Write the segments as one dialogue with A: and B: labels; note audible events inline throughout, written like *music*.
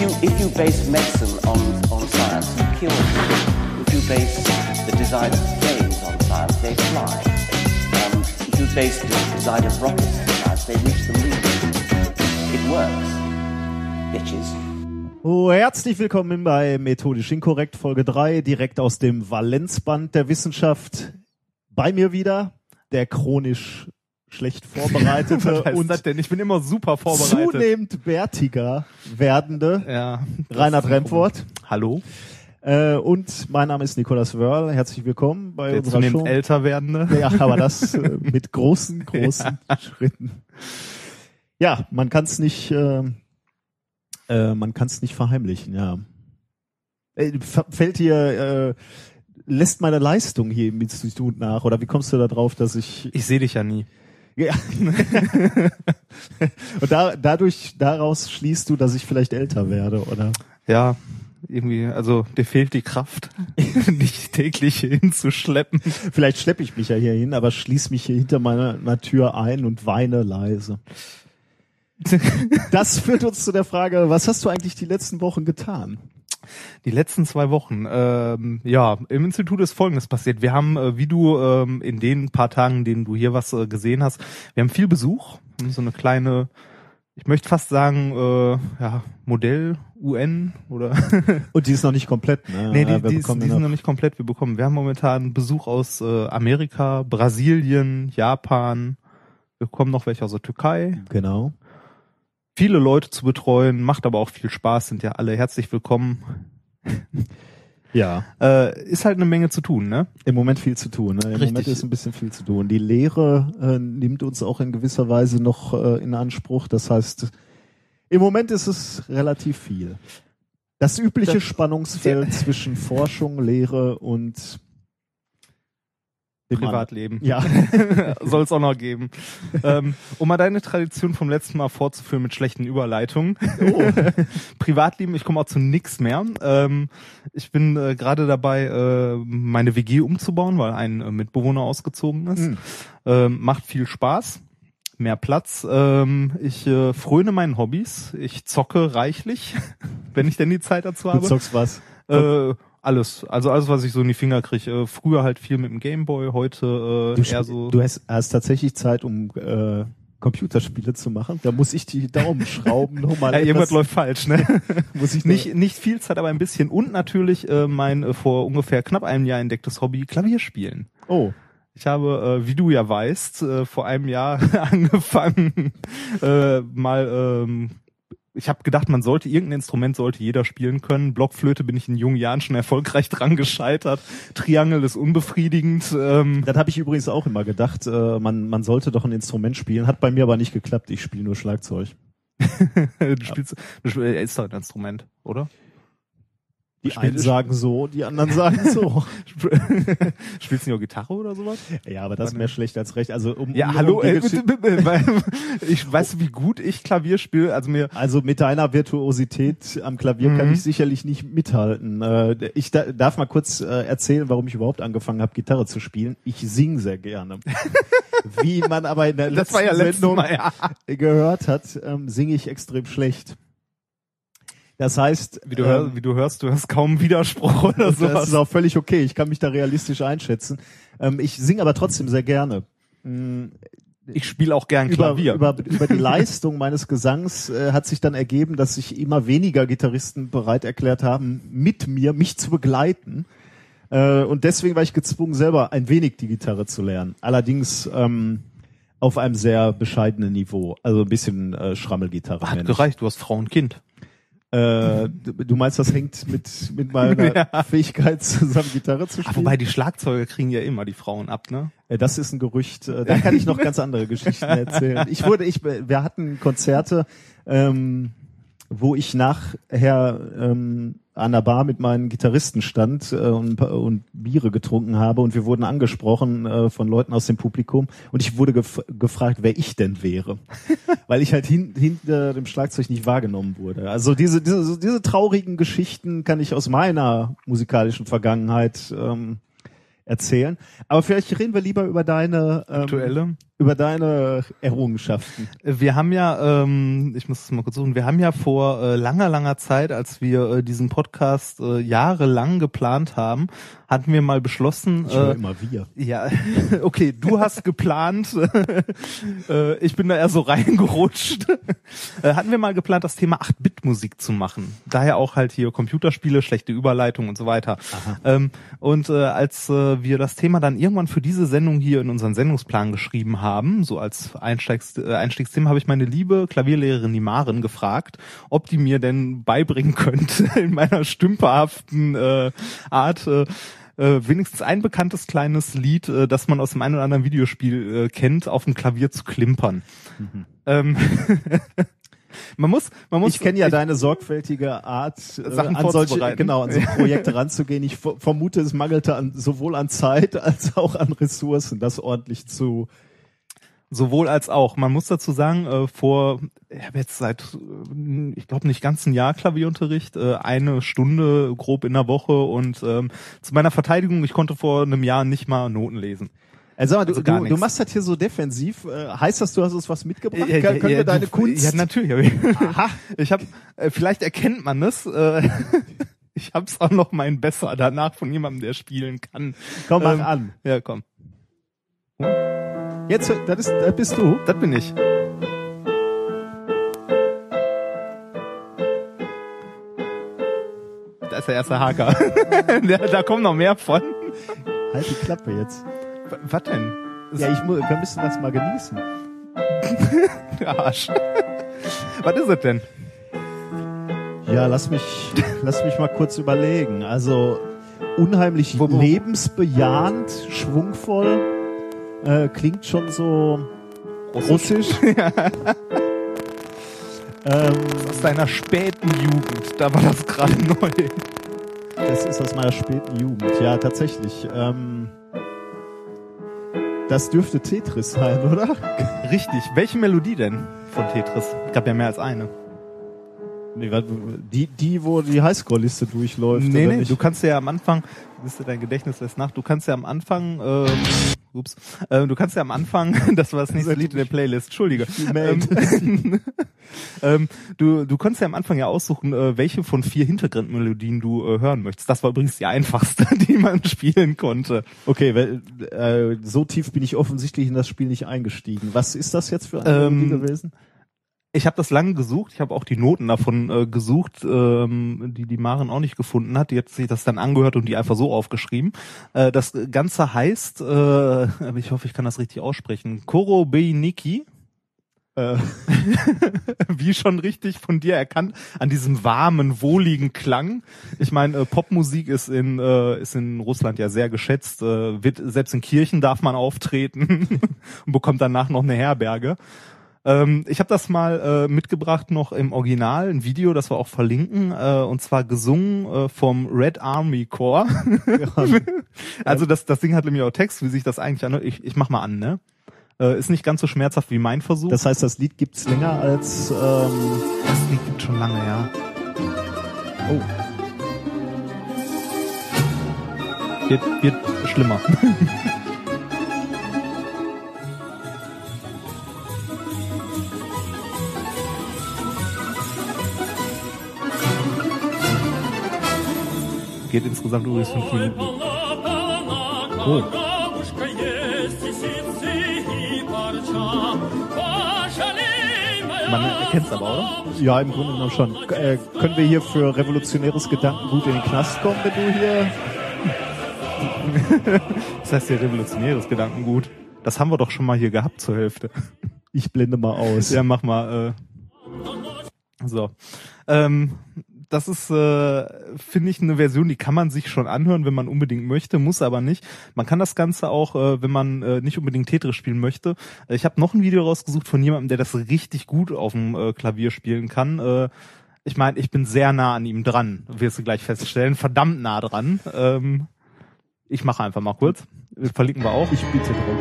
A: if you if you base medicine on on science, you kill people. If you base the design of planes on science, they fly. Um, if you base the design of rockets on science, they reach the moon. It works, bitches.
B: Oh, herzlich willkommen bei Methodisch Inkorrekt Folge 3, direkt aus dem Valenzband der Wissenschaft. Bei mir wieder der chronisch schlecht vorbereitete *laughs*
C: Was
B: und
C: das denn? Ich bin immer super vorbereitet.
B: zunehmend bärtiger werdende
C: Ja.
B: Reinhard Remford.
C: Hallo.
B: Äh, und mein Name ist Nikolas Wörl. Herzlich willkommen bei
C: Der
B: unserer
C: zunehmend
B: Show.
C: älter werdende.
B: Ja, aber das *laughs* äh, mit großen, großen Schritten. Ja, man kann es nicht, äh, äh, man kann es nicht verheimlichen. Ja, äh, fällt dir, äh, lässt meine Leistung hier im Institut nach oder wie kommst du da drauf, dass ich
C: Ich sehe dich ja nie.
B: Ja. *laughs* und da, dadurch daraus schließt du, dass ich vielleicht älter werde oder
C: Ja, irgendwie, also dir fehlt die Kraft, *laughs* dich täglich hinzuschleppen.
B: vielleicht schleppe ich mich ja hier hin, aber schließ mich hier hinter meiner, meiner Tür ein und weine leise. *laughs* Das führt uns zu der Frage, was hast du eigentlich die letzten Wochen getan?
C: Die letzten zwei Wochen, ähm, ja, im Institut ist Folgendes passiert. Wir haben, äh, wie du ähm, in den paar Tagen, in denen du hier was äh, gesehen hast, wir haben viel Besuch, Wir haben so eine kleine, ich möchte fast sagen, äh, ja, Modell UN oder *laughs*
B: Und die ist noch nicht komplett, ne?
C: Nee, die,
B: Ja,
C: die, ist, die sind
B: noch-
C: noch nicht komplett. Wir bekommen, wir haben momentan Besuch aus äh, Amerika, Brasilien, Japan. Wir bekommen noch welche aus der Türkei.
B: Genau.
C: Viele Leute zu betreuen, macht aber auch viel Spaß, sind ja alle herzlich willkommen.
B: Ja.
C: Äh, ist halt eine Menge zu tun, ne?
B: Im Moment viel zu tun. Ne? Im
C: Richtig.
B: Moment ist ein bisschen viel zu tun. Die Lehre äh, nimmt uns auch in gewisser Weise noch äh, in Anspruch. Das heißt, im Moment ist es relativ viel. Das übliche
C: Das-
B: Spannungsfeld zwischen Forschung, Lehre und dem
C: Privatleben.
B: Ja. *laughs*
C: Soll es auch noch geben. ähm, um mal deine Tradition vom letzten Mal fortzuführen mit schlechten Überleitungen.
B: Oh. *laughs*
C: Privatleben, ich komme auch zu nix mehr. Ähm, ich bin äh, gerade dabei, äh, meine WG umzubauen, weil ein äh, Mitbewohner ausgezogen ist.
B: Hm.
C: Ähm, macht viel Spaß. Mehr Platz. Ähm, ich äh, fröne meinen Hobbys. Ich zocke reichlich, *laughs* wenn ich denn die Zeit dazu
B: Du
C: habe.
B: zockst was.
C: Äh, alles, also alles, was ich so in die Finger kriege. Äh, früher halt viel mit dem Gameboy, heute
B: Du,
C: äh, eher
B: sp-
C: so.
B: du hast, hast tatsächlich Zeit, um äh, Computerspiele zu machen. Da muss ich die Daumenschrauben nochmal. *laughs*
C: ja, irgendwas läuft falsch, ne? *laughs*
B: Muss ich
C: nicht, nicht viel Zeit, aber ein bisschen. Und natürlich äh, mein äh, vor ungefähr knapp einem Jahr entdecktes Hobby, Klavierspielen.
B: Oh.
C: Ich habe, äh, wie du ja weißt, äh, vor einem Jahr *laughs* angefangen, äh, mal, ähm, ich habe gedacht, man sollte, irgendein Instrument sollte jeder spielen können. Blockflöte bin ich in jungen Jahren schon erfolgreich *laughs* dran gescheitert. Triangel ist unbefriedigend. Ähm,
B: Das habe ich übrigens auch immer gedacht. Äh, man, man sollte doch ein Instrument spielen. Hat bei mir aber nicht geklappt. Ich spiele nur Schlagzeug. *laughs*
C: du spielst, du spielst, äh, ist doch ein Instrument, oder?
B: Die
C: Spiel-
B: einen sagen so, die anderen sagen so. *laughs* *laughs*
C: Spielst du nur Gitarre oder sowas?
B: ja, aber das ist mehr schlecht als recht. Also um,
C: Ja,
B: um,
C: hallo,
B: um
C: weil *laughs* ich weiß, wie gut ich Klavier spiele. Also mir,
B: also mit deiner Virtuosität am Klavier kann
C: Mhm.
B: ich sicherlich nicht mithalten. Äh, ich da, darf mal kurz äh, erzählen, warum ich überhaupt angefangen habe, Gitarre zu spielen. Ich sing sehr gerne. Wie man aber in der
C: das
B: letzten
C: war ja
B: Sendung
C: Mal, ja.
B: gehört hat, ähm, singe ich extrem schlecht. Das heißt,
C: Wie du,
B: ähm,
C: hörst, wie du hörst, du hast kaum Widerspruch oder
B: Das
C: sowas.
B: ist auch völlig okay. Ich kann mich da realistisch einschätzen. Ähm, ich singe aber trotzdem sehr gerne. Mm,
C: Ich spiele auch gern
B: Über,
C: Klavier.
B: über, über die Leistung meines Gesangs äh, hat sich dann ergeben, dass sich immer weniger Gitarristen bereit erklärt haben, mit mir mich zu begleiten. Äh, und deswegen war ich gezwungen, selber ein wenig die Gitarre zu lernen. Allerdings ähm, auf einem sehr bescheidenen Niveau. Also ein bisschen äh, Schrammelgitarre.
C: Hat gereicht, du hast Frau und Kind.
B: Äh, du meinst, das hängt mit, mit meiner *laughs*
C: Ja.
B: Fähigkeit zusammen Gitarre zu
C: Ah,
B: spielen?
C: wobei die Schlagzeuger kriegen ja immer die Frauen ab, ne?
B: Äh, Das ist ein Gerücht. Äh, Da kann ich noch ganz andere Geschichten erzählen. Ich wurde, ich, wir hatten Konzerte, ähm, wo ich nachher ähm, an der Bar mit meinen Gitarristen stand äh, und, und Biere getrunken habe und wir wurden angesprochen äh, von Leuten aus dem Publikum und ich wurde gef gefragt, wer ich denn wäre, *laughs* weil ich halt hin hinter dem Schlagzeug nicht wahrgenommen wurde. Also diese, diese, diese traurigen Geschichten kann ich aus meiner musikalischen Vergangenheit ähm, erzählen. Aber vielleicht reden wir lieber über deine ähm,
C: Aktuelle.
B: Über deine Errungenschaften.
C: Wir haben ja, ähm, ich muss es mal kurz suchen, wir haben ja vor äh, langer, langer Zeit, als wir äh, diesen Podcast äh, jahrelang geplant haben, hatten wir mal beschlossen.
B: Ich
C: Äh,
B: immer wir.
C: ja, *laughs* okay, du hast geplant, *laughs* äh, ich bin da eher so reingerutscht. *laughs* äh, hatten wir mal geplant, das Thema 8-Bit-Musik zu machen. Daher auch halt hier Computerspiele, schlechte Überleitung und so weiter. Ähm, und äh, als äh, wir das Thema dann irgendwann für diese Sendung hier in unseren Sendungsplan geschrieben haben, so als Einsteigs äh, Einstiegsthema, habe ich meine liebe Klavierlehrerin die Maren gefragt, ob die mir denn beibringen könnte, *laughs* in meiner stümperhaften äh, Art, äh, äh, wenigstens ein bekanntes kleines Lied, äh, das man aus dem einen oder anderen Videospiel äh, kennt, auf dem Klavier zu klimpern. Ähm, *laughs* man muss, man muss.
B: Ich kenne ja deine sorgfältige Art, äh,
C: Sachen
B: an solche, genau, an so *laughs* Projekte ranzugehen. Ich ver- vermute, es mangelte an, sowohl an Zeit als auch an Ressourcen, das ordentlich zu.
C: Sowohl als auch. Man muss dazu sagen, äh, vor, ich habe jetzt seit, äh, ich glaube nicht ganz ein Jahr Klavierunterricht, äh, eine Stunde grob in der Woche und ähm, zu meiner Verteidigung, ich konnte vor einem Jahr nicht mal Noten lesen.
B: Also,
C: Also
B: du, du, du machst das hier so defensiv. Äh, heißt das, du hast uns was mitgebracht?
C: Ja,
B: Können
C: ja,
B: wir deine
C: du-
B: Kunst?
C: Ja, natürlich. Aha. *laughs* ich habe, vielleicht erkennt man es. Äh, *laughs* ich habe es auch noch mein besser danach von jemandem, der spielen kann.
B: Komm mal
C: Ähm,
B: an.
C: Ja, komm.
B: Jetzt, das, ist, das bist du.
C: Das bin ich. Da ist der erste Haker. *laughs* da, da kommen noch mehr von.
B: Halt die Klappe jetzt.
C: Was denn?
B: Ja, ich muss, wir müssen das mal genießen. *laughs*
C: Arsch. Was ist es denn?
B: Ja, lass mich, *laughs* lass mich mal kurz überlegen. Also unheimlich
C: Wo- wo-
B: lebensbejahend, schwungvoll, äh, klingt schon so russisch. *laughs* *laughs* ähm,
C: Aus deiner späten Jugend. Da war das gerade *laughs* neu.
B: das ist aus meiner späten Jugend. Ja, tatsächlich. Ähm, das dürfte Tetris sein, oder?
C: Richtig. Welche Melodie denn von Tetris? gab ja mehr als eine.
B: Nee, die, die, wo die Highscore-Liste durchläuft.
C: Nee, nee,
B: nicht?
C: du kannst ja am Anfang, siehst du, dein Gedächtnis lässt nach, du kannst ja am Anfang, ähm, ups, äh, du kannst ja am Anfang, *laughs* das war das nächste Lied in der Playlist, Entschuldige. Ähm, *laughs* ähm, du, du konntest ja am Anfang ja aussuchen, äh, welche von vier Hintergrundmelodien du äh, hören möchtest. Das war übrigens die einfachste, *laughs* die man spielen konnte.
B: Okay, weil, äh, so tief bin ich offensichtlich in das Spiel nicht eingestiegen. Was ist das jetzt für eine
C: Ähm,
B: Melodie gewesen?
C: Ich habe das lange gesucht, ich habe auch die Noten davon äh, gesucht, ähm, die die Maren auch nicht gefunden hat. Die hat sich das dann angehört und die einfach so aufgeschrieben. Äh, das Ganze heißt, äh, ich hoffe, ich kann das richtig aussprechen, Korobeiniki.
B: Äh, *laughs*
C: Wie schon richtig von dir erkannt, an diesem warmen, wohligen Klang. Ich meine, äh, Popmusik ist in äh, ist in Russland ja sehr geschätzt. Äh, wird, selbst in Kirchen darf man auftreten *laughs* und bekommt danach noch eine Herberge. Ähm, ich habe das mal äh, mitgebracht noch im Original, ein Video, das wir auch verlinken, äh, und zwar gesungen äh, vom Red Army Corps. *laughs* also das, das Ding hat nämlich auch Text, wie sich das eigentlich anhört. Ich, ich mach mal an, ne? Äh, ist nicht ganz so schmerzhaft wie mein Versuch.
B: das heißt, das Lied gibt's länger als, ähm,
C: Das Lied gibt schon lange, ja. Oh. Wird, wird schlimmer. *laughs* Geht insgesamt übrigens fünf Minuten.
D: Oh.
C: Man erkennt's aber, oder?
B: ja, im Grunde genommen schon. Äh, können wir hier für revolutionäres Gedankengut in den Knast kommen, wenn du hier, *laughs*
C: Das heißt ja revolutionäres Gedankengut. Das haben wir doch schon mal hier gehabt zur Hälfte.
B: ich blende mal aus.
C: Ja, mach mal. Äh. So. Ähm, das ist, äh, finde ich, eine Version, die kann man sich schon anhören, wenn man unbedingt möchte, muss aber nicht. Man kann das Ganze auch, äh, wenn man äh, nicht unbedingt Tetris spielen möchte. Äh, Ich habe noch ein Video rausgesucht von jemandem, der das richtig gut auf dem äh, Klavier spielen kann. Äh, ich meine, ich bin sehr nah an ihm dran, wirst du gleich feststellen. Verdammt nah dran. Ähm, ich mache einfach mal kurz. Verlinken wir auch.
B: Ich bitte drum.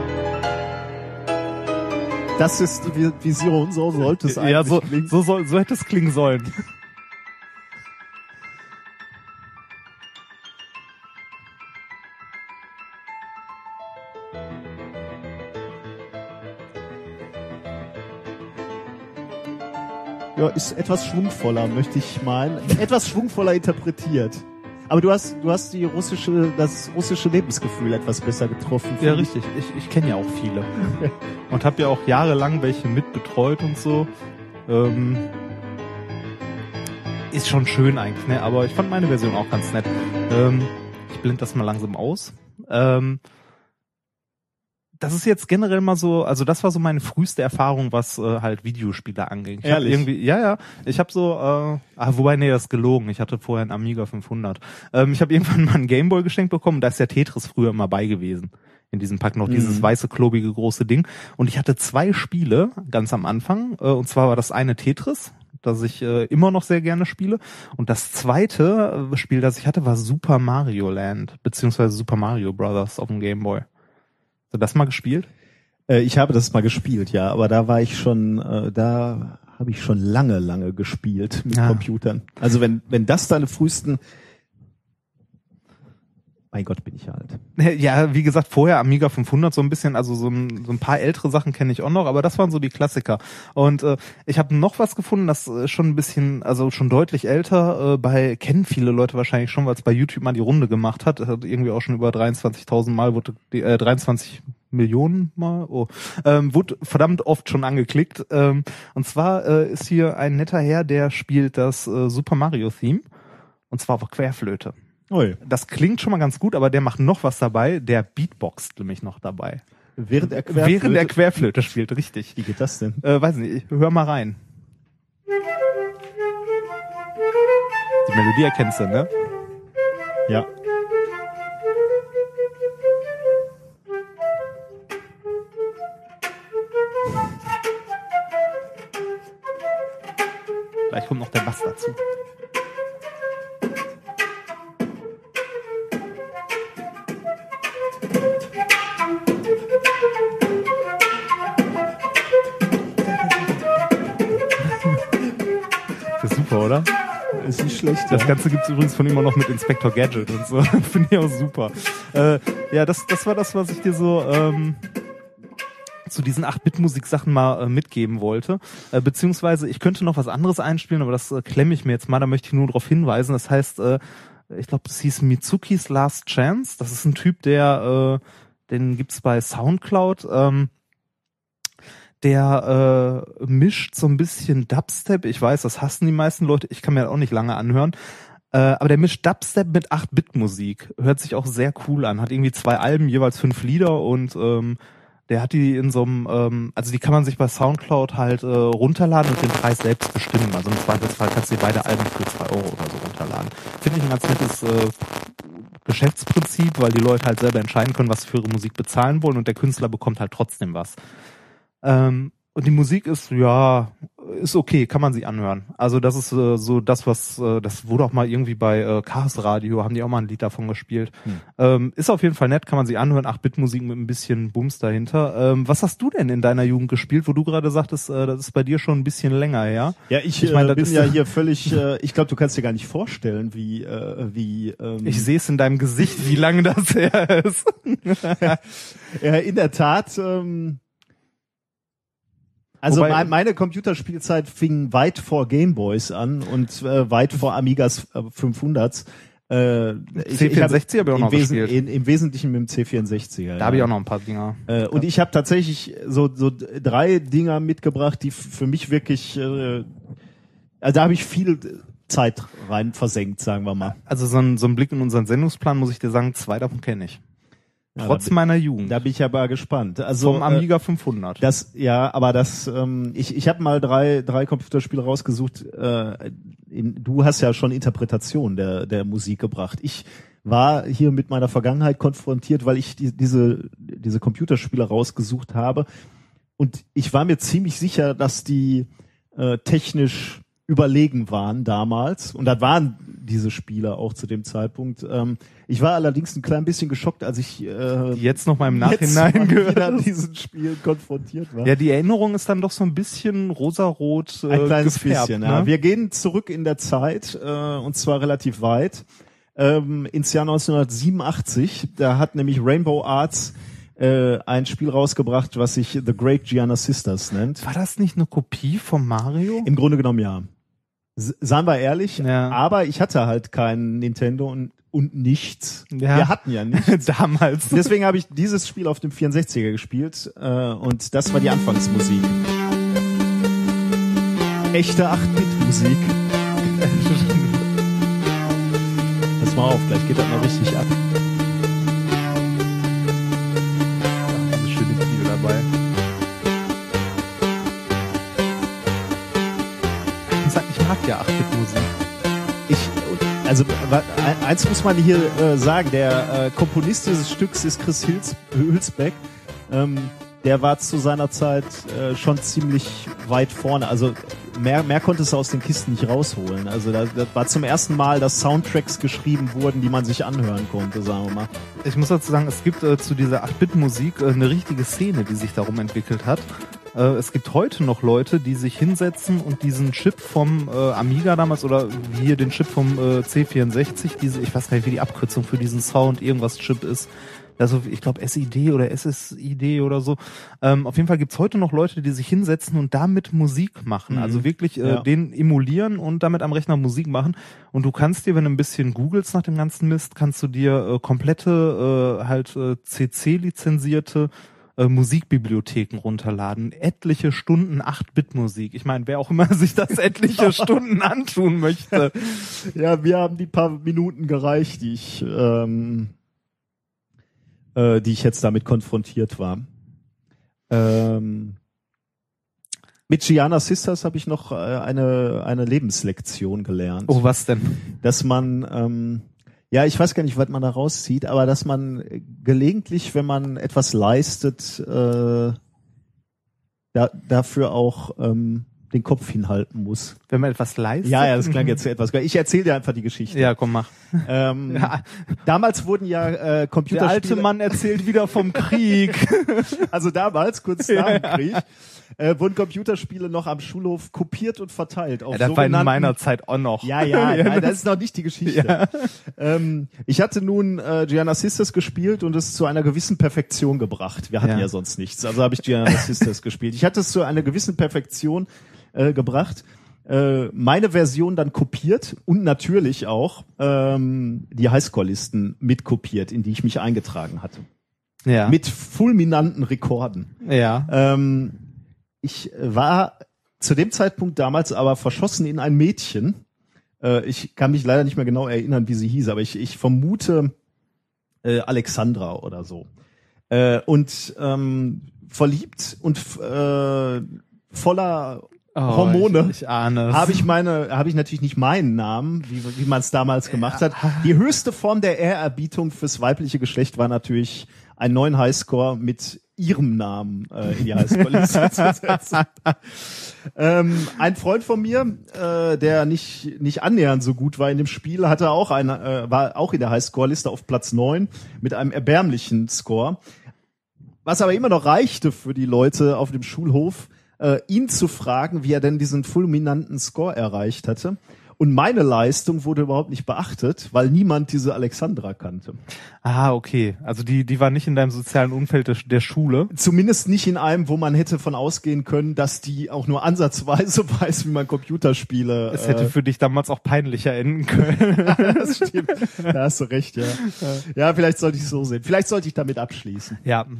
B: Das ist die Vi- Vision, so sollte es eigentlich
C: ja, so,
B: klingen.
C: so, soll, so hätte es klingen sollen.
B: Ja, ist etwas schwungvoller, möchte ich meinen. Etwas schwungvoller interpretiert. Aber du hast, du hast die russische, das russische Lebensgefühl etwas besser getroffen.
C: Ja, richtig. Ich, ich kenne ja auch viele. *laughs* und habe ja auch jahrelang welche mitbetreut und so. Ähm, ist schon schön eigentlich, ne? Aber ich fand meine Version auch ganz nett. Ähm, ich blende das mal langsam aus. Ähm, das ist jetzt generell mal so, also das war so meine früheste Erfahrung, was äh, halt Videospiele angeht. Ich
B: Ehrlich?
C: irgendwie, ja, ja, ich habe so, äh, ah, wobei nee, das ist gelogen. Ich hatte vorher einen Amiga 500. Ähm, ich habe irgendwann *laughs* mal einen Gameboy geschenkt bekommen. Da ist der Tetris früher immer bei gewesen. In diesem Pack noch dieses
B: Mhm.
C: weiße klobige große Ding. Und ich hatte zwei Spiele ganz am Anfang. Äh, und zwar war das eine Tetris, das ich äh, immer noch sehr gerne spiele. Und das zweite äh, Spiel, das ich hatte, war Super Mario Land beziehungsweise Super Mario Brothers auf dem Gameboy. Hast du das mal gespielt?
B: Äh, ich habe das mal gespielt, ja, aber da war ich schon, äh, da habe ich schon lange, lange gespielt mit
C: Ja.
B: Computern. Also wenn, wenn das deine frühesten, mein Gott, bin ich alt. *laughs*
C: Ja, wie gesagt, vorher Amiga 500 so ein bisschen, also so ein, so ein paar ältere Sachen kenne ich auch noch, aber das waren so die Klassiker. Und äh, ich habe noch was gefunden, das äh, schon ein bisschen, also schon deutlich älter, äh, bei kennen viele Leute wahrscheinlich schon, weil es bei YouTube mal die Runde gemacht hat, hat irgendwie auch schon über 23.000 Mal wurde die, äh, 23 Millionen Mal, oh, ähm, wurde verdammt oft schon angeklickt. Ähm, und zwar äh, ist hier ein netter Herr, der spielt das äh, Super Mario Theme. Und zwar auf Querflöte
B: Ui.
C: das klingt schon mal ganz gut, aber der macht noch was dabei. Der beatboxt nämlich noch dabei.
B: Während er Querflöte,
C: Während er Querflöte spielt, richtig.
B: Wie geht das denn?
C: Äh, weiß nicht, hör mal rein. Die Melodie erkennst du, ne?
B: Ja.
C: Gleich kommt noch der Bass dazu. Ist
B: nicht schlecht.
C: Das
B: ja.
C: Ganze gibt's übrigens von ihm auch noch mit Inspector Gadget und so. *laughs* Finde ich auch super. Äh, ja, das, das war das, was ich dir so ähm, zu diesen 8-Bit-Musik-Sachen mal äh, mitgeben wollte. Äh, beziehungsweise ich könnte noch was anderes einspielen, aber das äh, klemme ich mir jetzt mal. Da möchte ich nur darauf hinweisen. Das heißt, äh, ich glaube, es hieß Mitsukis Last Chance. Das ist ein Typ, der, äh, den gibt's bei Soundcloud. Ähm, der äh, mischt so ein bisschen Dubstep. Ich weiß, das hassen die meisten Leute. Ich kann mir das auch nicht lange anhören. Äh, aber der mischt Dubstep mit 8-Bit-Musik. Hört sich auch sehr cool an. Hat irgendwie zwei Alben, jeweils fünf Lieder und ähm, der hat die in so einem, ähm, also die kann man sich bei Soundcloud halt äh, runterladen und den Preis selbst bestimmen. Also im Zweifelsfall kannst du dir beide Alben für zwei Euro oder so runterladen. Finde ich ein ganz nettes äh, Geschäftsprinzip, weil die Leute halt selber entscheiden können, was sie für ihre Musik bezahlen wollen und der Künstler bekommt halt trotzdem was. Ähm, und die Musik ist, ja, ist okay, kann man sich anhören. Also das ist äh, so das, was, äh, das wurde auch mal irgendwie bei äh, Chaos Radio, haben die auch mal ein Lied davon gespielt. Ähm, ist auf jeden Fall nett, kann man sich anhören. 8-Bit-Musik mit ein bisschen Bums dahinter. Ähm, was hast du denn in deiner Jugend gespielt, wo du gerade sagtest, äh, das ist bei dir schon ein bisschen länger her?
B: Ja, ich,
C: Ich meine,
B: äh, bin ja- hier völlig, äh, ich glaube, du kannst dir gar nicht vorstellen, wie, äh, wie, ähm,
C: Ich sehe es in deinem Gesicht, wie lange das her ist. *laughs*
B: ja, in der Tat, ähm, also
C: Wobei-
B: mein, meine Computerspielzeit fing weit vor Gameboys an und äh, weit vor Amigas äh, 500s. Äh, hab
C: C64 habe ich auch
B: im
C: noch
B: Wesen-
C: gespielt.
B: In, Im Wesentlichen mit dem C64er.
C: Da habe ich auch noch ein paar Dinger.
B: Äh, und ich habe tatsächlich so, so drei Dinger mitgebracht, die für mich wirklich, äh, also da habe ich viel Zeit rein versenkt, sagen wir mal.
C: Also so ein, so ein Blick in unseren Sendungsplan, muss ich dir sagen, zwei davon kenne ich. Trotz meiner Jugend.
B: da bin ich aber gespannt. Also
C: Vom
B: äh,
C: Amiga 500.
B: Das ja, aber das ähm, ich ich habe mal drei drei Computerspiele rausgesucht. Äh, in, du hast ja schon Interpretation der der Musik gebracht. Ich war hier mit meiner Vergangenheit konfrontiert, weil ich die, diese diese Computerspiele rausgesucht habe und ich war mir ziemlich sicher, dass die äh, technisch überlegen waren damals und das waren diese Spiele auch zu dem Zeitpunkt. Ähm, ich war allerdings ein klein bisschen geschockt, als ich äh,
C: jetzt noch mal im Nachhinein
B: mal wieder
C: gehört.
B: an diesen Spielen konfrontiert war.
C: Ja, die Erinnerung ist dann doch so ein bisschen rosarot äh,
B: Ein kleines
C: gefärbt,
B: bisschen.
C: ne?
B: Ja. Wir gehen zurück in der Zeit äh, und zwar relativ weit ähm, ins Jahr 1987. Da hat nämlich Rainbow Arts äh, ein Spiel rausgebracht, was sich The Great Gianna Sisters nennt.
C: War das nicht eine Kopie von Mario?
B: Im Grunde genommen ja. Seien wir ehrlich,
C: Ja.
B: aber ich hatte halt kein Nintendo und, und nichts.
C: Ja.
B: Wir hatten ja nichts. *laughs*
C: Damals.
B: Deswegen habe ich dieses Spiel auf dem 64er gespielt äh, und das war die Anfangsmusik. Echte 8-Bit-Musik. *laughs* Pass mal auf, gleich geht das mal richtig ab.
C: Diese schöne Video dabei. Ja 8-Bit-Musik.
B: Ich, also eins muss man hier äh, sagen, der äh, Komponist dieses Stücks ist Chris Hils, Hülsbeck. Ähm, der war zu seiner Zeit äh, schon ziemlich weit vorne. Also mehr, mehr konnte es aus den Kisten nicht rausholen. Also da, das war zum ersten Mal, dass Soundtracks geschrieben wurden, die man sich anhören konnte, sagen wir mal.
C: Ich muss dazu sagen, es gibt äh, zu dieser 8-Bit-Musik äh, eine richtige Szene, die sich darum entwickelt hat. Äh, es gibt heute noch Leute, die sich hinsetzen und diesen Chip vom äh, Amiga damals oder hier den Chip vom äh, C64, diese, ich weiß gar nicht, wie die Abkürzung für diesen Sound irgendwas Chip ist. Also ich glaube SID oder SSID oder so. Ähm, auf jeden Fall gibt's heute noch Leute, die sich hinsetzen und damit Musik machen.
B: Mhm.
C: Also wirklich äh,
B: Ja.
C: den emulieren und damit am Rechner Musik machen. Und du kannst dir, wenn du ein bisschen googelst nach dem ganzen Mist, kannst du dir äh, komplette, äh, halt äh, CC-lizenzierte äh, Musikbibliotheken runterladen. Etliche Stunden 8-Bit-Musik. Ich meine, wer auch immer *laughs* sich das etliche Stunden antun möchte. *laughs*
B: Ja, wir haben die paar Minuten gereicht, die ich, ähm, äh, die ich jetzt damit konfrontiert war. Ähm, mit Gianna Sisters habe ich noch äh, eine, eine Lebenslektion gelernt.
C: Oh, was denn?
B: dass man, ähm, ja, ich weiß gar nicht, was man da rauszieht, aber dass man äh, gelegentlich, wenn man etwas leistet, äh, da, dafür auch ähm, den Kopf hinhalten muss.
C: Wenn man etwas leistet?
B: Ja, ja, das klang jetzt etwas. Ich erzähle dir einfach die Geschichte.
C: Ja, komm, mach.
B: Ähm,
C: Ja,
B: Damals wurden ja äh,
C: der
B: Computerspiele,
C: alte Mann erzählt wieder vom Krieg. *laughs*
B: also damals, kurz nach dem Krieg, äh, wurden Computerspiele noch am Schulhof kopiert und verteilt auf
C: Ja, das war in meiner Zeit auch noch.
B: Ja, ja, *laughs* nein, das ist noch nicht die Geschichte. Ähm, ich hatte nun äh, Gianna Sisters gespielt und es zu einer gewissen Perfektion gebracht. Wir hatten ja,
C: Ja.
B: sonst nichts, also habe ich Gianna Sisters *laughs* gespielt. Ich hatte es zu einer gewissen Perfektion äh, gebracht. Äh, meine Version dann kopiert und natürlich auch ähm, die Highscore-Listen mitkopiert, in die ich mich eingetragen hatte.
C: Ja.
B: Mit fulminanten Rekorden.
C: ja.
B: Ähm, ich war zu dem Zeitpunkt damals aber verschossen in ein Mädchen. Äh, ich kann mich leider nicht mehr genau erinnern, wie sie hieß, aber ich, ich vermute äh, Alexandra oder so. Äh, und ähm, verliebt und f- voller Hormone
C: Oh, Ich, ich ahne es.
B: habe ich meine, habe ich natürlich nicht meinen Namen, wie, wie man es damals gemacht hat. Die höchste Form der Ehrerbietung fürs weibliche Geschlecht war natürlich einen neuen Highscore mit ihrem Namen äh, in die Highscore-Liste *laughs* zu setzen. Ähm, ein Freund von mir, äh, der nicht nicht annähernd so gut war in dem Spiel, hatte auch eine, äh, war auch in der Highscore-Liste auf Platz neun mit einem erbärmlichen Score. Was aber immer noch reichte für die Leute auf dem Schulhof, äh, ihn zu fragen, wie er denn diesen fulminanten Score erreicht hatte. Und meine Leistung wurde überhaupt nicht beachtet, weil niemand diese Alexandra kannte.
C: Ah, okay. Also die, die war nicht in deinem sozialen Umfeld der, der Schule.
B: Zumindest nicht in einem, wo man hätte von ausgehen können, dass die auch nur ansatzweise *laughs* weiß, wie man Computerspiele.
C: Es hätte
B: äh,
C: für dich damals auch peinlicher enden können. *laughs*
B: das stimmt. Da hast du recht, ja. Ja, vielleicht sollte ich es so sehen. Vielleicht sollte ich damit abschließen.
C: ja. *laughs*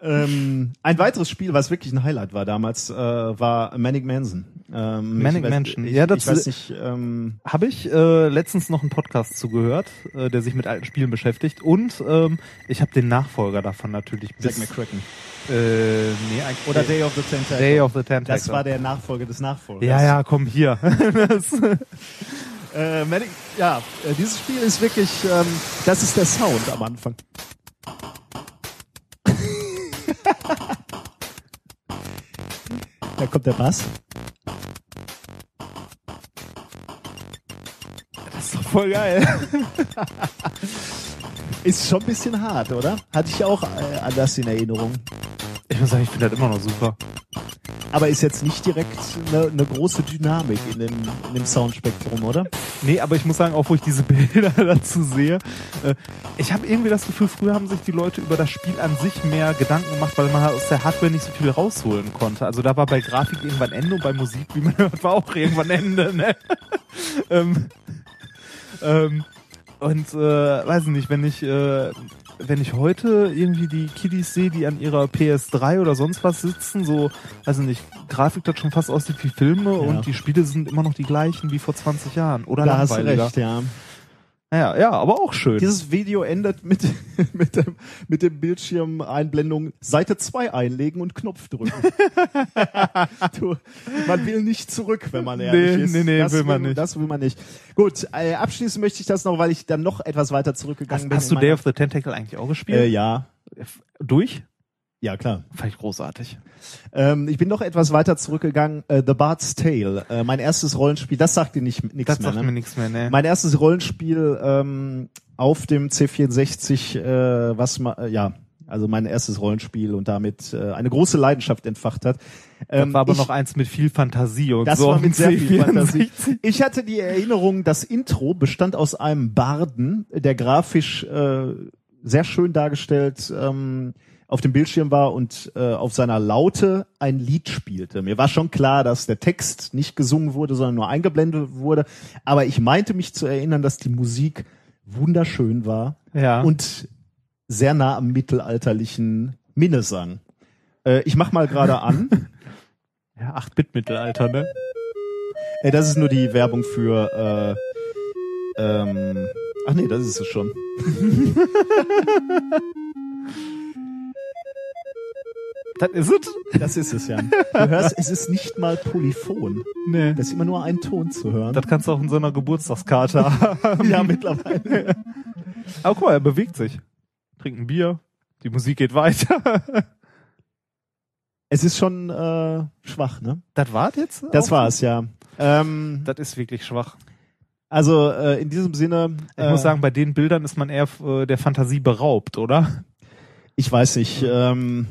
B: Ähm, ein weiteres Spiel, was wirklich ein Highlight war damals, äh, war Manic Mansion. Ähm,
C: Manic
B: weiß-
C: Mansion. Ja, das-
B: weiß nicht. Ähm,
C: Habe ich äh, letztens noch einen Podcast zugehört, äh, der sich mit alten Spielen beschäftigt. Und ähm, ich habe den Nachfolger davon natürlich.
B: Zack McCracken.
C: Äh, nee, eigentlich...
B: Oder Day of the Tentacle.
C: Day of the Tentacle.
B: das war der Nachfolger des Nachfolgers.
C: Ja, ja, komm hier. *laughs* *laughs*
B: Äh, ja, äh, dieses Spiel ist wirklich, ähm, das ist der Sound am Anfang. *laughs* da kommt der Bass.
C: Voll geil. *laughs*
B: Ist schon ein bisschen hart, oder? Hatte ich auch äh, anders in Erinnerung.
C: Ich muss sagen, ich finde das immer noch super.
B: aber ist jetzt nicht direkt eine, eine große Dynamik in dem, in dem Soundspektrum, oder?
C: Nee, aber ich muss sagen, auch wo ich diese *laughs* Bilder dazu sehe, äh, ich habe irgendwie das Gefühl, früher haben sich die Leute über das Spiel an sich mehr Gedanken gemacht, weil man halt aus der Hardware nicht so viel rausholen konnte. Also da war bei Grafik irgendwann Ende und bei Musik, wie man *laughs* hört, war auch irgendwann Ende. Ne? ähm, ähm, und äh, weiß ich nicht, wenn ich äh, wenn ich heute irgendwie die Kiddies sehe, die an ihrer PS3 oder sonst was sitzen, so, weiß ich nicht, Grafik das schon fast aussieht wie Filme
B: Ja.
C: und die Spiele sind immer noch die gleichen wie vor 20 Jahren oder
B: da hast du recht, ja.
C: Ja, ja, aber auch schön.
B: Dieses Video endet mit, *laughs* mit dem, mit dem Bildschirmeinblendung Seite 2 einlegen und Knopf drücken. *laughs* du, man will nicht zurück, wenn man ehrlich
C: Nee,
B: ist.
C: nee, nee,
B: das
C: will man nicht.
B: Das will man nicht. Gut, äh, abschließen möchte ich das noch, weil ich dann noch etwas weiter zurückgegangen
C: hast,
B: bin.
C: hast du Day of the Tentacle eigentlich auch gespielt?
B: äh, Ja,
C: Durch?
B: Ja klar.
C: Fand ich großartig.
B: Ähm, ich bin noch etwas weiter zurückgegangen. Äh, The Bard's Tale, äh, mein erstes Rollenspiel, das sagt dir nicht nichts
C: Das
B: mehr.
C: sagt
B: Ne?
C: mir nichts mehr, ne?
B: Mein erstes Rollenspiel ähm, auf dem C64, äh, was ma, äh, ja, also mein erstes Rollenspiel und damit äh, eine große Leidenschaft entfacht hat.
C: das
B: Ähm,
C: war aber
B: ich,
C: noch eins mit viel Fantasie und
B: das
C: so.
B: war
C: auf
B: mit sehr
C: dem
B: viel
C: C64.
B: Fantasie. Ich hatte die Erinnerung, das Intro bestand aus einem Barden, der grafisch äh, sehr schön dargestellt ähm, auf dem Bildschirm war und äh, auf seiner Laute ein Lied spielte. Mir war schon klar, dass der Text nicht gesungen wurde, sondern nur eingeblendet wurde. Aber ich meinte mich zu erinnern, dass die Musik wunderschön war
C: Ja.
B: und sehr nah am mittelalterlichen Minnesang. Äh, ich mach mal gerade an. *laughs*
C: ja, 8-Bit-Mittelalter, ne?
B: Ey, das ist nur die Werbung für. Äh, ähm, ach nee, das ist es schon. *laughs*
C: Das ist es?
B: Das ist es ja. Du hörst, es ist nicht mal polyphon.
C: Nee.
B: Das ist immer nur ein Ton zu hören.
C: Das kannst du auch in so einer Geburtstagskarte haben. *laughs*
B: ja, mittlerweile.
C: Aber guck mal, er bewegt sich. Trinkt ein Bier. Die Musik geht weiter. *laughs*
B: Es ist schon äh, schwach, ne?
C: Das war's jetzt?
B: Das war's, ja. Ähm,
C: Das ist wirklich schwach.
B: also äh, in diesem Sinne.
C: Ich
B: äh,
C: muss sagen, bei den Bildern ist man eher äh, der Fantasie beraubt, oder?
B: ich weiß nicht. Ähm,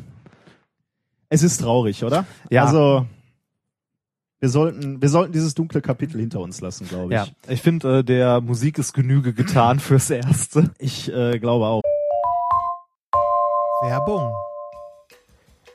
B: es ist traurig, oder?
C: Ja.
B: Also wir sollten, wir sollten dieses dunkle Kapitel hinter uns lassen, glaube ich.
C: Ja, ich finde, äh, der Musik ist Genüge getan fürs Erste.
B: Ich äh, glaube auch.
C: Werbung.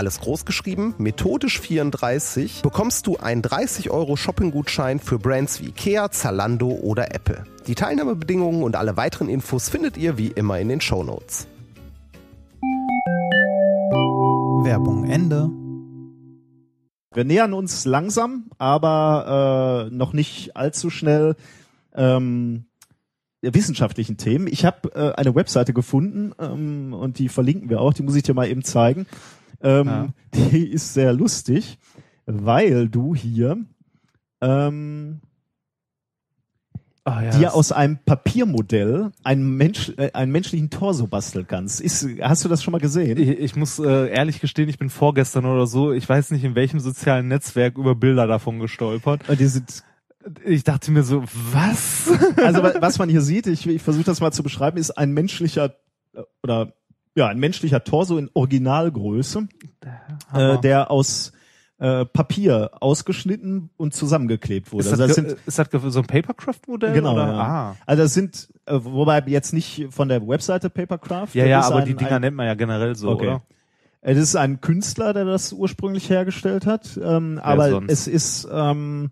E: alles groß geschrieben, methodisch 34, bekommst du einen 30 Euro Shopping-Gutschein für Brands wie Ikea, Zalando oder Apple. Die Teilnahmebedingungen und alle weiteren Infos findet ihr wie immer in den Shownotes.
C: Werbung Ende.
B: Wir nähern uns langsam, aber äh, noch nicht allzu schnell ähm, wissenschaftlichen Themen. Ich habe äh, eine Webseite gefunden ähm, und die verlinken wir auch. Die muss ich dir mal eben zeigen. Ähm,
C: Ja. *laughs*
B: Die ist sehr lustig, weil du hier ähm,
C: Ah, ja,
B: dir aus einem Papiermodell einen, Mensch, äh, einen menschlichen Torso basteln kannst. Ist, hast du das schon mal gesehen?
C: ich, ich muss äh, ehrlich gestehen, ich bin vorgestern oder so, ich weiß nicht in welchem sozialen Netzwerk über Bilder davon gestolpert.
B: Und die sind
C: Ich dachte mir so, was?
B: Also wa- *laughs* was man hier sieht, ich, ich versuche das mal zu beschreiben, ist ein menschlicher äh, oder ja ein menschlicher Torso in Originalgröße, äh, der aus äh, Papier ausgeschnitten und zusammengeklebt wurde.
C: ist,
B: Also
C: das,
B: das
C: ge-
B: sind
C: ist das so ein Papercraft-Modell?
B: genau,
C: oder?
B: ja.
C: Ah.
B: also das sind äh, wobei jetzt nicht von der Webseite Papercraft.
C: Ja,
B: das
C: ja, aber
B: ein,
C: die Dinger
B: ein,
C: nennt man ja generell so,
B: Okay.
C: oder?
B: Es ist ein Künstler, der das ursprünglich hergestellt hat, ähm, aber
C: sonst?
B: es ist ähm,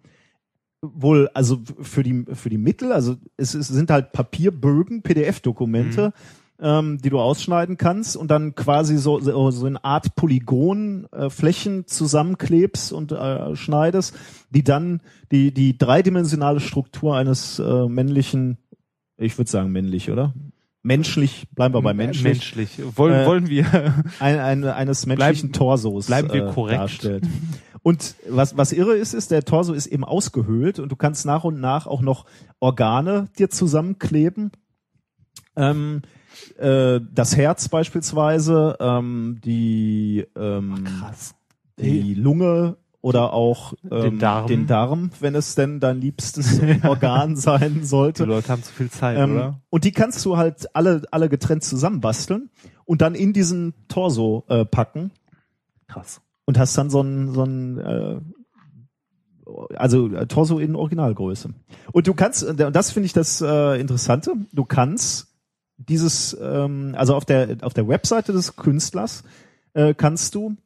B: wohl also für die für die Mittel, also es, ist, sind halt Papierbögen, PDF-Dokumente, ähm, die du ausschneiden kannst und dann quasi so so, so eine Art Polygon äh, Flächen zusammenklebst und äh, schneidest, die dann die die dreidimensionale Struktur eines äh, männlichen, ich würde sagen männlich, oder? Menschlich, bleiben wir bei menschlich
C: Menschlich. Wollen,
B: Äh,
C: wollen wir. *laughs*
B: ein, ein, eines menschlichen Torsos
C: bleiben wir
B: äh,
C: korrekt.
B: darstellt. Und was, was irre ist, ist, der Torso ist eben ausgehöhlt und du kannst nach und nach auch noch Organe dir zusammenkleben. Ähm, äh, das Herz beispielsweise, ähm, die, ähm,
C: Krass.
B: die Lunge oder auch ähm,
C: Den Darm.
B: den Darm, wenn es denn dein liebstes *laughs* Organ sein
C: Die
B: sollte.
C: Leute haben zu viel Zeit,
B: Ähm,
C: oder?
B: und die kannst du halt alle, alle getrennt zusammenbasteln und dann in diesen Torso äh, packen
C: Krass.
B: und hast dann so ein, so ein äh, also äh, Torso in Originalgröße. Und du kannst, und das finde ich das äh, Interessante, du kannst dieses, ähm, also auf der auf der Webseite des Künstlers äh, kannst du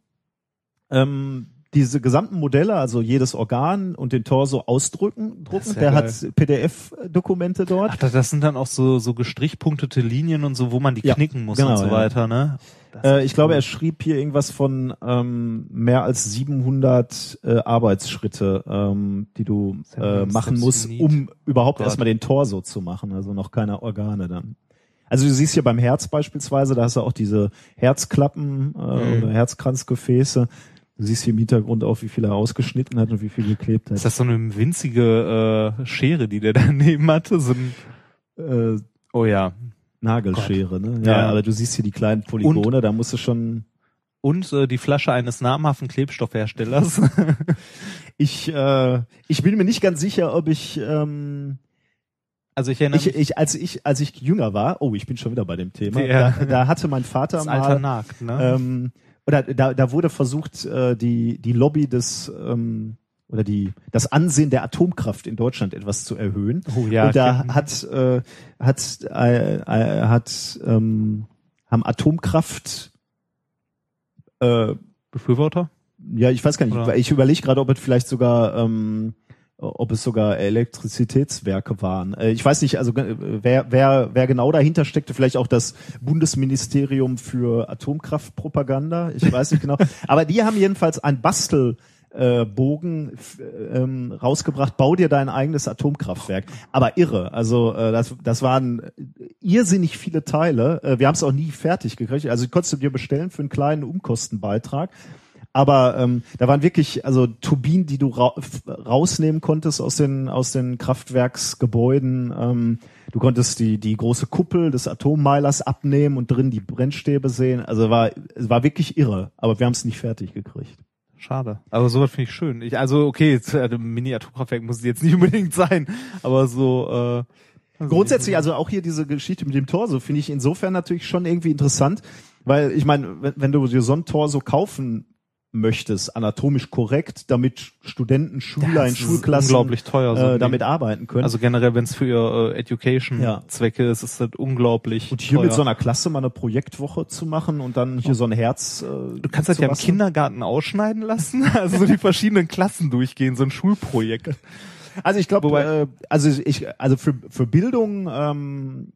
B: ähm, diese gesamten Modelle, also jedes Organ und den Torso ausdrücken, drucken.
C: ja
B: Der
C: geil.
B: hat PDF-Dokumente dort.
C: Ach, das sind dann auch so, so gestrichpunktete Linien und so, wo man die
B: Ja,
C: knicken muss
B: genau,
C: und so
B: ja.
C: weiter, ne?
B: Äh, ich glaube,
C: cool.
B: er schrieb hier irgendwas von ähm, mehr als 700 äh, Arbeitsschritte, ähm, die du äh, machen musst, um überhaupt
C: Gott.
B: erstmal den Torso zu machen, also noch keine Organe dann. Also du siehst hier beim Herz beispielsweise, da hast du auch diese Herzklappen äh,
C: Mhm.
B: oder Herzkranzgefäße. Du siehst hier im Hintergrund auch, wie viel er ausgeschnitten hat und wie viel geklebt hat.
C: Ist das so eine winzige äh, Schere, die der *laughs* daneben hatte? So ein,
B: äh,
C: oh ja.
B: Nagelschere, ne? Ja,
C: Ja.
B: aber du siehst hier die kleinen Polygone, da musst du schon
C: Und äh, die Flasche eines namhaften Klebstoffherstellers. *laughs*
B: Ich, äh, ich bin mir nicht ganz sicher, ob ich, ähm,
C: also ich erinnere
B: ich,
C: mich
B: ich, als ich, als ich jünger war, oh, ich bin schon wieder bei dem Thema,
C: Ja.
B: da, da hatte mein Vater
C: das
B: mal,
C: Alter nagt, ne?
B: ähm, oder da, da wurde versucht, äh, die, die Lobby des, ähm, oder die, das Ansehen der Atomkraft in Deutschland etwas zu erhöhen.
C: oh ja.
B: Und da hat, äh, hat, äh, äh, hat, ähm, haben Atomkraft, äh,
C: Befürworter?
B: ja, ich weiß gar nicht.
C: Oder?
B: Ich überlege gerade, ob es vielleicht sogar, ähm, ob es sogar Elektrizitätswerke waren. Äh, ich weiß nicht, also äh, wer, wer, wer genau dahinter steckte, vielleicht auch das Bundesministerium für Atomkraftpropaganda. Ich weiß nicht genau. *laughs* Aber die haben jedenfalls ein Bastel äh, Bogen ähm, rausgebracht, bau dir dein eigenes Atomkraftwerk. Aber irre. Also äh, das, das waren irrsinnig viele Teile. Äh, wir haben es auch nie fertig gekriegt. Also konntest du dir bestellen für einen kleinen Umkostenbeitrag. Aber ähm, da waren wirklich also Turbinen, die du ra rausnehmen konntest aus den aus den Kraftwerksgebäuden. Ähm, du konntest die die große Kuppel des Atommeilers abnehmen und drin die Brennstäbe sehen. Also war es war wirklich irre. Aber wir haben es nicht fertig gekriegt.
C: Schade. Aber sowas finde ich schön. Ich, also okay, äh, Mini-Atomkraftwerk muss es jetzt nicht *laughs* unbedingt sein, aber so äh, also
B: Grundsätzlich, also auch hier diese Geschichte mit dem Torso finde ich insofern natürlich schon irgendwie interessant, weil ich meine, wenn, wenn du dir so ein Torso kaufen möchtest, anatomisch korrekt, damit Studenten, Schüler in Schulklassen
C: unglaublich teuer. so
B: äh, damit arbeiten können.
C: also generell, wenn es für äh,
B: Ja.
C: Education-Zwecke ist, ist das unglaublich
B: und hier
C: teuer.
B: mit so einer Klasse mal eine Projektwoche zu machen und dann hier so ein Herz. Äh,
C: Du kannst das ja im Kindergarten ausschneiden lassen, *laughs* also so die verschiedenen Klassen durchgehen, so ein Schulprojekt.
B: Also ich glaube, äh, also ich, also für für Bildung ähm,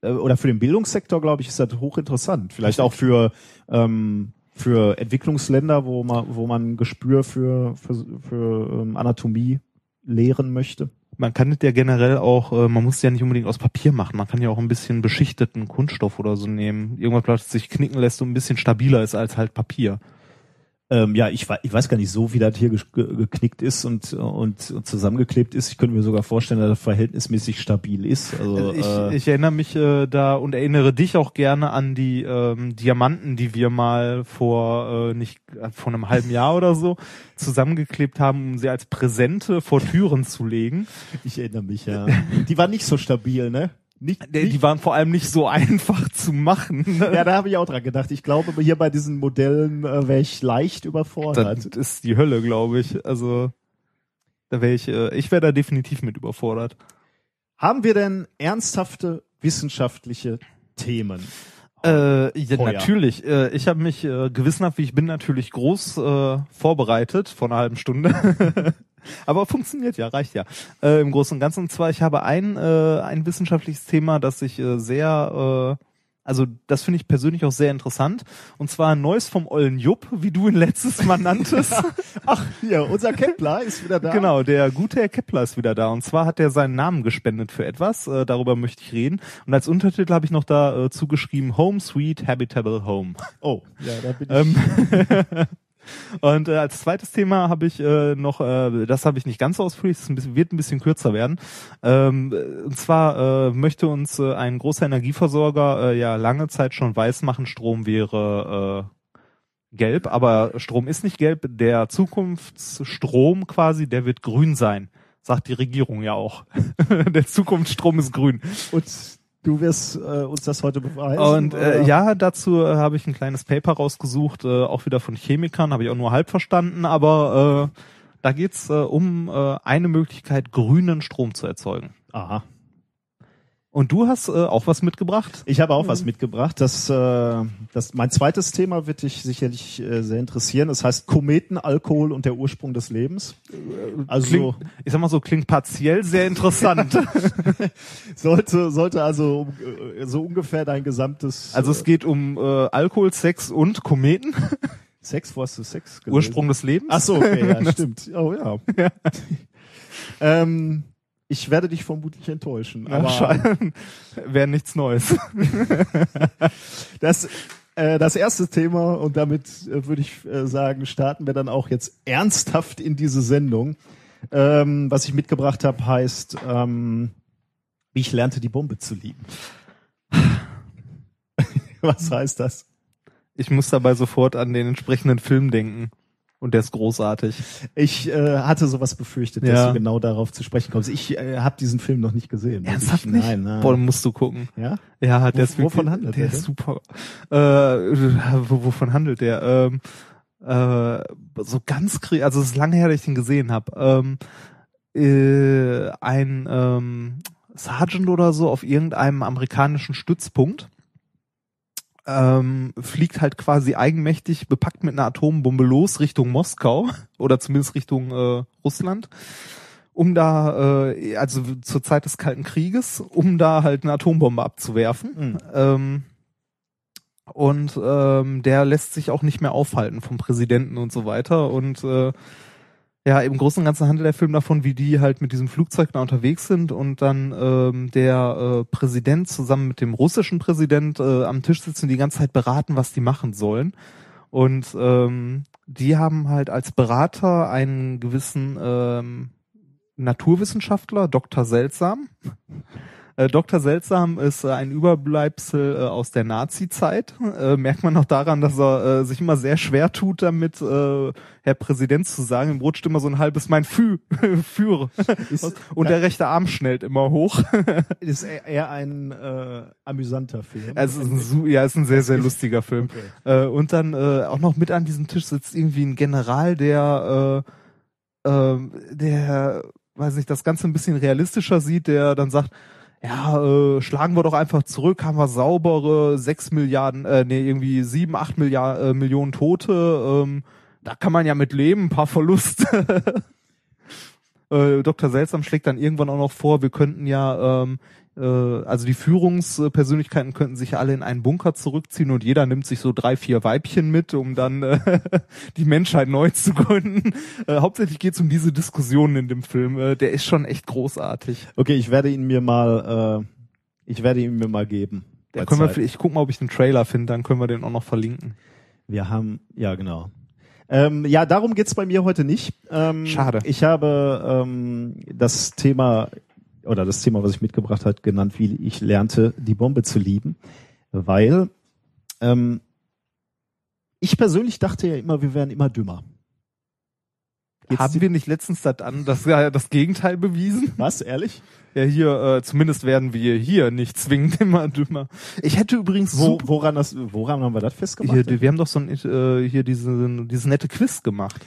B: äh, oder für den Bildungssektor glaube ich ist das hochinteressant. Vielleicht auch für ähm, für Entwicklungsländer, wo man wo man Gespür für für, für ähm, Anatomie lehren möchte.
C: Man kann das ja generell auch, äh, man muss es ja nicht unbedingt aus Papier machen, man kann ja auch ein bisschen beschichteten Kunststoff oder so nehmen. Irgendwas, was sich knicken lässt und ein bisschen stabiler ist als halt Papier.
B: Ähm, ja, ich, ich weiß gar nicht so, wie das hier ge- geknickt ist und, und, und zusammengeklebt ist. Ich könnte mir sogar vorstellen, dass das verhältnismäßig stabil ist. Also,
C: ich,
B: äh,
C: ich erinnere mich äh, da und erinnere dich auch gerne an die ähm, Diamanten, die wir mal vor äh, nicht äh, vor einem halben Jahr oder so zusammengeklebt haben, um sie als Präsente vor Türen zu legen.
B: ich erinnere mich, ja. Die war nicht so stabil, ne? Nicht,
C: Die,
B: nicht
C: waren vor allem nicht so *laughs* einfach zu machen.
B: ja, da habe ich auch dran gedacht. Ich glaube, hier bei diesen Modellen äh, wäre ich leicht überfordert.
C: Das ist die Hölle, glaube ich. Also da wäre ich, äh, ich wäre da definitiv mit überfordert.
B: Haben wir denn ernsthafte wissenschaftliche Themen?
C: Äh, ja,
B: Oh ja.
C: natürlich. Äh, ich habe mich äh, gewissenhaft, wie ich bin, natürlich groß äh, vorbereitet vor einer halben Stunde. *laughs* Aber funktioniert ja, reicht ja. Äh, Im Großen und Ganzen. Und zwar, ich habe ein, äh, ein wissenschaftliches Thema, das ich äh, sehr, äh, also das finde ich persönlich auch sehr interessant. Und zwar ein Neues vom Ollen Jupp, wie du ihn letztes Mal nanntest.
B: Ach, hier, unser Kepler ist wieder da.
C: Genau, der gute Herr Kepler ist wieder da. Und zwar hat er seinen Namen gespendet für etwas. Äh, darüber möchte ich reden. Und als Untertitel habe ich noch da äh, zugeschrieben Home Sweet Habitable Home.
B: Oh, ja, da bin ich.
C: Ähm, *laughs* und äh, als zweites Thema habe ich äh, noch, äh, das habe ich nicht ganz so ausführlich, das ein bisschen, wird ein bisschen kürzer werden. Ähm, äh, und zwar äh, möchte uns äh, ein großer Energieversorger äh, ja lange Zeit schon weiß machen, Strom wäre äh, gelb, aber Strom ist nicht gelb. Der Zukunftsstrom quasi, der wird grün sein, sagt die Regierung ja auch. *laughs* der Zukunftsstrom ist grün.
B: Und du wirst äh, uns das heute beweisen.
C: Und äh, ja, dazu äh, habe ich ein kleines Paper rausgesucht, äh, auch wieder von Chemikern, habe ich auch nur halb verstanden, aber äh, da geht's äh, um äh, eine Möglichkeit, grünen Strom zu erzeugen.
B: Aha.
C: Und du hast äh, auch was mitgebracht?
B: Ich habe auch was mitgebracht. Das, äh, das, mein zweites Thema wird dich sicherlich äh, sehr interessieren. Das heißt Kometen, Alkohol und der Ursprung des Lebens. Also
C: Klingt, ich sag mal so, klingt partiell sehr *laughs* interessant. *laughs*
B: sollte, sollte also äh, so ungefähr dein gesamtes
C: also es geht um äh, Alkohol, Sex und Kometen,
B: äh, *laughs* Sex, wo hast du Sex gelesen?
C: Ursprung des Lebens.
B: Ach so, okay, ja, stimmt. Oh ja. ähm, ich werde dich vermutlich enttäuschen. Aber
C: schade. *laughs* Wäre nichts Neues. *laughs*
B: das, äh, das erste Thema, und damit äh, würde ich äh, sagen, starten wir dann auch jetzt ernsthaft in diese Sendung. Ähm, was ich mitgebracht habe, heißt, ähm, wie ich lernte, die Bombe zu lieben. *laughs* was heißt das?
C: Ich muss dabei sofort an den entsprechenden Film denken. Und der ist großartig.
B: Ich äh, hatte sowas befürchtet, dass
C: Ja.
B: du genau darauf zu sprechen kommst. Ich äh, habe diesen Film noch nicht gesehen.
C: Ernsthaft
B: ich,
C: nicht?
B: Nein, nein.
C: Boah, dann musst du gucken.
B: ja?
C: Ja, der
B: Wo-
C: ist
B: wovon handelt
C: der
B: der
C: ist super. Äh, wo- wovon handelt der? Ähm, äh, so ganz also es ist lange her, dass ich den gesehen habe. Ähm, äh, ein ähm, Sergeant oder so auf irgendeinem amerikanischen Stützpunkt ähm, fliegt halt quasi eigenmächtig bepackt mit einer Atombombe los Richtung Moskau *laughs* oder zumindest Richtung äh, Russland um da, äh, also zur Zeit des Kalten Krieges, um da halt eine Atombombe abzuwerfen.
B: Mhm.
C: Ähm, und ähm, der lässt sich auch nicht mehr aufhalten vom Präsidenten und so weiter. Und äh, ja, im Großen und Ganzen handelt der Film davon, wie die halt mit diesem Flugzeug da unterwegs sind und dann ähm, der äh, Präsident zusammen mit dem russischen Präsident äh, am Tisch sitzen und die ganze Zeit beraten, was die machen sollen. Und ähm, die haben halt als Berater einen gewissen ähm, Naturwissenschaftler, Dr. Seltsam. Äh, Dr. Seltsam ist äh, ein Überbleibsel äh, aus der Nazi-Zeit. Äh, merkt man noch daran, dass er äh, sich immer sehr schwer tut damit, äh, Herr Präsident zu sagen. Ihm rutscht immer so ein halbes Mein Fü, *laughs* Für. Und der rechte Arm schnellt immer hoch. *laughs*
B: Ist eher- ein äh, amüsanter Film.
C: Also es ist ein, ja, ist ein sehr, sehr lustiger Film. Äh, und dann äh, auch noch mit an diesem Tisch sitzt irgendwie ein General, der, äh, äh, der, weiß nicht, das Ganze ein bisschen realistischer sieht, der dann sagt, ja, äh, schlagen wir doch einfach zurück, haben wir saubere sechs Milliarden, äh, nee, irgendwie sieben, acht Milliard, äh, Millionen Tote, ähm, da kann man ja mit leben, ein paar Verluste. *laughs* äh, Dr. Seltsam schlägt dann irgendwann auch noch vor, wir könnten ja, ähm, äh, also die Führungspersönlichkeiten könnten sich alle in einen Bunker zurückziehen und jeder nimmt sich so drei, vier Weibchen mit, um dann äh, *laughs* die Menschheit neu zu gründen. Äh, hauptsächlich geht es um diese Diskussionen in dem Film. Äh, der ist schon echt großartig.
B: Okay, ich werde ihn mir mal, äh, ich werde ihn mir mal geben. Bei
C: können wir, ich guck mal, ob ich den Trailer finde, dann können wir den auch noch verlinken.
B: wir haben, ja genau. Ähm, ja, darum geht's bei mir heute nicht. Ähm,
C: Schade.
B: Ich habe ähm, das Thema oder das Thema, was ich mitgebracht hat, genannt, wie ich lernte, die Bombe zu lieben, weil ähm, ich persönlich dachte ja immer, wir wären immer dümmer. Geht's
C: Haben wir nicht letztens das, an, das, das Gegenteil bewiesen?
B: Was, ehrlich?
C: Ja, hier, äh, zumindest werden wir hier nicht zwingend *laughs* immer dümmer. Ich hätte übrigens
B: Wo,
C: super,
B: woran, das, woran haben wir das festgemacht?
C: hier, wir haben doch so ein, äh, hier diese, dieses nette Quiz gemacht.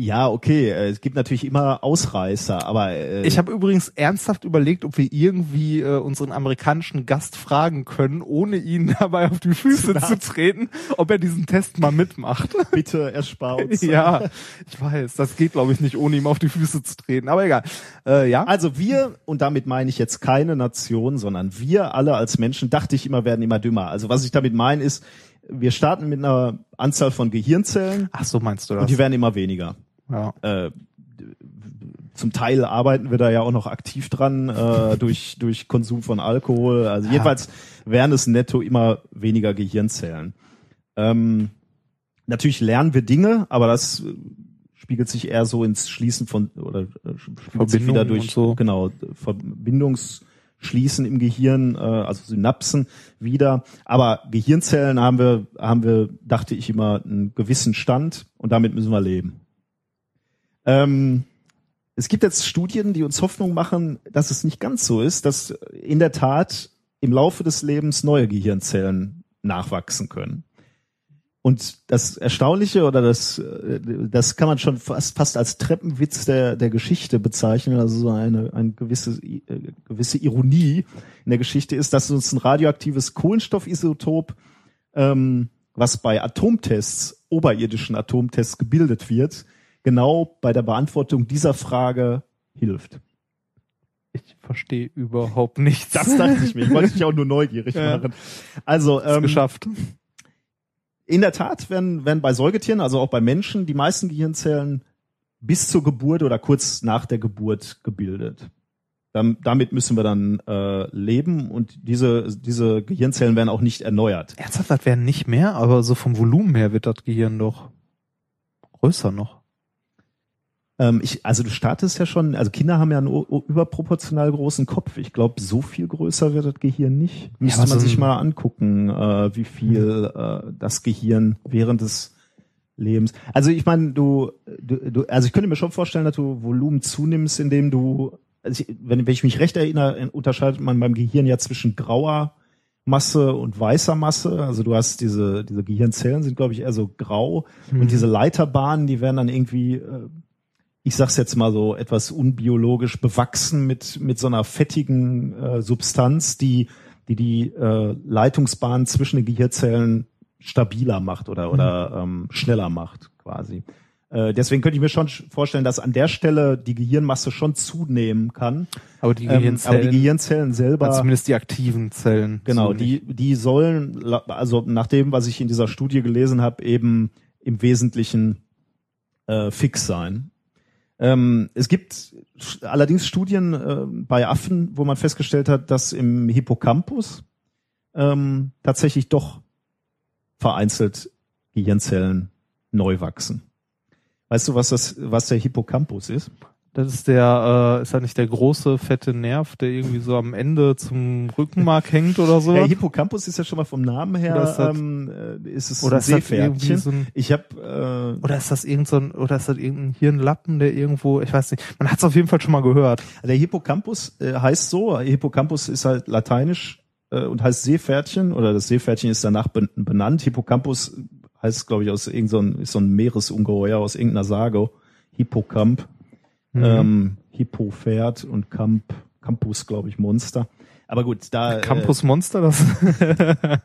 B: Ja, okay, äh, es gibt natürlich immer Ausreißer, aber äh,
C: Ich habe übrigens ernsthaft überlegt, ob wir irgendwie äh, unseren amerikanischen Gast fragen können, ohne ihn *laughs* dabei auf die Füße zu treten, ob er diesen Test mal mitmacht. *laughs*
B: bitte erspar uns. *laughs*
C: ja, ich weiß, das geht glaube ich nicht, ohne ihm auf die Füße zu treten, aber egal. Äh, ja,
B: Also wir, und damit meine ich jetzt keine Nation, sondern wir alle als Menschen, dachte ich immer, werden immer dümmer. Also was ich damit meine ist, wir starten mit einer Anzahl von Gehirnzellen
C: ach so meinst du das?
B: und die werden immer weniger.
C: Ja.
B: Äh, zum Teil arbeiten wir da ja auch noch aktiv dran äh, durch durch Konsum von Alkohol. Also
C: Ja.
B: jedenfalls werden es netto immer weniger Gehirnzellen. Ähm, natürlich lernen wir Dinge, aber das spiegelt sich eher so ins Schließen von oder äh, spiegelt sich wieder durch
C: so.
B: genau Verbindungsschließen im Gehirn, äh, also Synapsen wieder. Aber Gehirnzellen haben wir haben wir dachte ich immer einen gewissen Stand und damit müssen wir leben. Ähm, es gibt jetzt Studien, die uns Hoffnung machen, dass es nicht ganz so ist, dass in der Tat im Laufe des Lebens neue Gehirnzellen nachwachsen können. Und das Erstaunliche oder das, äh, das kann man schon fast, fast als Treppenwitz der, der Geschichte bezeichnen, also so eine, eine gewisse, äh, gewisse Ironie in der Geschichte ist, dass uns ein radioaktives Kohlenstoffisotop, ähm, was bei Atomtests, oberirdischen Atomtests gebildet wird, genau bei der Beantwortung dieser Frage hilft.
C: Ich verstehe überhaupt nichts.
B: Das dachte ich mir. Ich wollte dich auch nur neugierig
C: Ja.
B: machen. Also ähm,
C: geschafft.
B: in der Tat werden, werden bei Säugetieren, also auch bei Menschen, die meisten Gehirnzellen bis zur Geburt oder kurz nach der Geburt gebildet. Dam- Damit müssen wir dann äh, leben und diese, diese Gehirnzellen werden auch nicht erneuert.
C: Ernsthaft, das werden nicht mehr, aber so vom Volumen her wird das Gehirn doch größer noch.
B: Ähm, ich, also du startest ja schon, also Kinder haben ja einen überproportional großen Kopf. Ich glaube, so viel größer wird das Gehirn nicht. Müsste
C: aber
B: man
C: so
B: sich mal angucken, äh, wie viel äh, das Gehirn während des Lebens. Also ich meine, du, du, du, also ich könnte mir schon vorstellen, dass du Volumen zunimmst, indem du, also ich, wenn, wenn ich mich recht erinnere, unterscheidet man beim Gehirn ja zwischen grauer Masse und weißer Masse. Also du hast diese, diese Gehirnzellen sind, glaube ich, eher so grau und diese Leiterbahnen, die werden dann irgendwie, äh, ich sag's jetzt mal so, etwas unbiologisch bewachsen mit, mit so einer fettigen äh, Substanz, die die, die äh, Leitungsbahn zwischen den Gehirnzellen stabiler macht oder, oder ähm, schneller macht, quasi. Äh, deswegen könnte ich mir schon vorstellen, dass an der Stelle die Gehirnmasse schon zunehmen kann.
C: Aber die
B: Ähm,
C: Gehirnzellen,
B: aber die Gehirnzellen selber.
C: also zumindest die aktiven Zellen.
B: Genau, die, die sollen, also nach dem, was ich in dieser Studie gelesen habe, eben im Wesentlichen äh, fix sein. Ähm, es gibt allerdings Studien äh, bei Affen, wo man festgestellt hat, dass im Hippocampus ähm, tatsächlich doch vereinzelt Gehirnzellen neu wachsen. Weißt du, was das, was der Hippocampus ist?
C: Das ist der, äh, ist das nicht der große fette Nerv, der irgendwie so am Ende zum Rückenmark hängt oder so?
B: Der Hippocampus ist ja schon mal vom Namen her,
C: Oder ist das-
B: ähm, äh, ist es
C: Oder
B: ein
C: ist das irgendwie
B: Seepferdchen.
C: so ein-
B: ich habe äh,
C: Oder ist das irgend so ein, oder ist das irgendein Hirnlappen, der irgendwo, ich weiß nicht, man hat es auf jeden Fall schon mal gehört.
B: Der Hippocampus äh, heißt so, Hippocampus ist halt lateinisch äh, und heißt Seepferdchen oder das Seepferdchen ist danach ben benannt. Hippocampus heißt, glaube ich, aus irgendein so ein- ist so ein Meeresungeheuer aus irgendeiner Sage. Hippocamp,
C: Mhm.
B: ähm, Hippopferd und Camp, Campus, glaube ich, Monster. Aber gut, da
C: Campus Monster, das,
B: äh,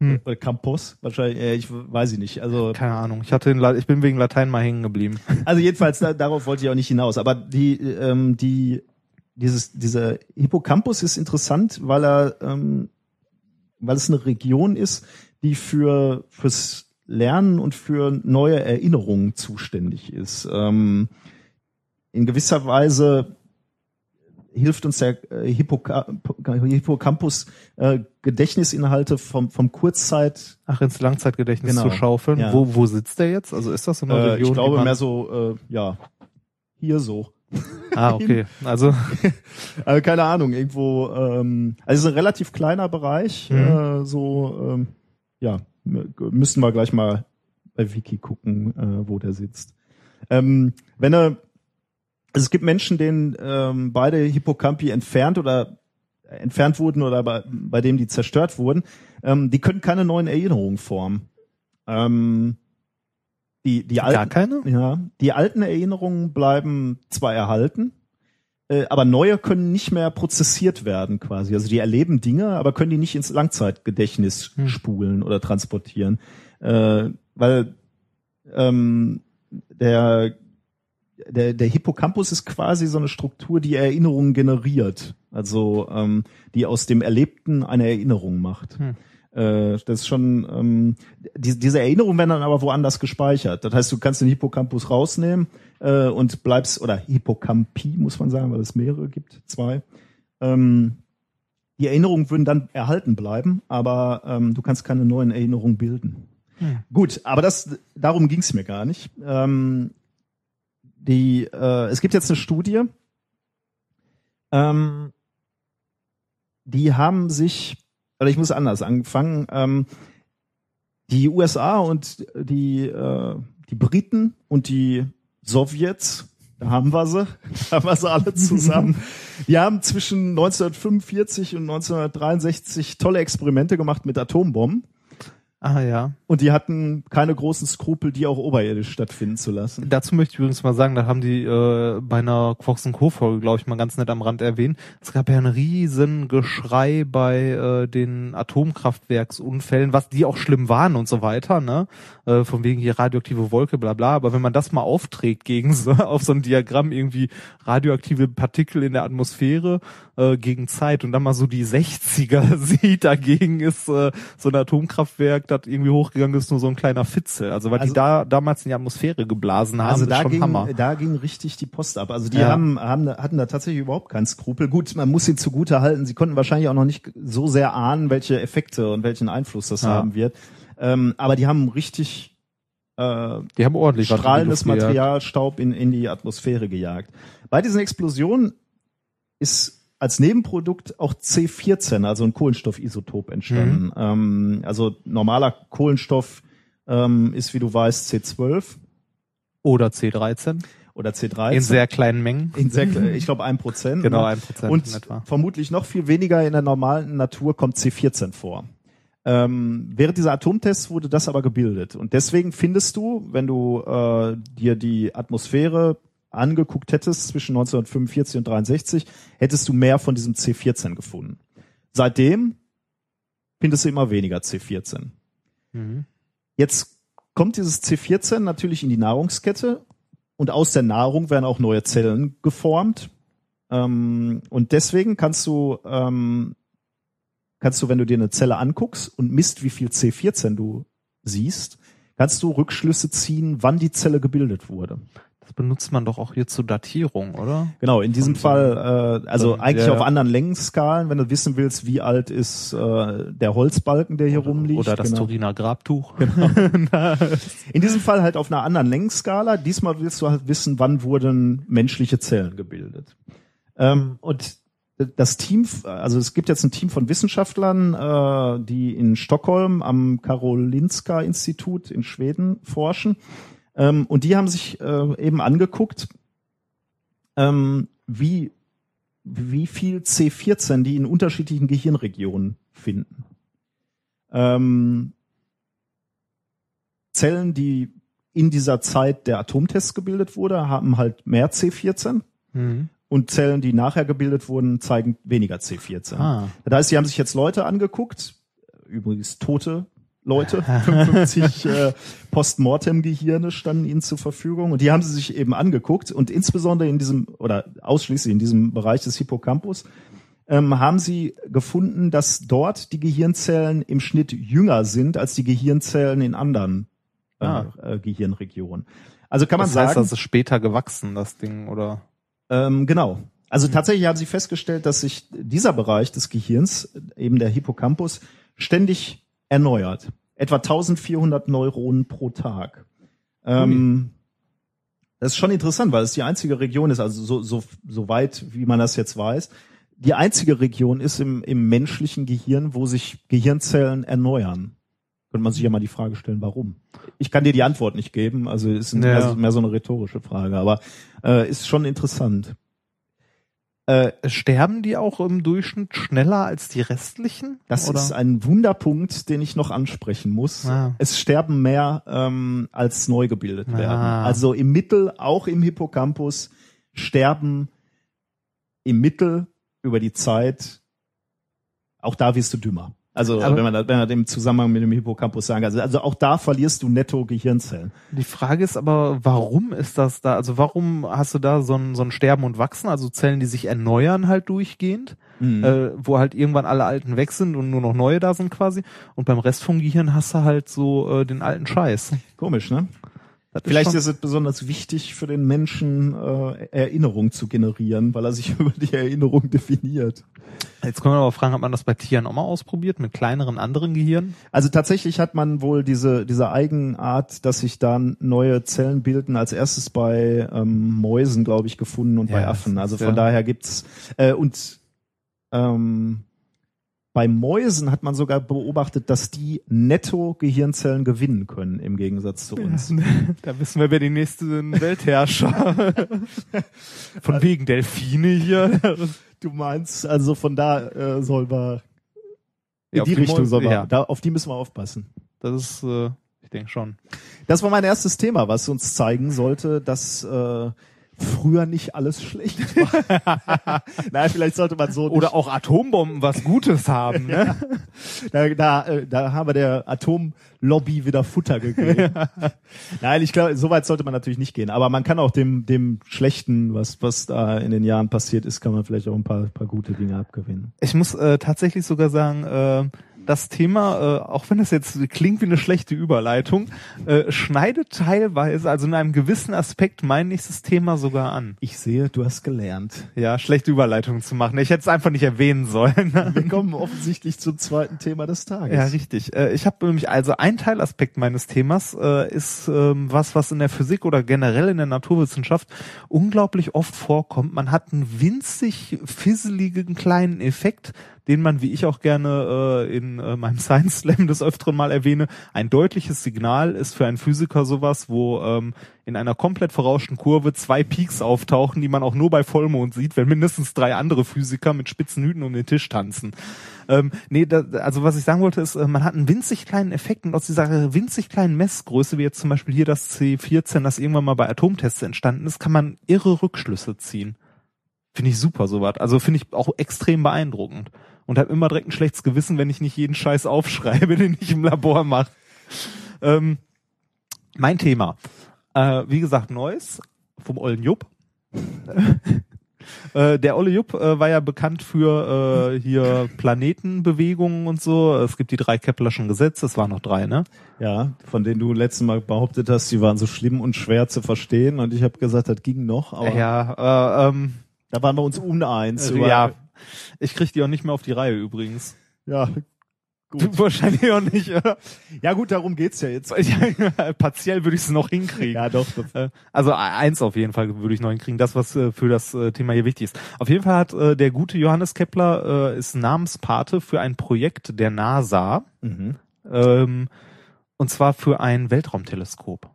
B: *laughs* oder Campus wahrscheinlich, äh, ich weiß ich nicht. Also
C: keine Ahnung. Ich hatte, ich bin wegen Latein mal hängen geblieben. *laughs*
B: Also jedenfalls, da, darauf wollte ich auch nicht hinaus. Aber die, ähm, die, dieses, dieser Hippocampus ist interessant, weil er, ähm, weil es eine Region ist, die für fürs Lernen und für neue Erinnerungen zuständig ist. Ähm, in gewisser Weise hilft uns der äh, Hippocampus Hippocampus äh, Gedächtnisinhalte vom, vom Kurzzeit,
C: Ach, ins Langzeitgedächtnis
B: Genau.
C: zu schaufeln.
B: Ja.
C: Wo, wo sitzt der jetzt? Also ist das so eine
B: äh,
C: Region?
B: ich glaube mehr so, äh, ja, hier so.
C: Ah, *laughs* okay. Also,
B: Also keine Ahnung, irgendwo, ähm, also es ist ein relativ kleiner Bereich,
C: Mhm.
B: äh, so, ähm, ja, müssen wir gleich mal bei Wiki gucken, äh, wo der sitzt. Ähm, wenn er, also es gibt Menschen, denen ähm, beide Hippocampi entfernt oder entfernt wurden oder bei, bei dem die zerstört wurden, ähm, die können keine neuen Erinnerungen formen. Ähm, die, die alten,
C: gar keine?
B: ja, die alten Erinnerungen bleiben zwar erhalten, äh, aber neue können nicht mehr prozessiert werden quasi. Also die erleben Dinge, aber können die nicht ins Langzeitgedächtnis
C: Hm.
B: spulen oder transportieren, äh, weil ähm, der der, der Hippocampus ist quasi so eine Struktur, die Erinnerungen generiert. Also ähm, die aus dem Erlebten eine Erinnerung macht.
C: Hm.
B: Äh, das ist schon, ähm, die, diese Erinnerungen werden dann aber woanders gespeichert. Das heißt, du kannst den Hippocampus rausnehmen äh, und bleibst, oder Hippocampi muss man sagen, weil es mehrere gibt, zwei. Ähm, die Erinnerungen würden dann erhalten bleiben, aber ähm, du kannst keine neuen Erinnerungen bilden.
C: Hm.
B: Gut, aber das darum ging es mir gar nicht. Ähm, die, äh, es gibt jetzt eine Studie, ähm, die haben sich, oder ich muss anders anfangen, ähm, die USA und die, äh, die Briten und die Sowjets, da haben wir sie, *laughs* da haben wir sie alle zusammen. Die haben zwischen 1945 und 1963 tolle Experimente gemacht mit Atombomben.
C: Ah ja.
B: Und die hatten keine großen Skrupel, die auch oberirdisch stattfinden zu lassen.
C: Dazu möchte ich übrigens mal sagen, da haben die äh, bei einer Quarks Co. Folge, glaube ich, mal ganz nett am Rand erwähnt. Es gab ja ein riesen Geschrei bei äh, den Atomkraftwerksunfällen, was die auch schlimm waren und so weiter, ne? Äh, von wegen hier radioaktive Wolke, bla bla. Aber wenn man das mal aufträgt gegen so, *laughs* auf so ein Diagramm irgendwie radioaktive Partikel in der Atmosphäre äh, gegen Zeit und dann mal so die 60er *laughs* sieht, dagegen ist äh, so ein Atomkraftwerk, das irgendwie hochgegangen ist, nur so ein kleiner Fitzel. Also was
B: Also-
C: die da damals in die Atmosphäre geblasen haben,
B: Also da ging,
C: Hammer.
B: da ging richtig die Post ab. Also die
C: Ja.
B: haben, haben, hatten da tatsächlich überhaupt keinen Skrupel. Gut, man muss ihnen zugute halten, sie konnten wahrscheinlich auch noch nicht so sehr ahnen, welche Effekte und welchen Einfluss das
C: Ja.
B: haben wird. Ähm, aber die haben richtig äh,
C: Die haben ordentlich
B: strahlendes. Material, Staub in, in die Atmosphäre gejagt. Bei diesen Explosionen ist als Nebenprodukt auch C14, also ein Kohlenstoffisotop entstanden.
C: Mhm.
B: Ähm, also normaler Kohlenstoff ähm, ist, wie du weißt, C12
C: Oder C13
B: oder C13.
C: in sehr kleinen Mengen.
B: In sehr, ich glaube ein Prozent.
C: Genau,
B: ne?
C: ein Prozent
B: Und vermutlich noch viel weniger in der normalen Natur kommt C14 vor. Ähm, während dieser Atomtests wurde das aber gebildet. Und deswegen findest du, wenn du äh, dir die Atmosphäre angeguckt hättest zwischen 1945 und 63, hättest du mehr von diesem C14 gefunden. Seitdem findest du immer weniger C14.
C: Mhm.
B: Jetzt kommt dieses C14 natürlich in die Nahrungskette und aus der Nahrung werden auch neue Zellen geformt. Ähm, und deswegen kannst du, ähm, kannst du, wenn du dir eine Zelle anguckst und misst, wie viel C14 du siehst, kannst du Rückschlüsse ziehen, wann die Zelle gebildet wurde.
C: Das benutzt man doch auch hier zur Datierung, oder?
B: Genau, in diesem
C: Und,
B: Fall, äh, also
C: dann-
B: eigentlich
C: ja,
B: auf anderen Längenskalen, wenn du wissen willst, wie alt ist äh, der Holzbalken, der hier rumliegt.
C: Oder das
B: genau.
C: Turiner Grabtuch. *laughs* *laughs*
B: In diesem Fall halt auf einer anderen Längenskala. Diesmal willst du halt wissen, wann wurden menschliche Zellen gebildet. Ähm, und das Team, also es gibt jetzt ein Team von Wissenschaftlern, äh, die in Stockholm am Karolinska Institut in Schweden forschen. Ähm, und die haben sich äh, eben angeguckt, ähm, wie, wie viel C14 die in unterschiedlichen Gehirnregionen finden. Ähm, Zellen, die in dieser Zeit der Atomtests gebildet wurde, haben halt mehr C14
C: Mhm.
B: und Zellen, die nachher gebildet wurden, zeigen weniger C14.
C: Ah.
B: Das heißt, sie haben sich jetzt Leute angeguckt, übrigens tote Leute, *laughs* 55 äh, Postmortem-Gehirne standen ihnen zur Verfügung und die haben sie sich eben angeguckt und insbesondere in diesem oder ausschließlich in diesem Bereich des Hippocampus ähm, haben sie gefunden, dass dort die Gehirnzellen im Schnitt jünger sind als die Gehirnzellen in anderen äh,
C: Ah.
B: äh, Gehirnregionen. Also kann man
C: das heißt,
B: sagen,
C: das ist später gewachsen, das Ding, oder?
B: ähm, genau. Also tatsächlich haben sie festgestellt, dass sich dieser Bereich des Gehirns, eben der Hippocampus, ständig erneuert. Etwa 1400 Neuronen pro Tag. Ähm, das ist schon interessant, weil es die einzige Region ist, also so, so, so weit, wie man das jetzt weiß, die einzige Region ist im, im menschlichen Gehirn, wo sich Gehirnzellen erneuern. Könnte man sich ja mal die Frage stellen, warum? Ich kann dir die Antwort nicht geben, also ist
C: Ja.
B: mehr, so- mehr so eine rhetorische Frage, aber äh, ist schon interessant. Äh,
C: Sterben die auch im Durchschnitt schneller als die restlichen?
B: das
C: Oder?
B: ist ein Wunderpunkt, den ich noch ansprechen muss.
C: Ah.
B: Es sterben mehr ähm, als neu gebildet werden.
C: Ah.
B: Also im Mittel, auch im Hippocampus, sterben im Mittel über die Zeit, auch da wirst du dümmer. Also
C: Aber-
B: wenn man das, wenn man das im Zusammenhang mit dem Hippocampus sagen, also, also auch da verlierst du netto Gehirnzellen.
C: Die Frage ist aber, warum ist das da? Also warum hast du da so ein, so ein Sterben und Wachsen, also Zellen, die sich erneuern halt durchgehend,
B: Mhm.
C: äh, wo halt irgendwann alle alten weg sind und nur noch neue da sind quasi. Und beim Rest vom Gehirn hast du halt so äh, den alten Scheiß.
B: Komisch, ne?
C: Das
B: Vielleicht
C: schon-
B: ist es besonders wichtig für den Menschen, äh, Erinnerung zu generieren, weil er sich *laughs* über die Erinnerung definiert.
C: Jetzt können wir aber fragen, hat man das bei Tieren auch mal ausprobiert mit kleineren anderen Gehirnen?
B: Also tatsächlich hat man wohl diese, diese Eigenart, dass sich dann neue Zellen bilden, als erstes bei ähm, Mäusen, glaube ich, gefunden und
C: Ja,
B: bei Affen. Also
C: ist
B: von
C: ja-
B: daher gibt's äh, und ähm, bei Mäusen hat man sogar beobachtet, dass die netto Gehirnzellen gewinnen können im Gegensatz zu uns. *laughs*
C: Da wissen wir, wer die nächsten Weltherrscher. *laughs* Von wegen Delfine hier.
B: Du meinst, also von da äh, soll wir in
C: Ja,
B: die
C: die
B: Richtung soll wir,
C: ja.
B: da, auf die müssen wir aufpassen.
C: Das ist, äh, ich denke schon.
B: Das war mein erstes Thema, was uns zeigen sollte, dass äh, früher nicht alles schlecht war. *laughs* Nein, vielleicht sollte man so
C: Oder auch Atombomben was Gutes haben, *laughs* ne?
B: da, da, äh, da haben wir der Atomlobby wieder Futter gegeben. *laughs* Nein, ich glaube, so weit sollte man natürlich nicht gehen. Aber man kann auch dem, dem Schlechten, was, was da in den Jahren passiert ist, kann man vielleicht auch ein paar, paar gute Dinge abgewinnen.
C: Ich muss äh, tatsächlich sogar sagen, äh, das Thema, äh, auch wenn es jetzt klingt wie eine schlechte Überleitung, äh, schneidet teilweise, also in einem gewissen Aspekt mein nächstes Thema sogar an.
B: Ich sehe, du hast gelernt.
C: Ja, schlechte Überleitungen zu machen. Ich hätte es einfach nicht erwähnen sollen. *laughs*
B: Wir kommen offensichtlich zum zweiten Thema des Tages.
C: Ja, richtig. Äh, Ich habe nämlich also ein Teilaspekt meines Themas äh, ist ähm, was, was in der Physik oder generell in der Naturwissenschaft unglaublich oft vorkommt. Man hat einen winzig fisseligen kleinen Effekt, den man, wie ich auch gerne äh, in äh, meinem *laughs* Science Slam des Öfteren mal erwähne, ein deutliches Signal ist für einen Physiker sowas, wo ähm, in einer komplett verrauschten Kurve zwei Peaks auftauchen, die man auch nur bei Vollmond sieht, wenn mindestens drei andere Physiker mit spitzen Hüten um den Tisch tanzen. Ähm, nee, da, also was ich sagen wollte ist, äh, man hat einen winzig kleinen Effekt und aus dieser winzig kleinen Messgröße, wie jetzt zum Beispiel hier das C14, das irgendwann mal bei Atomtests entstanden ist, kann man irre Rückschlüsse ziehen. Finde ich super, sowas. Also finde ich auch extrem beeindruckend. Und habe immer direkt ein schlechtes Gewissen, wenn ich nicht jeden Scheiß aufschreibe, *laughs* den ich im Labor mache. Ähm, mein Thema. Äh, wie gesagt, Neues vom Ollen Jupp. *laughs* Äh, der Olle Jupp äh, war ja bekannt für äh, hier Planetenbewegungen und so. Es gibt die drei Keplerschen Gesetze, es waren noch drei, ne?
B: Ja, von denen du letztes Mal behauptet hast, die waren so schlimm und schwer zu verstehen. Und ich habe gesagt, das ging noch, aber
C: Ja, äh, ähm,
B: da waren wir uns uneins.
C: äh,
B: über-
C: ja. Ich krieg die auch nicht mehr auf die Reihe übrigens.
B: ja.
C: Du *laughs* wahrscheinlich auch nicht, oder?
B: Ja gut, darum geht's ja jetzt.
C: Partiell würde ich es noch hinkriegen.
B: Ja, doch.
C: Äh, Also e- eins auf jeden Fall würde ich noch hinkriegen, das was äh, für das äh, Thema hier wichtig ist. Auf jeden Fall hat der gute Johannes Kepler ist Namenspate für ein Projekt der NASA
B: Mhm.
C: ähm, und zwar für ein Weltraumteleskop.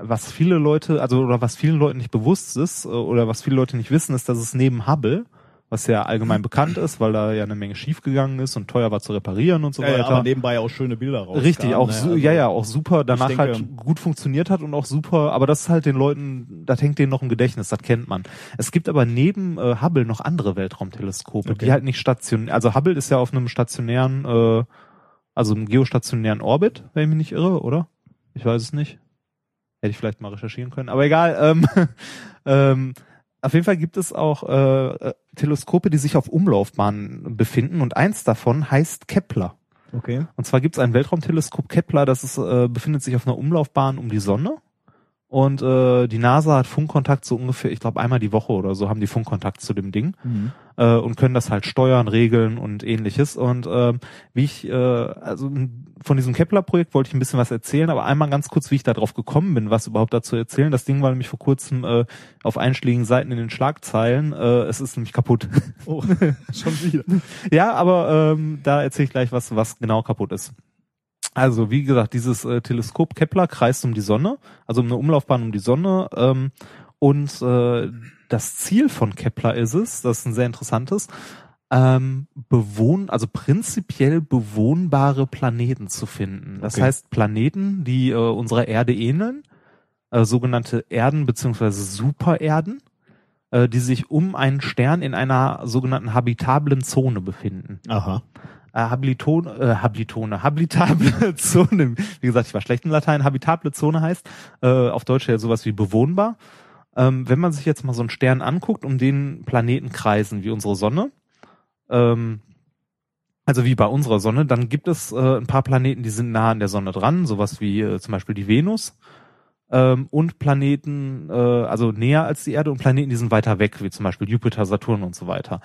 C: Was viele Leute, also oder was vielen Leuten nicht bewusst ist oder was viele Leute nicht wissen, ist, dass es neben Hubble, was ja allgemein *clears throat* bekannt ist, weil da ja eine Menge schiefgegangen ist und teuer war zu reparieren und so
B: Ja, ja,
C: weiter.
B: aber nebenbei auch schöne Bilder raus.
C: Richtig, auch su ja, ja, auch super, danach
B: denke-
C: halt gut funktioniert hat und auch super, aber das ist halt den Leuten, das hängt denen noch im Gedächtnis, das kennt man. Es gibt aber neben äh, Hubble noch andere Weltraumteleskope,
B: Okay.
C: die halt nicht stationär, also Hubble ist ja auf einem stationären, äh, also einem geostationären Orbit, wenn ich mich nicht irre, oder? Ich weiß es nicht. Hätte ich vielleicht mal recherchieren können, aber egal. Ähm, *laughs* ähm, auf jeden Fall gibt es auch äh, äh, Teleskope, die sich auf Umlaufbahnen befinden und eins davon heißt Kepler.
B: Okay.
C: Und zwar gibt es ein Weltraumteleskop Kepler, das ist, äh, befindet sich auf einer Umlaufbahn um die Sonne. Und äh, die NASA hat Funkkontakt so ungefähr, ich glaube einmal die Woche oder so haben die Funkkontakt zu dem Ding äh, und können das halt steuern, regeln und ähnliches. Und ähm, wie ich, äh, also von diesem Kepler-Projekt wollte ich ein bisschen was erzählen, aber einmal ganz kurz, wie ich da drauf gekommen bin, was überhaupt dazu erzählen. Das Ding war nämlich vor kurzem äh, auf einschlägigen Seiten in den Schlagzeilen. Äh, es ist nämlich kaputt.
B: Oh, *laughs* schon wieder. *laughs*
C: ja, aber ähm, da erzähle ich gleich was, was genau kaputt ist. Also wie gesagt, dieses äh, Teleskop Kepler kreist um die Sonne, also um eine Umlaufbahn um die Sonne. Ähm, und äh, das Ziel von Kepler ist es, das ist ein sehr interessantes, ähm, bewohn, also prinzipiell bewohnbare Planeten zu finden. Das
B: Okay.
C: heißt Planeten, die äh, unserer Erde ähneln, äh, sogenannte Erden beziehungsweise Supererden, äh, die sich um einen Stern in einer sogenannten habitablen Zone befinden
B: Aha.
C: Äh, Habilitone, äh, Habilitone, habitable *laughs* Zone. Wie gesagt, ich war schlecht in Latein. Habitable Zone heißt äh, auf Deutsch ja sowas wie bewohnbar. Ähm, wenn man sich jetzt mal so einen Stern anguckt, um den Planeten kreisen wie unsere Sonne, ähm, also wie bei unserer Sonne, dann gibt es äh, ein paar Planeten, die sind nah an der Sonne dran, sowas wie äh, zum Beispiel die Venus. Ähm, und Planeten, äh, also näher als die Erde und Planeten, die sind weiter weg, wie zum Beispiel Jupiter, Saturn und so weiter.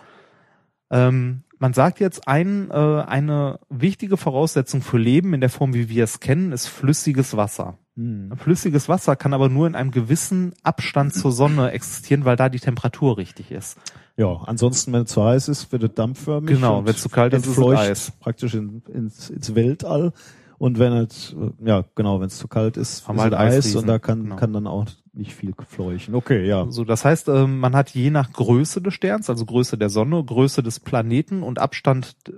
C: Ähm, man sagt jetzt, ein, äh, eine wichtige Voraussetzung für Leben in der Form, wie wir es kennen, ist flüssiges Wasser.
B: Hm.
C: Flüssiges Wasser kann aber nur in einem gewissen Abstand zur Sonne existieren, weil da die Temperatur richtig ist.
B: Ja, ansonsten, wenn es zu heiß ist, wird es dampfförmig.
C: Genau, wenn es zu kalt ist, ist es Eis.
B: praktisch in, ins, ins Weltall. Und wenn es, äh, ja, genau, wenn es zu kalt ist,
C: Haben
B: ist
C: halt
B: es Eis und da kann,
C: genau.
B: kann dann auch nicht viel fleuchen. Okay, ja.
C: So, das heißt, ähm, man hat je nach Größe des Sterns, also Größe der Sonne, Größe des Planeten und Abstand äh,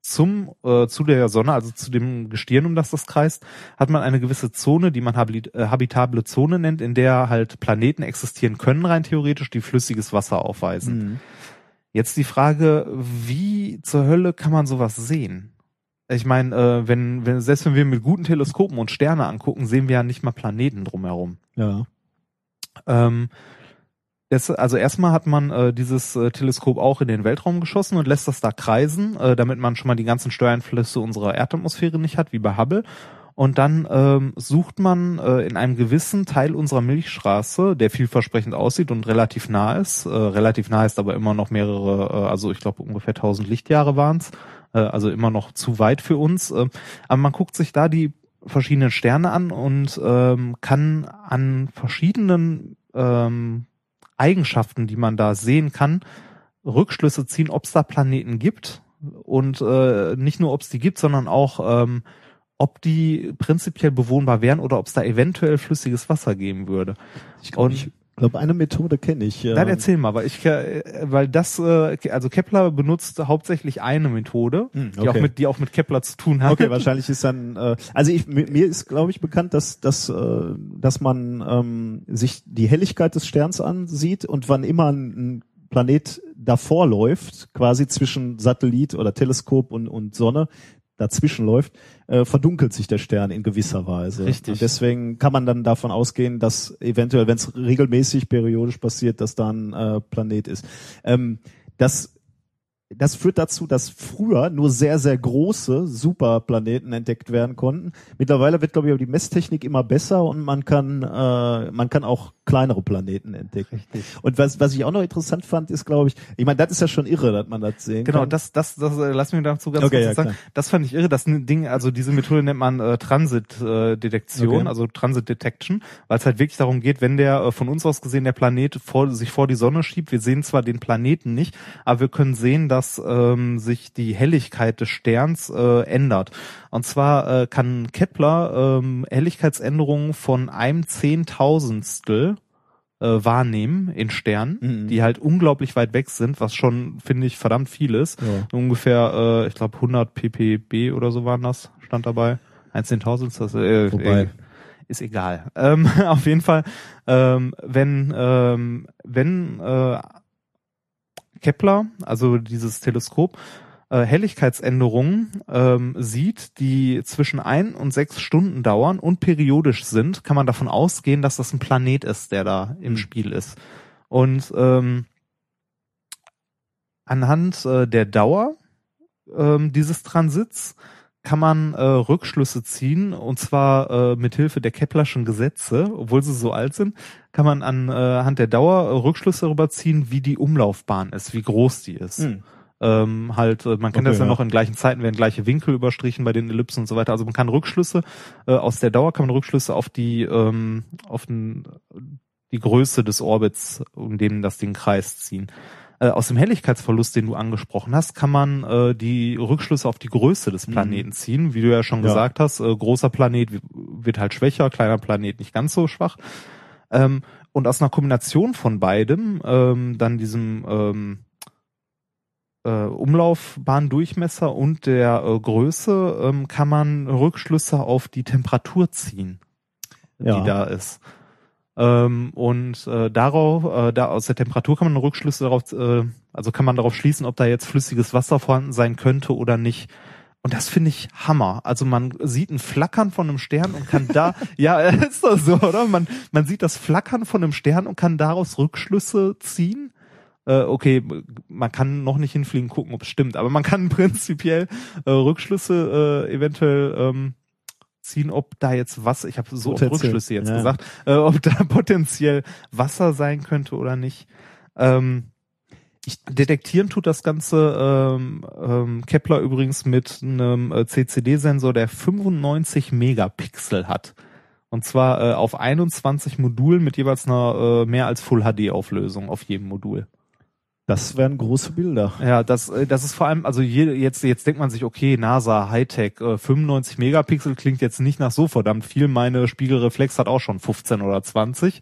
C: zum äh, zu der Sonne, also zu dem Gestirn, um das das kreist, hat man eine gewisse Zone, die man habili- äh, habitable Zone nennt, in der halt Planeten existieren können, rein theoretisch, die flüssiges Wasser aufweisen.
B: Mhm.
C: Jetzt die Frage, wie zur Hölle kann man sowas sehen? Ich meine, äh, wenn, wenn, selbst wenn wir mit guten Teleskopen und Sterne angucken, sehen wir ja nicht mal Planeten drumherum.
B: Ja.
C: Ähm, das, also erstmal hat man äh, dieses äh, Teleskop auch in den Weltraum geschossen und lässt das da kreisen, äh, damit man schon mal die ganzen Steuereinflüsse unserer Erdatmosphäre nicht hat, wie bei Hubble. Und dann ähm, sucht man äh, in einem gewissen Teil unserer Milchstraße, der vielversprechend aussieht und relativ nah ist, äh, relativ nah ist aber immer noch mehrere, äh, also ich glaube ungefähr 1000 Lichtjahre waren's, äh, also immer noch zu weit für uns. Äh, aber man guckt sich da die verschiedenen Sterne an und ähm, kann an verschiedenen ähm, Eigenschaften, die man da sehen kann, Rückschlüsse ziehen, ob es da Planeten gibt und äh, nicht nur, ob es die gibt, sondern auch, ähm, ob die prinzipiell bewohnbar wären oder ob es da eventuell flüssiges Wasser geben würde.
B: Ich glaube,
C: Und-
B: ich glaube, eine Methode kenne ich. Ja.
C: Nein, erzähl mal, weil ich, äh, weil das, äh, also Kepler benutzt hauptsächlich eine Methode,
B: Hm,
C: die auch
B: okay.
C: mit, die auch mit Kepler zu tun hat.
B: Okay, wahrscheinlich ist dann, äh, also ich, mir ist, glaube ich, bekannt, dass, dass, dass man ähm, sich die Helligkeit des Sterns ansieht und wann immer ein, ein Planet davor läuft, quasi zwischen Satellit oder Teleskop und, und Sonne, dazwischen läuft, äh, verdunkelt sich der Stern in gewisser Weise.
C: Richtig.
B: Und deswegen kann man dann davon ausgehen, dass eventuell, wenn es regelmäßig, periodisch passiert, dass da ein äh, Planet ist. Ähm, das das führt dazu, dass früher nur sehr, sehr große Superplaneten entdeckt werden konnten. Mittlerweile wird, glaube ich, aber die Messtechnik immer besser und man kann, äh, man kann auch kleinere Planeten entdecken.
C: Richtig.
B: Und was, was ich auch noch interessant fand, ist, glaube ich, ich meine, das ist ja schon irre, dass man das sehen
C: Genau,
B: kann.
C: das, das, das, äh, lass mich dazu ganz
B: Okay,
C: kurz
B: ja,
C: sagen.
B: klar.
C: Das fand ich irre. Das Ding, also diese Methode nennt man äh, Transit-Detektion, äh,
B: Okay.
C: also Transit Detection, weil es halt wirklich darum geht, wenn der äh, von uns aus gesehen der Planet vor, sich vor die Sonne schiebt, wir sehen zwar den Planeten nicht, aber wir können sehen, dass ähm, sich die Helligkeit des Sterns äh, ändert. Und zwar äh, kann Kepler ähm, Helligkeitsänderungen von einem Zehntausendstel äh, wahrnehmen in Sternen,
B: Mhm.
C: die halt unglaublich weit weg sind, was schon, finde ich, verdammt viel ist.
B: Ja.
C: Ungefähr, äh, ich glaube, 100 ppb oder so waren das, stand dabei. Ein Zehntausendstel, äh,
B: Wobei.
C: äh, ist egal. Ähm, *laughs* auf jeden Fall, ähm, wenn, ähm, wenn äh, Kepler, also dieses Teleskop, äh, Helligkeitsänderungen ähm, sieht, die zwischen ein und sechs Stunden dauern und periodisch sind, kann man davon ausgehen, dass das ein Planet ist, der da im Spiel ist. Und ähm, anhand äh, der Dauer ähm, dieses Transits kann man äh, Rückschlüsse ziehen und zwar äh, mit Hilfe der Keplerschen Gesetze, obwohl sie so alt sind, kann man anhand der Dauer äh, Rückschlüsse darüber ziehen, wie die Umlaufbahn ist, wie groß die ist.
B: Hm.
C: Ähm, halt, äh, man kennt
B: Okay,
C: das ja,
B: ja.
C: noch in gleichen Zeiten werden gleiche Winkel überstrichen bei den Ellipsen und so weiter. Also man kann Rückschlüsse äh, aus der Dauer kann man Rückschlüsse auf die ähm, auf den, die Größe des Orbits, um den das Ding kreist, ziehen. Äh, aus dem Helligkeitsverlust, den du angesprochen hast, kann man äh, die Rückschlüsse auf die Größe des Planeten ziehen. Wie du ja schon
B: Mhm. Ja.
C: gesagt hast, äh, großer Planet wird halt schwächer, kleiner Planet nicht ganz so schwach. Ähm, und aus einer Kombination von beidem, ähm, dann diesem ähm, äh, Umlaufbahndurchmesser und der äh, Größe, ähm, kann man Rückschlüsse auf die Temperatur ziehen,
B: Ja.
C: die da ist. Ähm, und äh, darauf, äh, da aus der Temperatur kann man Rückschlüsse darauf, äh, also kann man darauf schließen, ob da jetzt flüssiges Wasser vorhanden sein könnte oder nicht. Und das finde ich Hammer. Also man sieht ein Flackern von einem Stern und kann da, *laughs* ja, *laughs* ist doch so, oder? Man, man sieht das Flackern von einem Stern und kann daraus Rückschlüsse ziehen. Äh, okay, man kann noch nicht hinfliegen, gucken, ob es stimmt, aber man kann *laughs* prinzipiell äh, Rückschlüsse äh, eventuell ähm, ziehen, ob da jetzt Wasser, ich habe so Rückschlüsse jetzt
B: ja.
C: gesagt, äh, ob da *laughs* potenziell Wasser sein könnte oder nicht. Ähm, ich, detektieren tut das Ganze ähm, ähm, Kepler übrigens mit einem äh, CCD-Sensor, der 95 Megapixel hat. Und zwar äh, auf 21 Modulen mit jeweils einer äh, mehr als Full HD-Auflösung auf jedem Modul.
B: Das wären große Bilder.
C: Ja, das, äh, das ist vor allem, also je, jetzt, jetzt denkt man sich, okay, NASA, Hightech, äh, 95 Megapixel klingt jetzt nicht nach so verdammt viel. Meine Spiegelreflex hat auch schon 15 oder 20.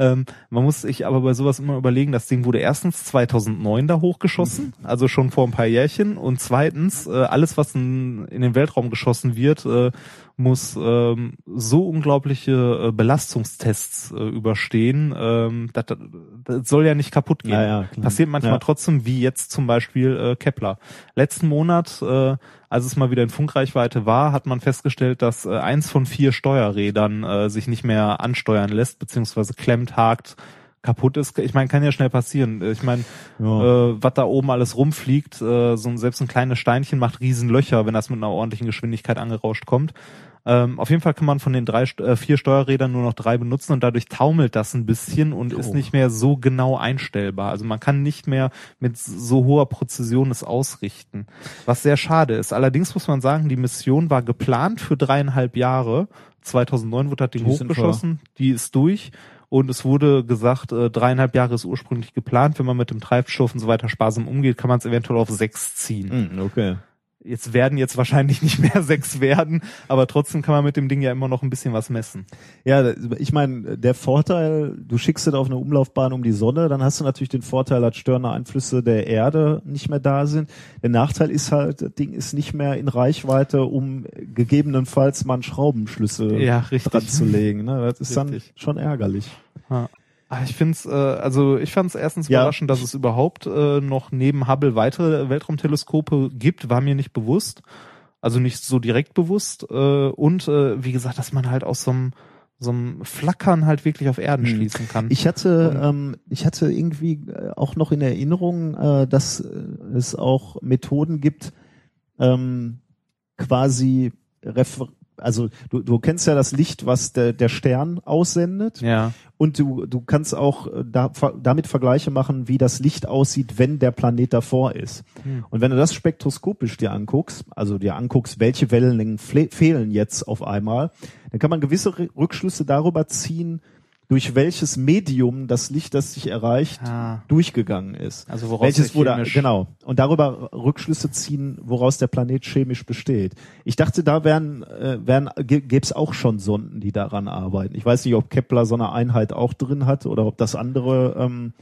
C: Ähm, man muss sich aber bei sowas immer überlegen, das Ding wurde erstens 2009 da hochgeschossen, also schon vor ein paar Jährchen. Und zweitens, äh, alles, was in, in den Weltraum geschossen wird, äh, muss ähm, so unglaubliche äh, Belastungstests äh, überstehen. Ähm, das, das, soll ja nicht kaputt gehen.
B: Ja, ja.
C: Passiert manchmal
B: Ja.
C: trotzdem, wie jetzt zum Beispiel äh, Kepler. Letzten Monat, äh, als es mal wieder in Funkreichweite war, hat man festgestellt, dass äh, eins von vier Steuerrädern äh, sich nicht mehr ansteuern lässt, beziehungsweise klemmt, hakt, kaputt ist. Ich meine, kann ja schnell passieren. Ich meine,
B: Ja.
C: äh, was da oben alles rumfliegt, äh, so ein, selbst ein kleines Steinchen macht riesen Löcher, wenn das mit einer ordentlichen Geschwindigkeit angerauscht kommt. Ähm, auf jeden Fall kann man von den drei, äh, vier Steuerrädern nur noch drei benutzen und dadurch taumelt das ein bisschen und ist nicht mehr so genau einstellbar. Also man kann nicht mehr mit so hoher Präzision es ausrichten, was sehr schade ist. Allerdings muss man sagen, die Mission war geplant für dreieinhalb Jahre. 2009 wurde das Ding
B: Die
C: hochgeschossen, die ist durch. Und es wurde gesagt, äh, dreieinhalb Jahre ist ursprünglich geplant. Wenn man mit dem Treibstoff und so weiter sparsam umgeht, kann man es eventuell auf sechs ziehen.
B: Hm, okay.
C: Jetzt werden jetzt wahrscheinlich nicht mehr *laughs* sechs werden, aber trotzdem kann man mit dem Ding ja immer noch ein bisschen was messen.
B: Ja, ich meine, der Vorteil, du schickst es auf eine Umlaufbahn um die Sonne, dann hast du natürlich den Vorteil, dass störende Einflüsse der Erde nicht mehr da sind. Der Nachteil ist halt, das Ding ist nicht mehr in Reichweite, um gegebenenfalls mal einen Schraubenschlüssel
C: Ja, richtig.
B: dran zu legen. Ne? Das ist
C: Richtig.
B: dann schon ärgerlich.
C: Ah, Ich finde es, äh, also ich fand es erstens
B: Ja.
C: überraschend, dass es überhaupt äh, noch neben Hubble weitere Weltraumteleskope gibt, war mir nicht bewusst. Also nicht so direkt bewusst. Äh, und äh, wie gesagt, dass man halt aus so einem so einem Flackern halt wirklich auf Erden
B: Hm.
C: schließen kann.
B: Ich hatte, ähm, ich hatte irgendwie äh, auch noch in Erinnerung, äh, dass äh, es auch Methoden gibt, ähm, quasi refer also du, du kennst ja das Licht, was der, der Stern aussendet.
C: ja.
B: Und du, du kannst auch äh, da, damit Vergleiche machen, wie das Licht aussieht, wenn der Planet davor ist.
C: Hm.
B: Und wenn du das spektroskopisch dir anguckst, also dir anguckst, welche Wellenlängen fehlen jetzt auf einmal, dann kann man gewisse Rückschlüsse darüber ziehen, durch welches Medium das Licht, das dich erreicht,
C: Ah.
B: durchgegangen ist.
C: Also woraus
B: welches
C: der
B: wurde genau und darüber Rückschlüsse ziehen, woraus der Planet chemisch besteht. Ich dachte, da wären äh, wären gäbe es auch schon Sonden, die daran arbeiten. Ich weiß nicht, ob Kepler so eine Einheit auch drin hat oder ob das andere ähm,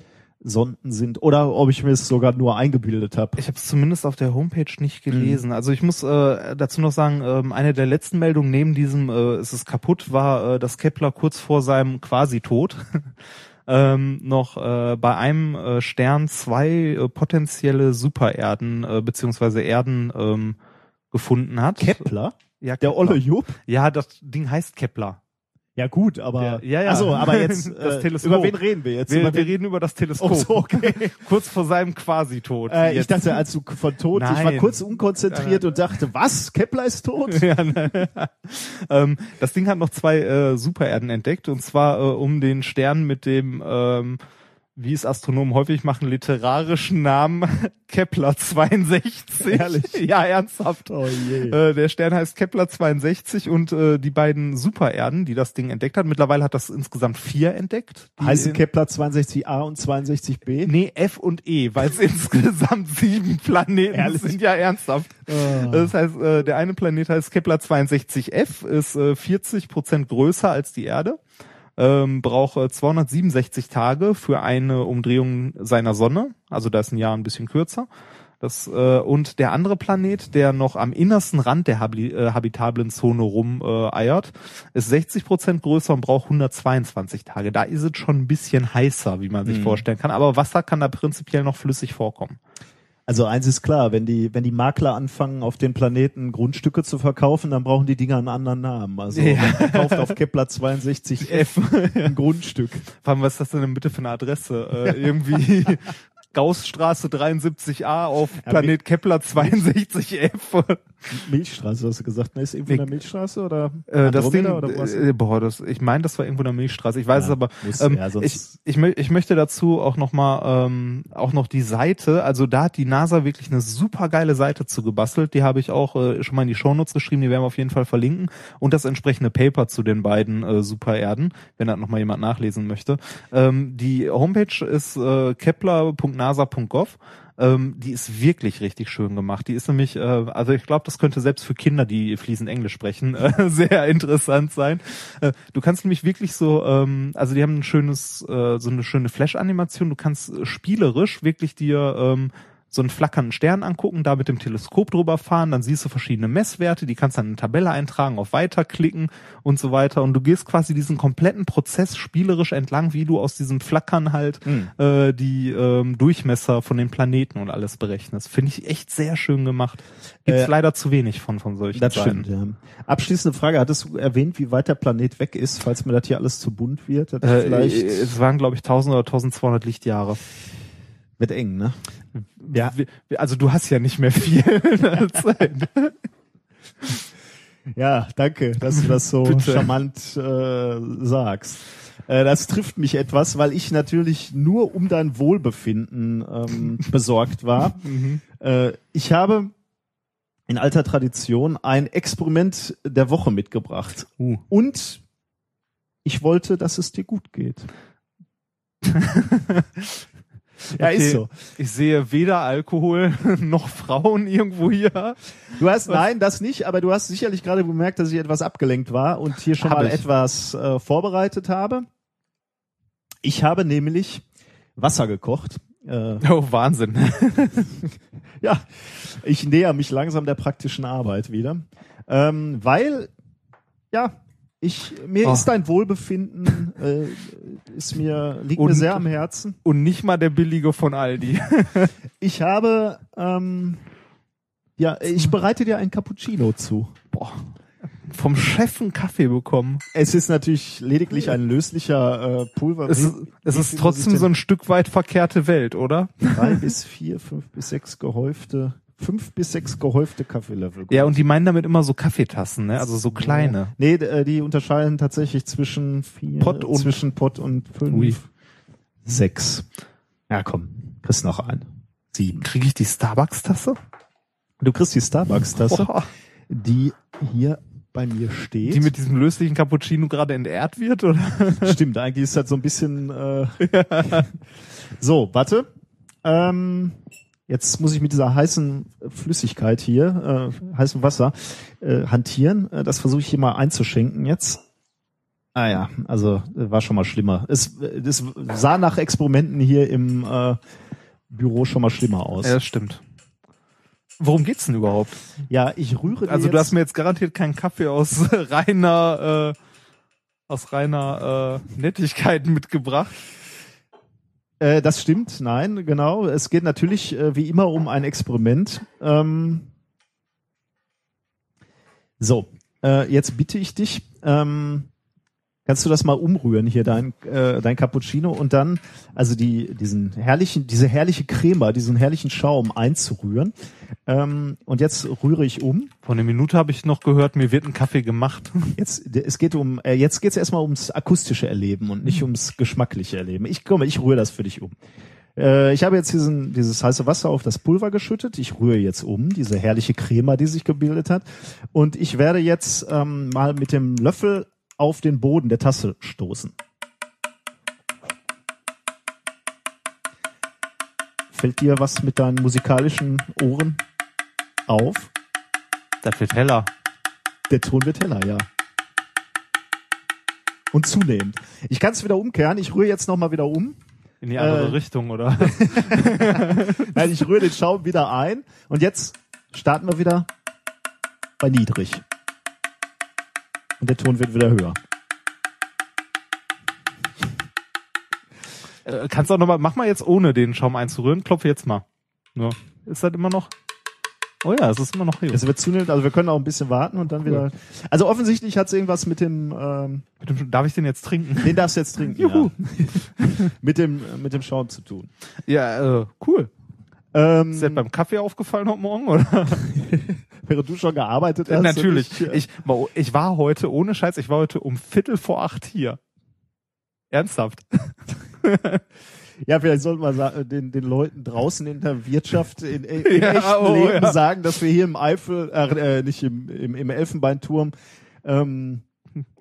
B: Sonden sind oder ob ich mir es sogar nur eingebildet habe.
C: Ich habe es zumindest auf der Homepage nicht gelesen. Also ich muss äh, dazu noch sagen, ähm, eine der letzten Meldungen neben diesem äh, ist es kaputt war, äh, dass Kepler kurz vor seinem Quasi-Tod *laughs* ähm, noch äh, bei einem äh, Stern zwei äh, potenzielle Supererden äh, beziehungsweise Erden ähm, gefunden hat.
B: Kepler,
C: ja,
B: der
C: Kepler.
B: Olle Jupp.
C: Ja, das Ding heißt Kepler.
B: Ja gut, aber
C: Ja, ja.
B: Also, aber *laughs* jetzt
C: Das
B: äh,
C: Teleskop.
B: über wen reden wir jetzt?
C: Wir, wir reden über das Teleskop.
B: Oh, so, okay. *laughs*
C: Kurz vor seinem Quasi-Tod.
B: Äh, ich dachte, als du von tot, ich war
C: Nein.
B: kurz unkonzentriert und dachte, was? Kepler ist tot? *laughs*
C: Ja, ne? ähm, das Ding hat noch zwei äh, Supererden entdeckt und zwar äh, um den Stern mit dem, ähm, wie es Astronomen häufig machen, literarischen Namen *laughs* Kepler 62.
B: Ehrlich? *laughs*
C: Ja, ernsthaft.
B: Oh je.
C: Äh, der Stern heißt Kepler 62 und äh, die beiden Supererden, die das Ding entdeckt hat, mittlerweile hat das insgesamt vier entdeckt.
B: Heißen Kepler 62a und 62b?
C: Nee, F und E, weil es *laughs* insgesamt sieben Planeten
B: Ehrlich?
C: sind. Ja, ernsthaft.
B: Ah.
C: Das heißt, äh, der eine Planet heißt Kepler 62f, ist äh, 40 Prozent größer als die Erde, ähm, braucht äh, 267 Tage für eine Umdrehung seiner Sonne. Also da ist ein Jahr ein bisschen kürzer. Das, äh, und der andere Planet, der noch am innersten Rand der habli- äh, habitablen Zone rum äh, eiert, ist 60 Prozent größer und braucht 122 Tage. Da ist es schon ein bisschen heißer, wie man sich vorstellen kann. Aber Wasser kann da prinzipiell noch flüssig vorkommen.
B: Also eins ist klar, wenn die, wenn die Makler anfangen, auf den Planeten Grundstücke zu verkaufen, dann brauchen die Dinger einen anderen Namen. Also
C: Ja.
B: man verkauft auf Kepler 62f *laughs* ein Grundstück.
C: Vor allem, was ist das denn bitte für eine Adresse? Äh, irgendwie Gaussstraße 73a auf Planet Kepler 62f.
B: Milchstraße, hast du gesagt, ne? Ist irgendwo in der Milchstraße oder
C: Äh, das Ding,
B: oder was?
C: äh, boah, das, ich meine, das war irgendwo in der Milchstraße. Ich weiß
B: Ja,
C: es aber.
B: muss-
C: Ähm,
B: ja,
C: ich, ich, mö ich möchte dazu auch noch mal ähm, auch noch die Seite. Also da hat die NASA wirklich eine super geile Seite zu gebastelt. Die habe ich auch äh, schon mal in die Shownotes geschrieben. Die werden wir auf jeden Fall verlinken und das entsprechende Paper zu den beiden äh, Supererden, wenn da noch mal jemand nachlesen möchte. Ähm, die Homepage ist äh, kepler.nasa.gov. Ähm, die ist wirklich richtig schön gemacht. Die ist nämlich, äh, also ich glaube, das könnte selbst für Kinder, die fließend Englisch sprechen, *laughs* äh, sehr interessant sein. Äh, du kannst nämlich wirklich so, ähm, also die haben ein schönes, äh, so eine schöne Flash-Animation. Du kannst äh, spielerisch wirklich dir ähm, so einen flackernden Stern angucken, da mit dem Teleskop drüber fahren, dann siehst du verschiedene Messwerte, die kannst dann in eine Tabelle eintragen, auf Weiter klicken und so weiter und du gehst quasi diesen kompletten Prozess spielerisch entlang, wie du aus diesem Flackern halt
B: Hm.
C: äh, die ähm, Durchmesser von den Planeten und alles berechnest. Finde ich echt sehr schön gemacht. Gibt's
B: Äh,
C: leider zu wenig von von solchen
B: Das
C: Seiten.
B: stimmt, ja. Abschließende Frage, hattest du erwähnt, wie weit der Planet weg ist, falls mir das hier alles zu bunt wird?
C: Äh,
B: vielleicht
C: es waren glaube ich 1000 oder 1200 Lichtjahre.
B: wird eng, ne? Ja,
C: Also du hast ja nicht mehr viel *laughs* Zeit.
B: ja, danke, dass du das so
C: Bitte.
B: charmant äh, sagst. Äh, das trifft mich etwas, weil ich natürlich nur um dein Wohlbefinden ähm, *laughs* besorgt war. Äh, ich habe in alter Tradition ein Experiment der Woche mitgebracht.
C: Uh.
B: Und ich wollte, dass es dir gut geht. *laughs* ja,
C: Okay.
B: ist so.
C: Ich sehe weder Alkohol *laughs* noch Frauen irgendwo hier.
B: Du hast, nein, das nicht, aber du hast sicherlich gerade bemerkt, dass ich etwas abgelenkt war und hier schon
C: Hab
B: mal
C: ich.
B: etwas äh, vorbereitet habe. Ich habe nämlich Wasser gekocht. Äh,
C: Oh, Wahnsinn. *laughs*
B: ja, ich näher mich langsam der praktischen Arbeit wieder. Ähm, weil, ja, ich, mir
C: Oh.
B: ist dein Wohlbefinden, äh, ist mir, liegt mir
C: Und-
B: sehr am Herzen.
C: Und nicht mal der billige von Aldi. *laughs*
B: Ich habe, ähm, ja, ich bereite dir ein Cappuccino zu.
C: Boah. Vom Chef einen Kaffee bekommen.
B: Es ist natürlich lediglich ein löslicher äh, Pulver.
C: Es, es ist trotzdem so ein Stück weit verkehrte Welt, oder?
B: drei bis vier, fünf bis sechs gehäufte, fünf bis sechs gehäufte Kaffeelöffel.
C: Ja, und die meinen damit immer so Kaffeetassen, ne? Also so kleine.
B: Nee, äh, die unterscheiden tatsächlich zwischen vier,
C: Pott und-
B: zwischen Pott und fünf.
C: Ui.
B: Sechs. Ja, komm, kriegst noch ein. Sieben.
C: Kriege ich die Starbucks-Tasse?
B: Du kriegst die Starbucks-Tasse, die hier bei mir steht.
C: Die mit diesem löslichen Cappuccino gerade entehrt wird, oder? *laughs*
B: Stimmt, eigentlich ist das so ein bisschen. Äh *laughs* so, warte. Ähm, jetzt muss ich mit dieser heißen Flüssigkeit hier, äh, heißem Wasser, äh, hantieren. Äh, das versuche ich hier mal einzuschenken jetzt. Ah ja, also äh, war schon mal schlimmer. Es, äh, es sah nach Experimenten hier im äh, Büro schon mal schlimmer aus.
C: Ja, das stimmt. Worum geht's denn überhaupt?
B: Ja, ich rühre
C: Also du hast mir jetzt garantiert keinen Kaffee aus *laughs* reiner äh, aus reiner äh, Nettigkeit mitgebracht.
B: Äh, das stimmt, nein, genau. Es geht natürlich äh, wie immer um ein Experiment. Ähm, so, äh, jetzt bitte ich dich, ähm, Kannst du das mal umrühren hier, dein, äh, dein Cappuccino und dann, also die, diesen herrlichen, diese herrliche Crema, diesen herrlichen Schaum einzurühren. Ähm, und jetzt rühre ich um.
C: Vor einer Minute habe ich noch gehört, mir wird ein Kaffee gemacht.
B: Jetzt, es geht um, äh, jetzt geht's erstmal ums akustische Erleben und nicht ums geschmackliche Erleben. Ich komme, ich rühre das für dich um. Äh, ich habe jetzt diesen, dieses heiße Wasser auf das Pulver geschüttet. Ich rühre jetzt um, diese herrliche Crema, die sich gebildet hat. Und ich werde jetzt ähm, mal mit dem Löffel auf den Boden der Tasse stoßen. Fällt dir was mit deinen musikalischen Ohren auf?
C: Das wird heller.
B: Der Ton wird heller, ja. Und zunehmend. Ich kann es wieder umkehren. Ich rühre jetzt nochmal wieder um.
C: In die andere
B: Äh.
C: Richtung, oder? *laughs*
B: Nein, ich rühre den Schaum wieder ein. Und jetzt starten wir wieder bei niedrig. Und der Ton wird wieder höher.
C: Äh, Kannst auch noch mal, mach mal jetzt ohne den Schaum einzurühren. Klopfe jetzt mal. Ja. Ist das immer noch? Oh ja, es ist immer noch hier.
B: Es wird zunehmend, also wir können auch ein bisschen warten und dann wieder. Also offensichtlich hat es irgendwas mit dem, ähm,
C: Mit dem- Darf ich den jetzt trinken?
B: den darfst du jetzt trinken.
C: Juhu.
B: Ja. *laughs* mit dem, mit dem Schaum zu tun.
C: Ja, äh, cool.
B: Ähm,
C: Ist dir beim Kaffee aufgefallen heute Morgen, oder? *laughs*
B: während du schon gearbeitet hast.
C: Natürlich. Ich, ich war heute, ohne Scheiß, ich war heute um Viertel vor acht hier. Ernsthaft. *laughs*
B: Ja, vielleicht sollten wir sa- den, den Leuten draußen in der Wirtschaft in, in, *laughs*
C: Ja,
B: echten
C: oh,
B: Leben
C: ja.
B: sagen, dass wir hier im Eifel, äh, äh, nicht im, im, im Elfenbeinturm, ähm,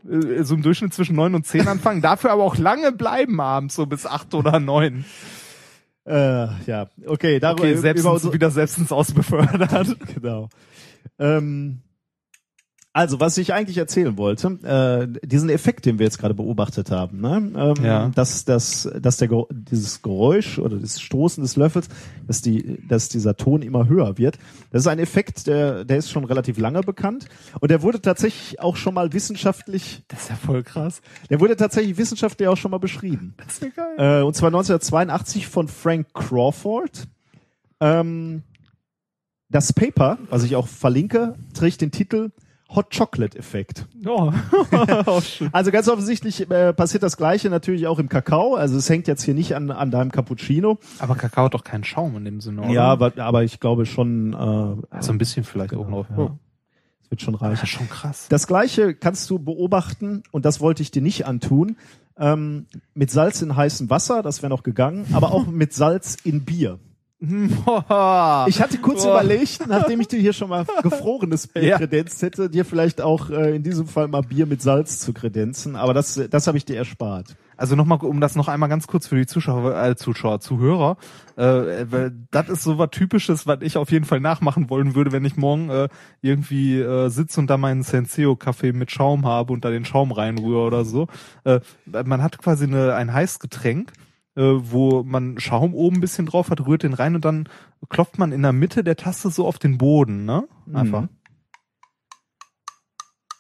C: Äh, So im Durchschnitt zwischen neun und zehn anfangen, dafür aber auch lange bleiben abends, so bis acht oder neun.
B: Äh, ja, okay, darüber
C: Okay, selbst
B: über unsere,
C: wieder selbstens ausbefördert. *laughs*
B: genau. Ähm, also, was ich eigentlich erzählen wollte, äh, diesen Effekt, den wir jetzt gerade beobachtet haben, ne? ähm,
C: Ja.
B: dass, dass, dass der, dieses Geräusch oder das Stoßen des Löffels, dass, die, dass dieser Ton immer höher wird, das ist ein Effekt, der, der ist schon relativ lange bekannt und der wurde tatsächlich auch schon mal wissenschaftlich,
C: Das ist ja voll krass.
B: der wurde tatsächlich wissenschaftlich auch schon mal beschrieben.
C: Das ist ja geil.
B: Äh, und zwar 1982 von Frank Crawford. Ähm, das Paper, was ich auch verlinke, trägt den Titel Hot Chocolate Effekt.
C: Oh. *laughs* oh.
B: Also ganz offensichtlich äh, passiert das Gleiche natürlich auch im Kakao. Also es hängt jetzt hier nicht an, an deinem Cappuccino.
C: Aber Kakao hat doch keinen Schaum in dem Sinne, oder?
B: Ja, aber, aber ich glaube schon, äh,
C: Also ein bisschen vielleicht auch noch.
B: ja. es wird schon
C: Das
B: reichen.
C: ist schon krass.
B: Das Gleiche kannst du beobachten, und das wollte ich dir nicht antun, ähm, mit Salz in heißem Wasser, das wäre noch gegangen, aber auch mit Salz in Bier. *laughs* Ich hatte kurz
C: Boah.
B: überlegt, nachdem ich dir hier schon mal gefrorenes Bier
C: Ja.
B: kredenzt hätte, dir vielleicht auch äh, in diesem Fall mal Bier mit Salz zu kredenzen, aber das, das habe ich dir erspart.
C: Also nochmal, um das noch einmal ganz kurz für die Zuschauer, äh, Zuschauer, Zuhörer, äh, weil das ist so was Typisches, was ich auf jeden Fall nachmachen wollen würde, wenn ich morgen äh, irgendwie äh, sitze und da meinen Senseo-Kaffee mit Schaum habe und da den Schaum reinrühre oder so. Äh, man hat quasi eine, ein Heißgetränk, äh, wo man Schaum oben ein bisschen drauf hat, rührt den rein und dann klopft man in der Mitte der Tasse so auf den Boden, ne? Einfach.
B: Mhm.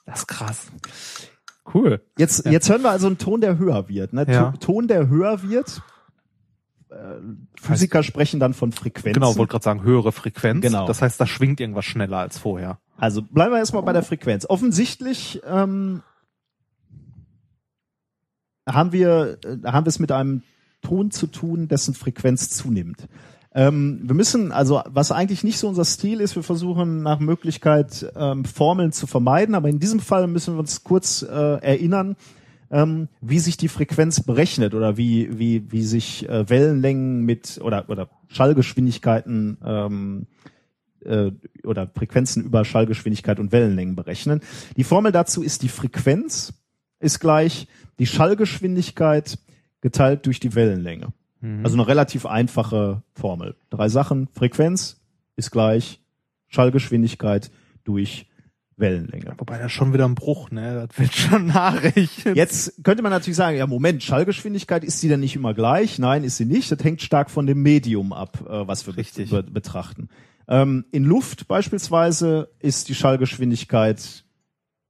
C: Das ist krass. Cool.
B: Jetzt, jetzt hören wir also einen Ton, der höher wird. Ne?
C: Ja.
B: To- Ton, der höher wird. Äh, Physiker sprechen dann von Frequenzen.
C: Genau, wollte gerade sagen, höhere Frequenz.
B: Genau.
C: Das heißt, da schwingt irgendwas schneller als vorher.
B: Also bleiben wir erstmal bei der Frequenz. Offensichtlich ähm, haben wir äh, haben wir es mit einem Ton zu tun, dessen Frequenz zunimmt. Ähm, wir müssen, also was eigentlich nicht so unser Stil ist, wir versuchen nach Möglichkeit ähm, Formeln zu vermeiden, aber in diesem Fall müssen wir uns kurz äh, erinnern, ähm, wie sich die Frequenz berechnet oder wie wie wie sich äh, Wellenlängen mit oder oder Schallgeschwindigkeiten ähm, äh, oder Frequenzen über Schallgeschwindigkeit und Wellenlängen berechnen. Die Formel dazu ist die Frequenz ist gleich die Schallgeschwindigkeit geteilt durch die Wellenlänge. Also eine relativ einfache Formel. Drei Sachen. Frequenz ist gleich Schallgeschwindigkeit durch Wellenlänge.
C: Wobei das schon wieder ein Bruch, ne? Das wird schon haarig.
B: Jetzt könnte man natürlich sagen, ja Moment, Schallgeschwindigkeit, ist die denn nicht immer gleich? Nein, ist sie nicht. Das hängt stark von dem Medium ab, äh, was wir
C: Richtig.
B: be betrachten. Ähm, in Luft beispielsweise ist die Schallgeschwindigkeit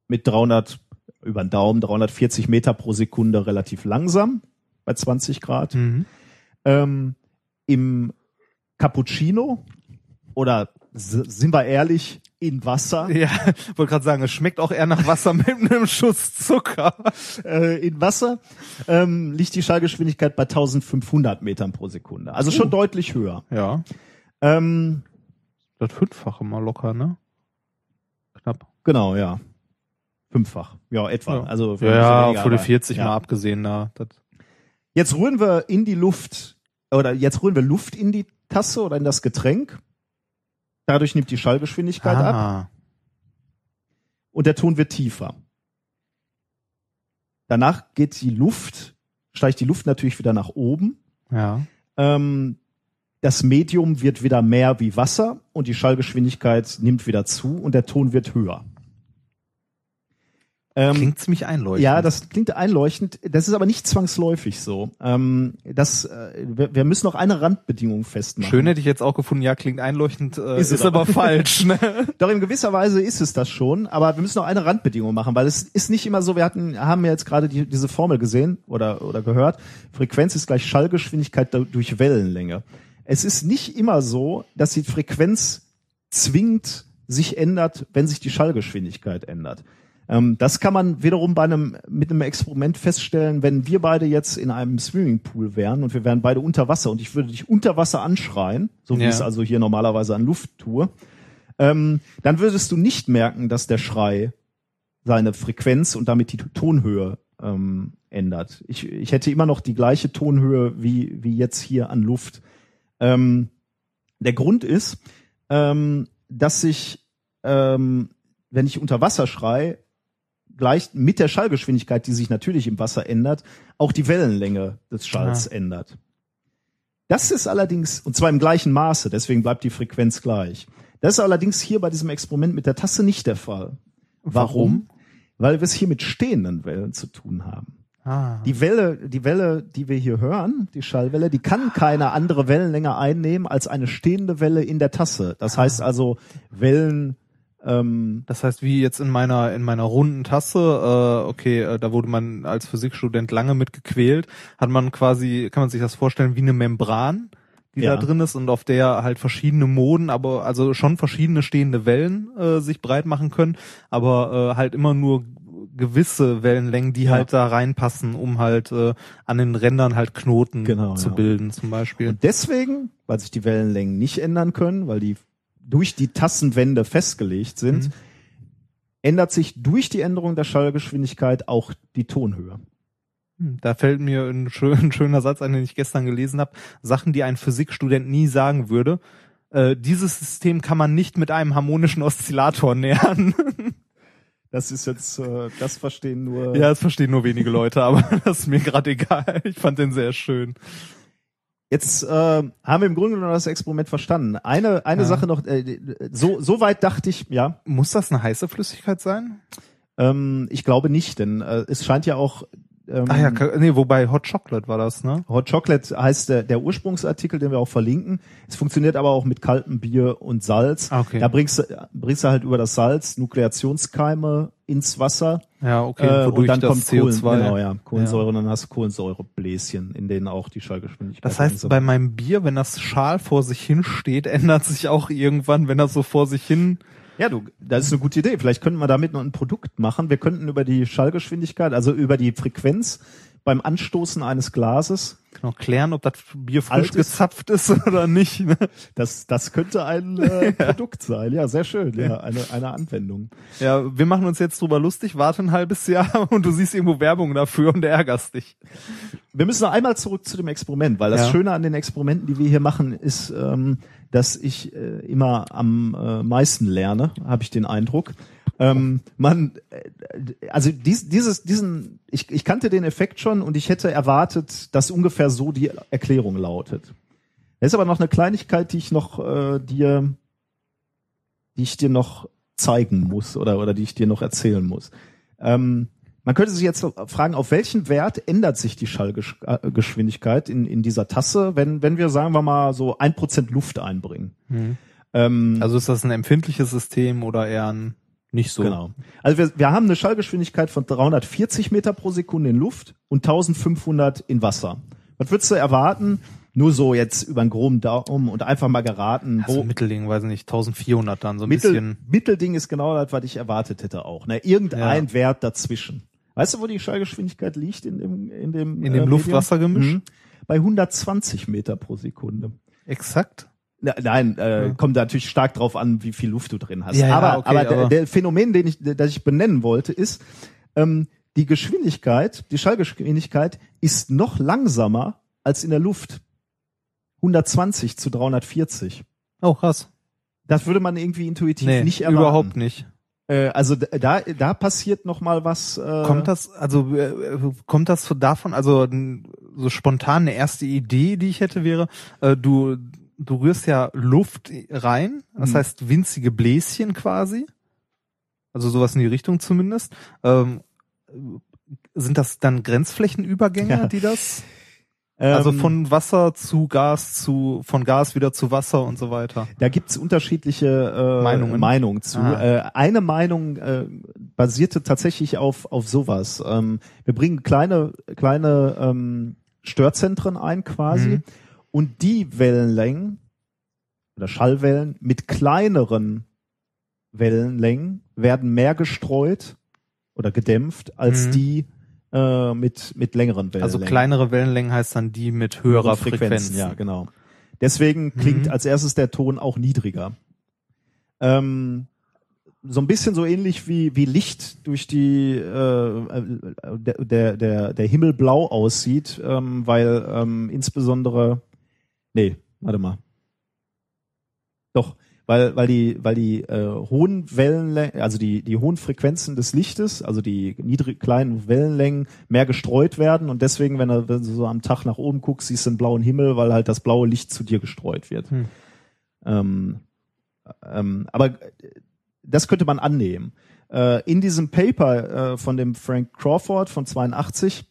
B: mit 300, über den Daumen, 340 Meter pro Sekunde relativ langsam bei 20 Grad.
C: Mhm.
B: Ähm, Im Cappuccino oder sind wir ehrlich, in Wasser.
C: Ja, wollte gerade sagen, es schmeckt auch eher nach Wasser *laughs* mit einem Schuss Zucker.
B: Äh, in Wasser ähm, liegt die Schallgeschwindigkeit bei 1500 Metern pro Sekunde. Also schon deutlich höher.
C: Ja,
B: Ähm,
C: das Fünffache mal locker, ne? Knapp.
B: genau, ja. Fünffach. Ja, etwa.
C: Ja.
B: Also
C: Ja, ja von den
B: aber-
C: 40
B: ja.
C: mal abgesehen, da. Das,
B: Jetzt rühren wir in die Luft oder jetzt rühren wir Luft in die Tasse oder in das Getränk. Dadurch nimmt die Schallgeschwindigkeit ab
C: ah,
B: und der Ton wird tiefer. Danach geht die Luft, steigt die Luft natürlich wieder nach oben.
C: ja.
B: Ähm, das Medium wird wieder mehr wie Wasser und die Schallgeschwindigkeit nimmt wieder zu und der Ton wird höher. Ähm,
C: Klingt ziemlich einleuchtend.
B: Ja, das klingt einleuchtend. Das ist aber nicht zwangsläufig so. Ähm, das, äh, wir, wir müssen noch eine Randbedingung festmachen.
C: Schön hätte ich jetzt auch gefunden, ja, klingt einleuchtend, äh,
B: Ist
C: ist,
B: es
C: aber
B: aber.
C: falsch, ne? *laughs*
B: Doch in gewisser Weise ist es das schon, aber wir müssen noch eine Randbedingung machen, weil es ist nicht immer so, wir hatten, haben ja jetzt gerade die, diese Formel gesehen oder, oder gehört, Frequenz ist gleich Schallgeschwindigkeit du- durch Wellenlänge. Es ist nicht immer so, dass die Frequenz zwingend sich ändert, wenn sich die Schallgeschwindigkeit ändert. Ähm, das kann man wiederum bei einem, mit einem Experiment feststellen, wenn wir beide jetzt in einem Swimmingpool wären und wir wären beide unter Wasser und ich würde dich unter Wasser anschreien, so wie
C: Ja.
B: ich es also hier normalerweise an Luft tue, ähm, dann würdest du nicht merken, dass der Schrei seine Frequenz und damit die Tonhöhe ähm, ändert. Ich, ich hätte immer noch die gleiche Tonhöhe wie, wie jetzt hier an Luft. Ähm, der Grund ist, ähm, dass sich, ähm, wenn ich unter Wasser schrei, gleich mit der Schallgeschwindigkeit, die sich natürlich im Wasser ändert, auch die Wellenlänge des Schalls ändert. Das ist allerdings, und zwar im gleichen Maße, deswegen bleibt die Frequenz gleich. Das ist allerdings hier bei diesem Experiment mit der Tasse nicht der Fall. Warum? Weil wir es hier mit stehenden Wellen zu tun haben.
C: Ah.
B: Die Welle, die Welle, die wir hier hören, die Schallwelle, die kann keine andere Wellenlänge einnehmen als eine stehende Welle in der Tasse. Das heißt also Wellen, ähm,
C: Das heißt, wie jetzt in meiner in meiner runden Tasse, äh, okay, äh, da wurde man als Physikstudent lange mit gequält, hat man quasi, kann man sich das vorstellen, wie eine Membran, die
B: Ja.
C: da drin ist und auf der halt verschiedene Moden, aber also schon verschiedene stehende Wellen äh, sich breit machen können, aber äh, halt immer nur gewisse Wellenlängen, die
B: Ja.
C: halt da reinpassen, um halt äh, an den Rändern halt Knoten
B: Genau,
C: zu
B: ja.
C: bilden, zum Beispiel.
B: Und deswegen, weil sich die Wellenlängen nicht ändern können, weil die durch die Tassenwände festgelegt sind,
C: Mhm.
B: ändert sich durch die Änderung der Schallgeschwindigkeit auch die Tonhöhe.
C: Hm, Da fällt mir ein, schön, *laughs* ein schöner Satz ein, den ich gestern gelesen habe. Sachen, die ein Physikstudent nie sagen würde. Äh, dieses System kann man nicht mit einem harmonischen Oszillator *laughs* nähern.
B: Das ist jetzt, äh, das verstehen nur.
C: ja, das verstehen nur wenige Leute, aber *laughs* das ist mir gerade egal. Ich fand den sehr schön.
B: Jetzt äh, haben wir im Grunde genommen das Experiment verstanden. Eine, eine
C: Ja.
B: Sache noch, äh, so, so weit dachte ich, ja,
C: Muss das eine heiße Flüssigkeit sein?
B: ähm, ich glaube nicht, denn äh, es scheint ja auch ähm,
C: Ach ja, nee, wobei Hot Chocolate war das, ne?
B: Hot Chocolate heißt der, der Ursprungsartikel, den wir auch verlinken. Es funktioniert aber auch mit kaltem Bier und Salz.
C: Ah, okay.
B: Da bringst du, bringst du halt über das Salz Nukleationskeime ins Wasser.
C: Ja, okay,
B: äh, und dann kommt
C: CO2.
B: Kohlen, genau, ja, Kohlensäure und dann hast du Kohlensäurebläschen, in denen auch die Schallgeschwindigkeit
C: Das heißt, bei meinem Bier, wenn das Schal vor sich hin steht, *laughs* ändert sich auch irgendwann, wenn das so vor sich hin
B: Ja, du, das ist eine gute Idee. Vielleicht könnten wir damit noch ein Produkt machen. Wir könnten über die Schallgeschwindigkeit, also über die Frequenz beim Anstoßen eines Glases,
C: genau, klären, ob das Bier frisch
B: Altes-
C: gezapft ist *laughs* oder nicht. Ne?
B: das, das könnte ein äh, *laughs* Produkt sein. Ja, sehr schön. Ja, eine, eine Anwendung.
C: Ja, wir machen uns jetzt drüber lustig, warte ein halbes Jahr *laughs* und du siehst irgendwo Werbung dafür und ärgerst dich.
B: Wir müssen noch einmal zurück zu dem Experiment, weil das
C: Ja.
B: Schöne an den Experimenten, die wir hier machen, ist, ähm, dass ich äh, immer am äh, meisten lerne, habe ich den Eindruck. Ähm, man, äh, also dies, dieses, diesen, ich, ich kannte den Effekt schon und ich hätte erwartet, dass ungefähr so die Erklärung lautet. Es ist aber noch eine Kleinigkeit, die ich noch äh, dir, die ich dir noch zeigen muss oder oder die ich dir noch erzählen muss. Ähm, man könnte sich jetzt fragen, auf welchen Wert ändert sich die Schallgeschwindigkeit in, in dieser Tasse, wenn, wenn wir, sagen wir mal, so ein Prozent Luft einbringen? Ähm,
C: Also ist das ein empfindliches System oder eher ein nicht so?
B: Genau. Also wir, wir haben eine Schallgeschwindigkeit von 340 Meter pro Sekunde in Luft und 1500 in Wasser. Was würdest du erwarten, Nur so jetzt über den groben Daumen und einfach mal geraten,
C: Also
B: wo
C: Mittelding, weiß ich nicht, 1400 dann, so ein
B: Mittel,
C: bisschen.
B: Mittelding ist genau das, was ich erwartet hätte auch. Ne? Irgendein Wert dazwischen. Weißt du, wo die Schallgeschwindigkeit liegt in dem in dem
C: In dem
B: äh,
C: Luft-Wasser-Gemisch?
B: Mhm. Bei 120 Meter pro Sekunde.
C: Exakt.
B: Nein, äh,
C: Ja.
B: kommt natürlich stark drauf an, wie viel Luft du drin hast.
C: Ja, ja,
B: aber
C: okay,
B: aber, der,
C: aber-
B: der Phänomen, den ich, das ich benennen wollte, ist, ähm, die Geschwindigkeit, die Schallgeschwindigkeit ist noch langsamer als in der Luft. 120 zu 340.
C: Oh, krass.
B: Das würde man irgendwie intuitiv
C: Nee,
B: nicht erwarten.
C: überhaupt nicht.
B: Äh, also da, da passiert noch mal was. Äh,
C: Kommt das, also äh, kommt das so davon, also so spontan eine erste Idee, die ich hätte, wäre, äh, du, du rührst ja Luft rein, das
B: Mhm.
C: heißt winzige Bläschen quasi. Also sowas in die Richtung zumindest. Ähm, sind das dann Grenzflächenübergänge,
B: Ja.
C: die das?
B: ähm,
C: Also von Wasser zu Gas zu, von Gas wieder zu Wasser und so weiter.
B: Da gibt's unterschiedliche äh,
C: Meinungen.
B: Meinungen zu.
C: Ah.
B: Äh, eine Meinung äh, basierte tatsächlich auf, auf sowas. Ähm, wir bringen kleine, kleine ähm, Störzentren ein quasi
C: Mhm.
B: Und die Wellenlängen oder Schallwellen mit kleineren Wellenlängen werden mehr gestreut oder gedämpft als
C: Mhm.
B: die äh, mit, mit längeren Wellenlängen.
C: Also kleinere Wellenlängen heißt dann die mit höherer Frequenz.
B: Ja, genau. Deswegen klingt
C: Mhm.
B: als erstes der Ton auch niedriger. Ähm, so ein bisschen so ähnlich wie, wie Licht durch die äh, äh, der, der, der, der Himmel blau aussieht, ähm, weil ähm, insbesondere nee, warte mal. Doch, weil, weil die, weil die äh, hohen Wellenlängen, also die, die hohen Frequenzen des Lichtes, also die niedrig, kleinen Wellenlängen mehr gestreut werden und deswegen, wenn du, wenn du so am Tag nach oben guckst, siehst du einen blauen Himmel, weil halt das blaue Licht zu dir gestreut wird.
C: Hm.
B: Ähm, ähm, aber äh, das könnte man annehmen. Äh, in diesem Paper äh, von dem Frank Crawford von 82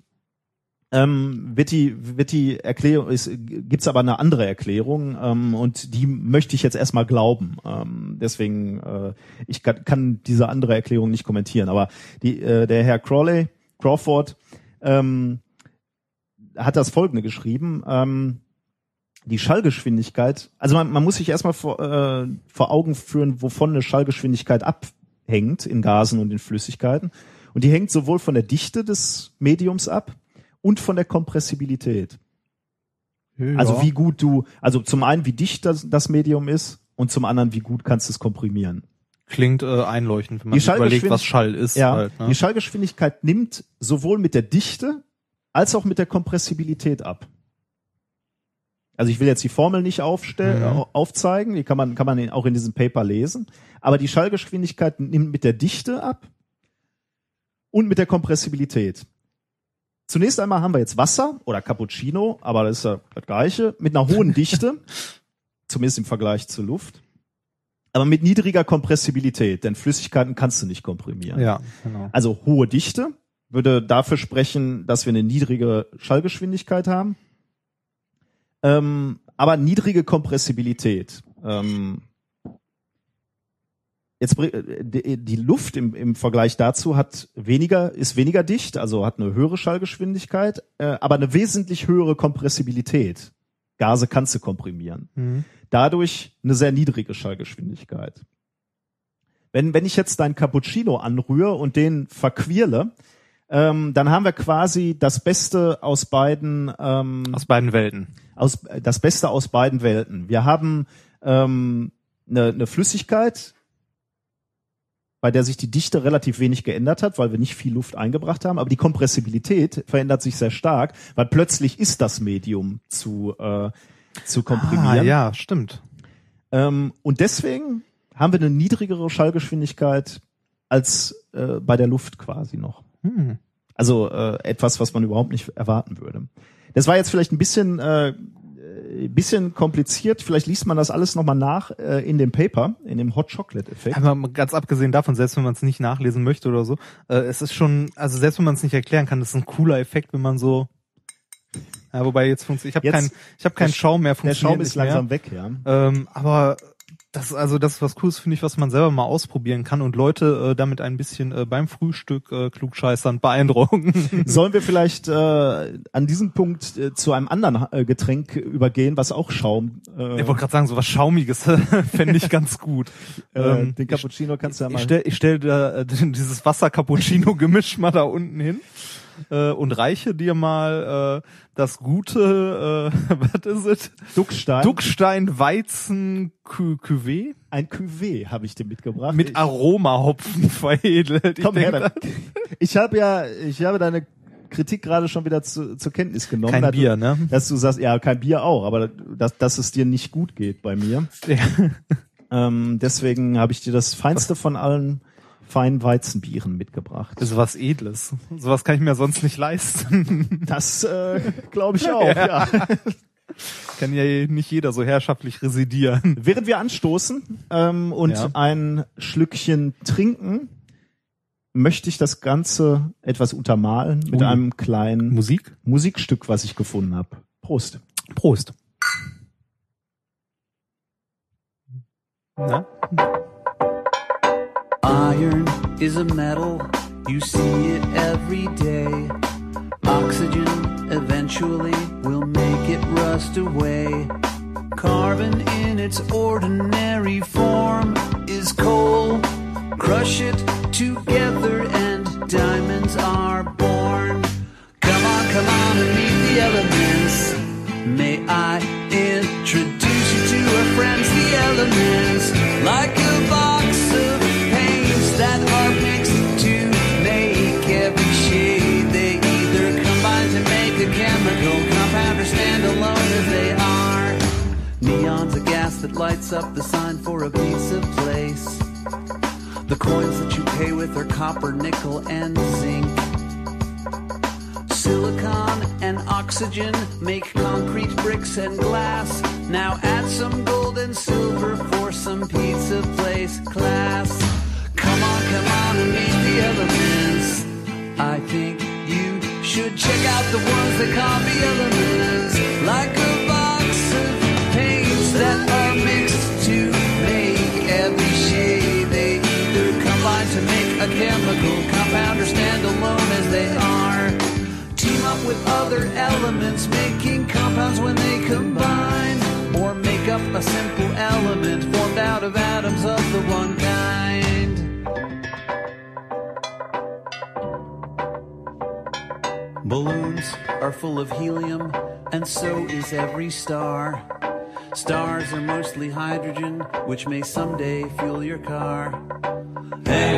B: ähm, wird die wird die Erklärung ist gibt's aber eine andere Erklärung ähm, und die möchte ich jetzt erstmal glauben. Ähm, deswegen äh, ich kann, kann diese andere Erklärung nicht kommentieren. Aber die äh, der Herr Crawley Crawford ähm, hat das folgende geschrieben ähm, die Schallgeschwindigkeit also man, man muss sich erstmal vor, äh, vor Augen führen wovon eine Schallgeschwindigkeit abhängt in Gasen und in Flüssigkeiten. Und die hängt sowohl von der Dichte des Mediums ab und von der Kompressibilität. Also wie gut du, also zum einen wie dicht das, das Medium ist und zum anderen wie gut kannst du es komprimieren.
C: Klingt äh, einleuchtend, wenn man sich überlegt, was Schall ist.
B: Ja,
C: halt, ne?
B: die Schallgeschwindigkeit nimmt sowohl mit der Dichte als auch mit der Kompressibilität ab. Also ich will jetzt die Formel nicht aufstellen,
C: Mhm.
B: au- aufzeigen, die kann man, kann man auch in diesem Paper lesen. Aber die Schallgeschwindigkeit nimmt mit der Dichte ab und mit der Kompressibilität. Zunächst einmal haben wir jetzt Wasser oder Cappuccino, aber das ist ja das Gleiche, mit einer hohen Dichte, *laughs* zumindest im Vergleich zur Luft, aber mit niedriger Kompressibilität, denn Flüssigkeiten kannst du nicht komprimieren.
C: ja, genau.
B: Also hohe Dichte würde dafür sprechen, dass wir eine niedrige Schallgeschwindigkeit haben, ähm, aber niedrige Kompressibilität. Ähm, jetzt bring- äh, die, die Luft im, im Vergleich dazu hat weniger ist weniger dicht, also hat eine höhere Schallgeschwindigkeit, äh, aber eine wesentlich höhere Kompressibilität. Gase kannst du komprimieren
C: Mhm.
B: dadurch eine sehr niedrige Schallgeschwindigkeit. Wenn, wenn ich jetzt dein Cappuccino anrühre und den verquirle, ähm, dann haben wir quasi das Beste aus beiden ähm,
C: Aus beiden Welten.
B: aus, das Beste aus beiden Welten. Wir haben ähm, eine, eine Flüssigkeit, bei der sich die Dichte relativ wenig geändert hat, weil wir nicht viel Luft eingebracht haben, aber die Kompressibilität verändert sich sehr stark, weil plötzlich ist das Medium zu, äh, zu komprimieren.
C: Ah, ja, stimmt.
B: Ähm, und deswegen haben wir eine niedrigere Schallgeschwindigkeit als äh, bei der Luft quasi noch.
C: Hm.
B: Also äh, etwas, was man überhaupt nicht erwarten würde. Das war jetzt vielleicht ein bisschen äh, äh, bisschen kompliziert. Vielleicht liest man das alles nochmal nach äh, in dem Paper, in dem Hot Chocolate Effekt.
C: Aber ganz abgesehen davon, selbst wenn man es nicht nachlesen möchte oder so, äh, es ist schon, also selbst wenn man es nicht erklären kann, das ist ein cooler Effekt, wenn man so. Ja, wobei jetzt funktioniert. Ich habe keinen, ich habe keinen
B: der-
C: Schaum mehr.
B: Der
C: Funktioniert
B: Schaum ist
C: nicht mehr.
B: langsam weg, ja.
C: Ähm, aber Das also das ist was Cooles finde ich, was man selber mal ausprobieren kann und Leute äh, damit ein bisschen äh, beim Frühstück äh, klugscheißern beeindrucken. *laughs*
B: Sollen wir vielleicht äh, an diesem Punkt äh, zu einem anderen äh, Getränk übergehen, was auch Schaum. Äh,
C: Ich wollte gerade sagen, so was Schaumiges *laughs* fände ich ganz gut.
B: äh,
C: Ähm,
B: den Cappuccino kannst du ja
C: ich
B: mal.
C: stell, ich stell da äh, *laughs* dieses Wasser-Cappuccino-Gemisch mal da unten hin äh, und reiche dir mal äh, das gute, äh, *laughs* was ist es?
B: Duckstein.
C: Duckstein Weizen Cü- Cuvée
B: ein Cuvée habe ich dir mitgebracht.
C: mit
B: ich,
C: Aromahopfen *laughs* veredelt. Ich
B: komm her,
C: denk,
B: dann. Ich habe ja, ich habe deine Kritik gerade schon wieder zu, zur Kenntnis genommen.
C: Kein
B: dass du-
C: Bier, ne?
B: Dass du sagst, ja, kein Bier auch, aber dass, dass es dir nicht gut geht bei mir.
C: Ja.
B: Ähm, deswegen habe ich dir das feinste von allen feinen Weizenbieren mitgebracht.
C: Das ist was Edles. Sowas kann ich mir sonst nicht leisten. *laughs*
B: Das äh, glaube ich auch, ja. *laughs*
C: kann ja nicht jeder so herrschaftlich residieren.
B: Während wir anstoßen ähm, und
C: Ja.
B: ein Schlückchen trinken, möchte ich das Ganze etwas untermalen mit
C: Ui.
B: einem kleinen
C: Musik?
B: Musikstück, was ich gefunden habe. Prost.
C: Prost. Na?
F: Iron is a metal, you see it every day. Oxygen eventually will make it rust away. Carbon in its ordinary form is coal. Crush it together and diamonds are born. Lights up the sign for a pizza place. The coins that you pay with are copper, nickel, and zinc. Silicon and oxygen make concrete bricks and glass. Now add some gold and silver for some pizza place class. Come on, come on and meet the elements. I think you should check out the ones that call the elements. Like a chemical compound or stand alone as they are. Team up with other elements, making compounds when they combine. Or make up a simple element formed out of atoms of the one kind. Balloons are full of helium, and so is every star. Stars are mostly hydrogen, which may someday fuel your car. Hey,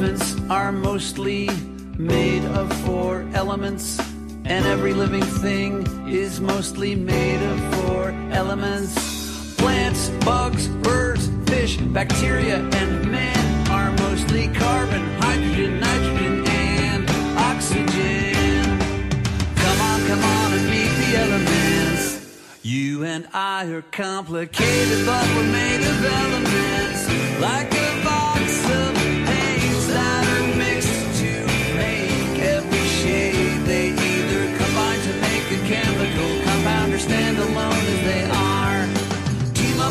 F: Are mostly made of four elements, and every living thing is mostly made of four elements. Plants, bugs, birds, fish, bacteria, and man are mostly carbon, hydrogen, nitrogen, and oxygen. Come on, come on and meet the elements. You and I are complicated, but we're made of elements. Like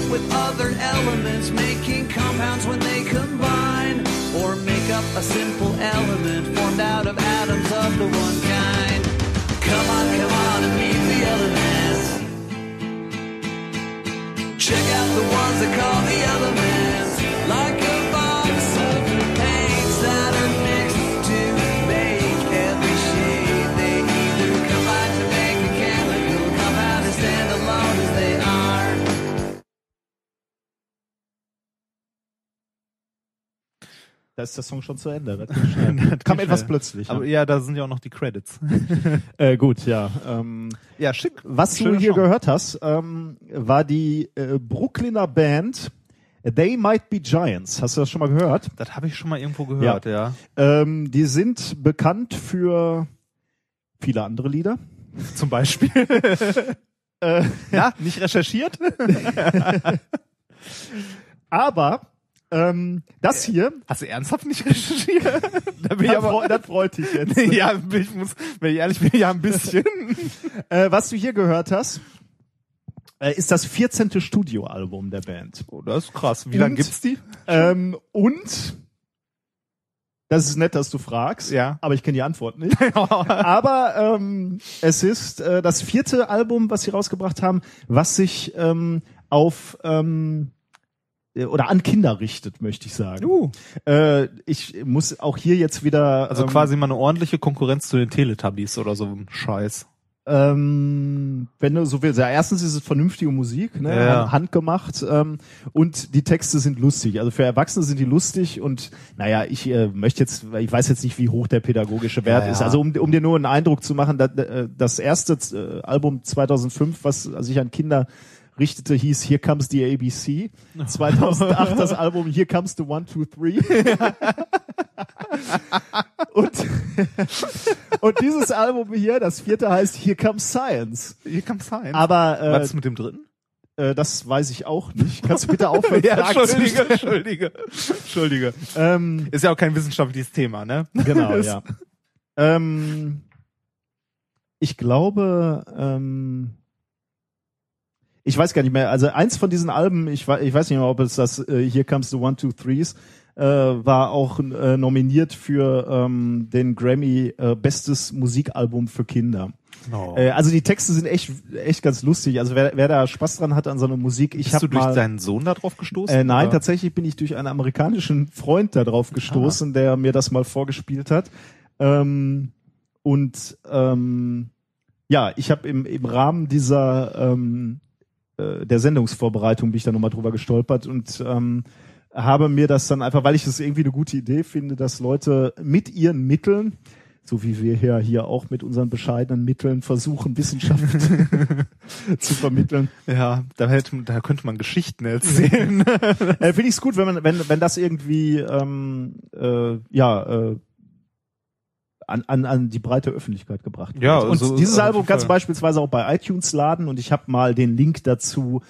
F: with other elements, making compounds when they combine. Or make up a simple element formed out of atoms of the one kind. Come on, come on and meet the elements. Check out the ones that call the elements.
B: Da ist der Song schon zu Ende. Das. *laughs*
C: Das
B: Kam etwas plötzlich.
C: Aber
B: ja.
C: ja, da sind ja auch noch die Credits. *laughs*
B: Äh, gut, ja. Ähm,
C: Ja, schick.
B: was du hier
C: Song.
B: gehört hast, ähm, war die äh, Brooklyner Band They Might Be Giants. Hast du das schon mal gehört?
C: Das habe ich schon mal irgendwo gehört, ja.
B: Ähm, die sind bekannt für viele andere Lieder.
C: Zum Beispiel.
B: Äh, *laughs*
C: Na, nicht recherchiert?
B: aber Ähm, das hier,
C: Hast du ernsthaft nicht recherchiert? *laughs* da bin ich
B: das,
C: aber,
B: freu- das freut dich jetzt. *laughs*
C: ja, ich muss, wenn ich ehrlich bin, ja ein bisschen. *laughs*
B: Äh, was du hier gehört hast, äh, ist das 14. Studioalbum der Band.
C: Oh, das ist krass. Wie lange gibt's die?
B: Ähm, und das ist nett, dass du fragst,
C: Ja.
B: aber ich kenne die Antwort nicht. aber ähm, es ist äh, das vierte Album, was sie rausgebracht haben, was sich ähm, auf ähm, äh, oder an Kinder richtet, möchte ich sagen.
C: Uh,
B: Äh, ich muss auch hier jetzt wieder
C: also
B: ähm,
C: quasi mal eine ordentliche Konkurrenz zu den Teletubbies oder so ein Scheiß.
B: Ähm, wenn du so willst. Ja, erstens ist es vernünftige Musik, ne?
C: Ja.
B: handgemacht ähm, und die Texte sind lustig. Also für Erwachsene sind die lustig und naja, ich äh, möchte jetzt, ich weiß jetzt nicht, wie hoch der pädagogische Wert
C: Ja,
B: ist. Also um, um dir nur einen Eindruck zu machen, das, das erste äh, Album 2005, was sich an Kinder richtete, hieß Here Comes the ABC. 2008 *laughs* das Album Here Comes the One, Two, Three. *laughs* und, und dieses Album hier, das vierte heißt Here Comes Science.
C: Hier kann sein.
B: Aber äh,
C: Was ist mit dem dritten?
B: äh, das weiß ich auch nicht. Kannst du bitte *laughs* aufhören? Zu
C: Entschuldige? Entschuldige, Entschuldige.
B: ähm,
C: Ist ja auch kein wissenschaftliches Thema, ne?
B: genau, ja. Ähm, ich glaube, ähm, ich weiß gar nicht mehr. Also eins von diesen Alben, ich, wei- ich weiß nicht mehr, ob es das äh, Here Comes the One, Two, Threes äh, war auch äh, nominiert für ähm, den Grammy äh, Bestes Musikalbum für Kinder.
C: Oh.
B: Äh, also die Texte sind echt echt ganz lustig. Also wer, wer da Spaß dran hat an so einer Musik, ich habe
C: du durch
B: mal
C: deinen Sohn da drauf gestoßen?
B: äh, nein,
C: oder?
B: tatsächlich bin ich durch einen amerikanischen Freund da drauf gestoßen, der mir das mal vorgespielt hat. Ähm, und ähm, ja, ich habe im, im Rahmen dieser ähm, äh, der Sendungsvorbereitung bin ich da nochmal drüber gestolpert und ähm, habe mir das dann einfach, weil ich es irgendwie eine gute Idee finde, dass Leute mit ihren Mitteln, so wie wir hier, hier auch mit unseren bescheidenen Mitteln versuchen, Wissenschaft *laughs* zu vermitteln,
C: Ja, da, hätte, da könnte man Geschichten erzählen. *laughs*
B: äh, finde ich es gut, wenn man, wenn, wenn das irgendwie ähm, äh, ja äh, an, an, an die breite Öffentlichkeit gebracht wird.
C: Ja,
B: und
C: also-
B: dieses Album kannst du beispielsweise auch bei iTunes laden und ich habe mal den Link dazu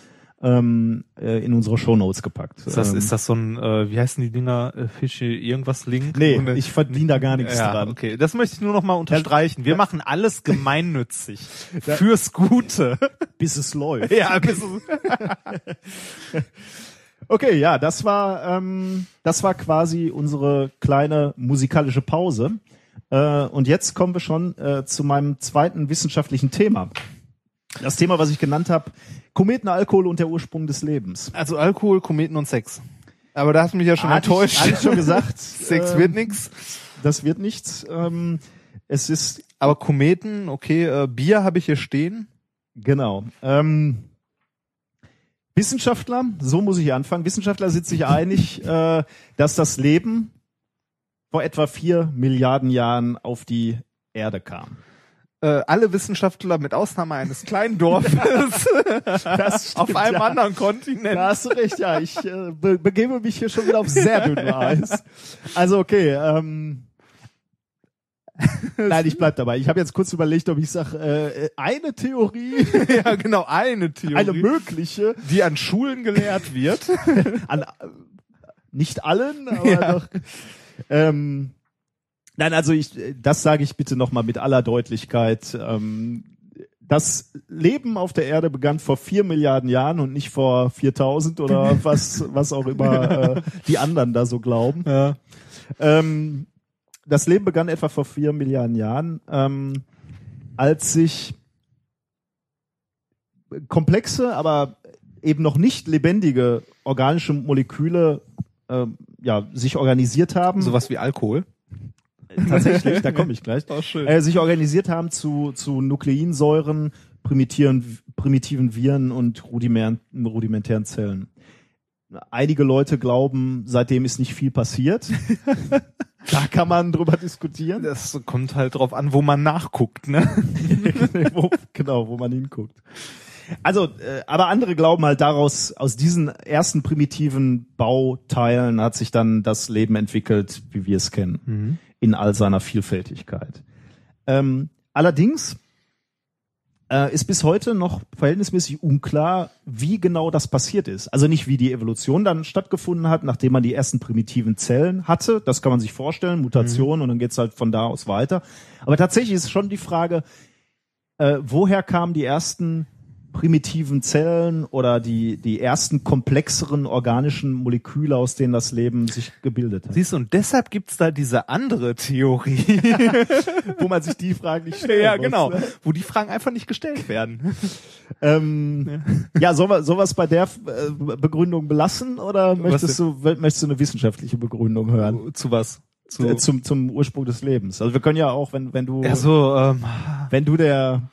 B: ähm, äh, in unsere Shownotes gepackt.
C: Ist das,
B: ähm,
C: ist das so ein, äh, wie heißen die Dinger, äh, Fische, irgendwas Link?
B: nee,
C: Und,
B: ich verdiene da gar nichts
C: ja,
B: dran.
C: okay. Das möchte ich nur noch mal unterstreichen. Wir machen alles gemeinnützig. *laughs* Fürs Gute.
B: Bis es läuft.
C: ja, bis, *laughs*
B: Okay, ja, das war ähm, das war quasi unsere kleine musikalische Pause. Äh, und jetzt kommen wir schon äh, zu meinem zweiten wissenschaftlichen Thema. Das Thema, was ich genannt habe, Kometen, Alkohol und der Ursprung des Lebens.
C: also Alkohol, Kometen und Sex. Aber da hast du mich ja schon
B: Hatte
C: enttäuscht.
B: Ich, ich schon gesagt. *laughs*
C: Sex
B: ähm,
C: wird nix.
B: Das wird nichts. Ähm, es ist
C: Aber Kometen, okay, äh, Bier habe ich hier stehen.
B: Genau. Ähm, Wissenschaftler, so muss ich anfangen. Wissenschaftler sind sich einig, äh, dass das Leben vor etwa vier Milliarden Jahren auf die Erde kam.
C: Äh, alle Wissenschaftler mit Ausnahme eines kleinen Dorfes *laughs*
B: Das
C: auf
B: stimmt,
C: einem
B: ja.
C: anderen Kontinent.
B: Da hast du recht, ja. Ich äh, be begebe mich hier schon wieder auf sehr dünnem Eis. Also okay, ähm, *laughs* Nein, ich bleib dabei. Ich habe jetzt kurz überlegt, ob ich sage, äh, eine Theorie, *laughs*
C: ja, genau, eine Theorie,
B: eine mögliche,
C: die an Schulen gelehrt wird.
B: an äh, nicht allen, aber
C: Ja.
B: doch. Ähm, nein, also ich, das sage ich bitte nochmal mit aller Deutlichkeit. Ähm, das Leben auf der Erde begann vor vier Milliarden Jahren und nicht vor 4000 oder *laughs* was, was auch immer äh, die anderen da so glauben.
C: ja.
B: Ähm, das Leben begann etwa vor vier Milliarden Jahren, ähm, als sich komplexe, aber eben noch nicht lebendige organische Moleküle ähm, ja, sich organisiert haben.
C: Sowas wie Alkohol.
B: Tatsächlich, *laughs* da komme ich gleich.
C: Oh, schön.
B: Äh, sich organisiert haben zu, zu Nukleinsäuren, primitiven, primitiven Viren und rudimentären, rudimentären Zellen. Einige Leute glauben, seitdem ist nicht viel passiert. *laughs* da kann man drüber diskutieren.
C: Das kommt halt drauf an, wo man nachguckt, ne? *laughs*
B: wo, genau, wo man hinguckt. Also, äh, aber andere glauben halt daraus, aus diesen ersten primitiven Bauteilen hat sich dann das Leben entwickelt, wie wir es kennen, in all seiner Vielfältigkeit. Ähm, allerdings äh, ist bis heute noch verhältnismäßig unklar, wie genau das passiert ist. Also nicht, wie die Evolution dann stattgefunden hat, nachdem man die ersten primitiven Zellen hatte. Das kann man sich vorstellen, Mutation, und dann geht's halt von da aus weiter. Aber tatsächlich ist schon die Frage, äh, woher kamen die ersten primitiven Zellen oder die, die ersten komplexeren organischen Moleküle, aus denen das Leben sich gebildet hat.
C: Siehst du, und deshalb gibt's da diese andere Theorie. *laughs*
B: Wo man sich die Fragen nicht stellen
C: ja,
B: muss,
C: genau.
B: ne?
C: Wo die Fragen einfach nicht gestellt werden. *laughs*
B: Ähm, ja, sollen wir sowas bei der äh, Begründung belassen oder möchtest du, möchtest du eine wissenschaftliche Begründung hören?
C: Zu was? Zu,
B: Äh, Zum, zum Ursprung des Lebens. Also wir können ja auch, wenn, wenn du,
C: ja, so, ähm,
B: wenn du der,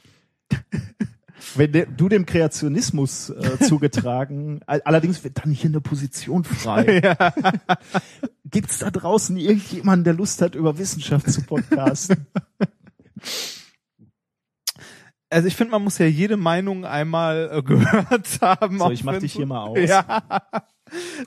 B: wenn der, du dem Kreationismus äh, *laughs* zugetragen, all- allerdings wird dann hier eine Position frei. *laughs* Gibt's da draußen irgendjemanden, der Lust hat, über Wissenschaft zu podcasten? *laughs*
C: also ich finde, man muss ja jede Meinung einmal äh, *laughs* gehört haben.
B: So, ich mach dich hier mal aus.
C: Ja.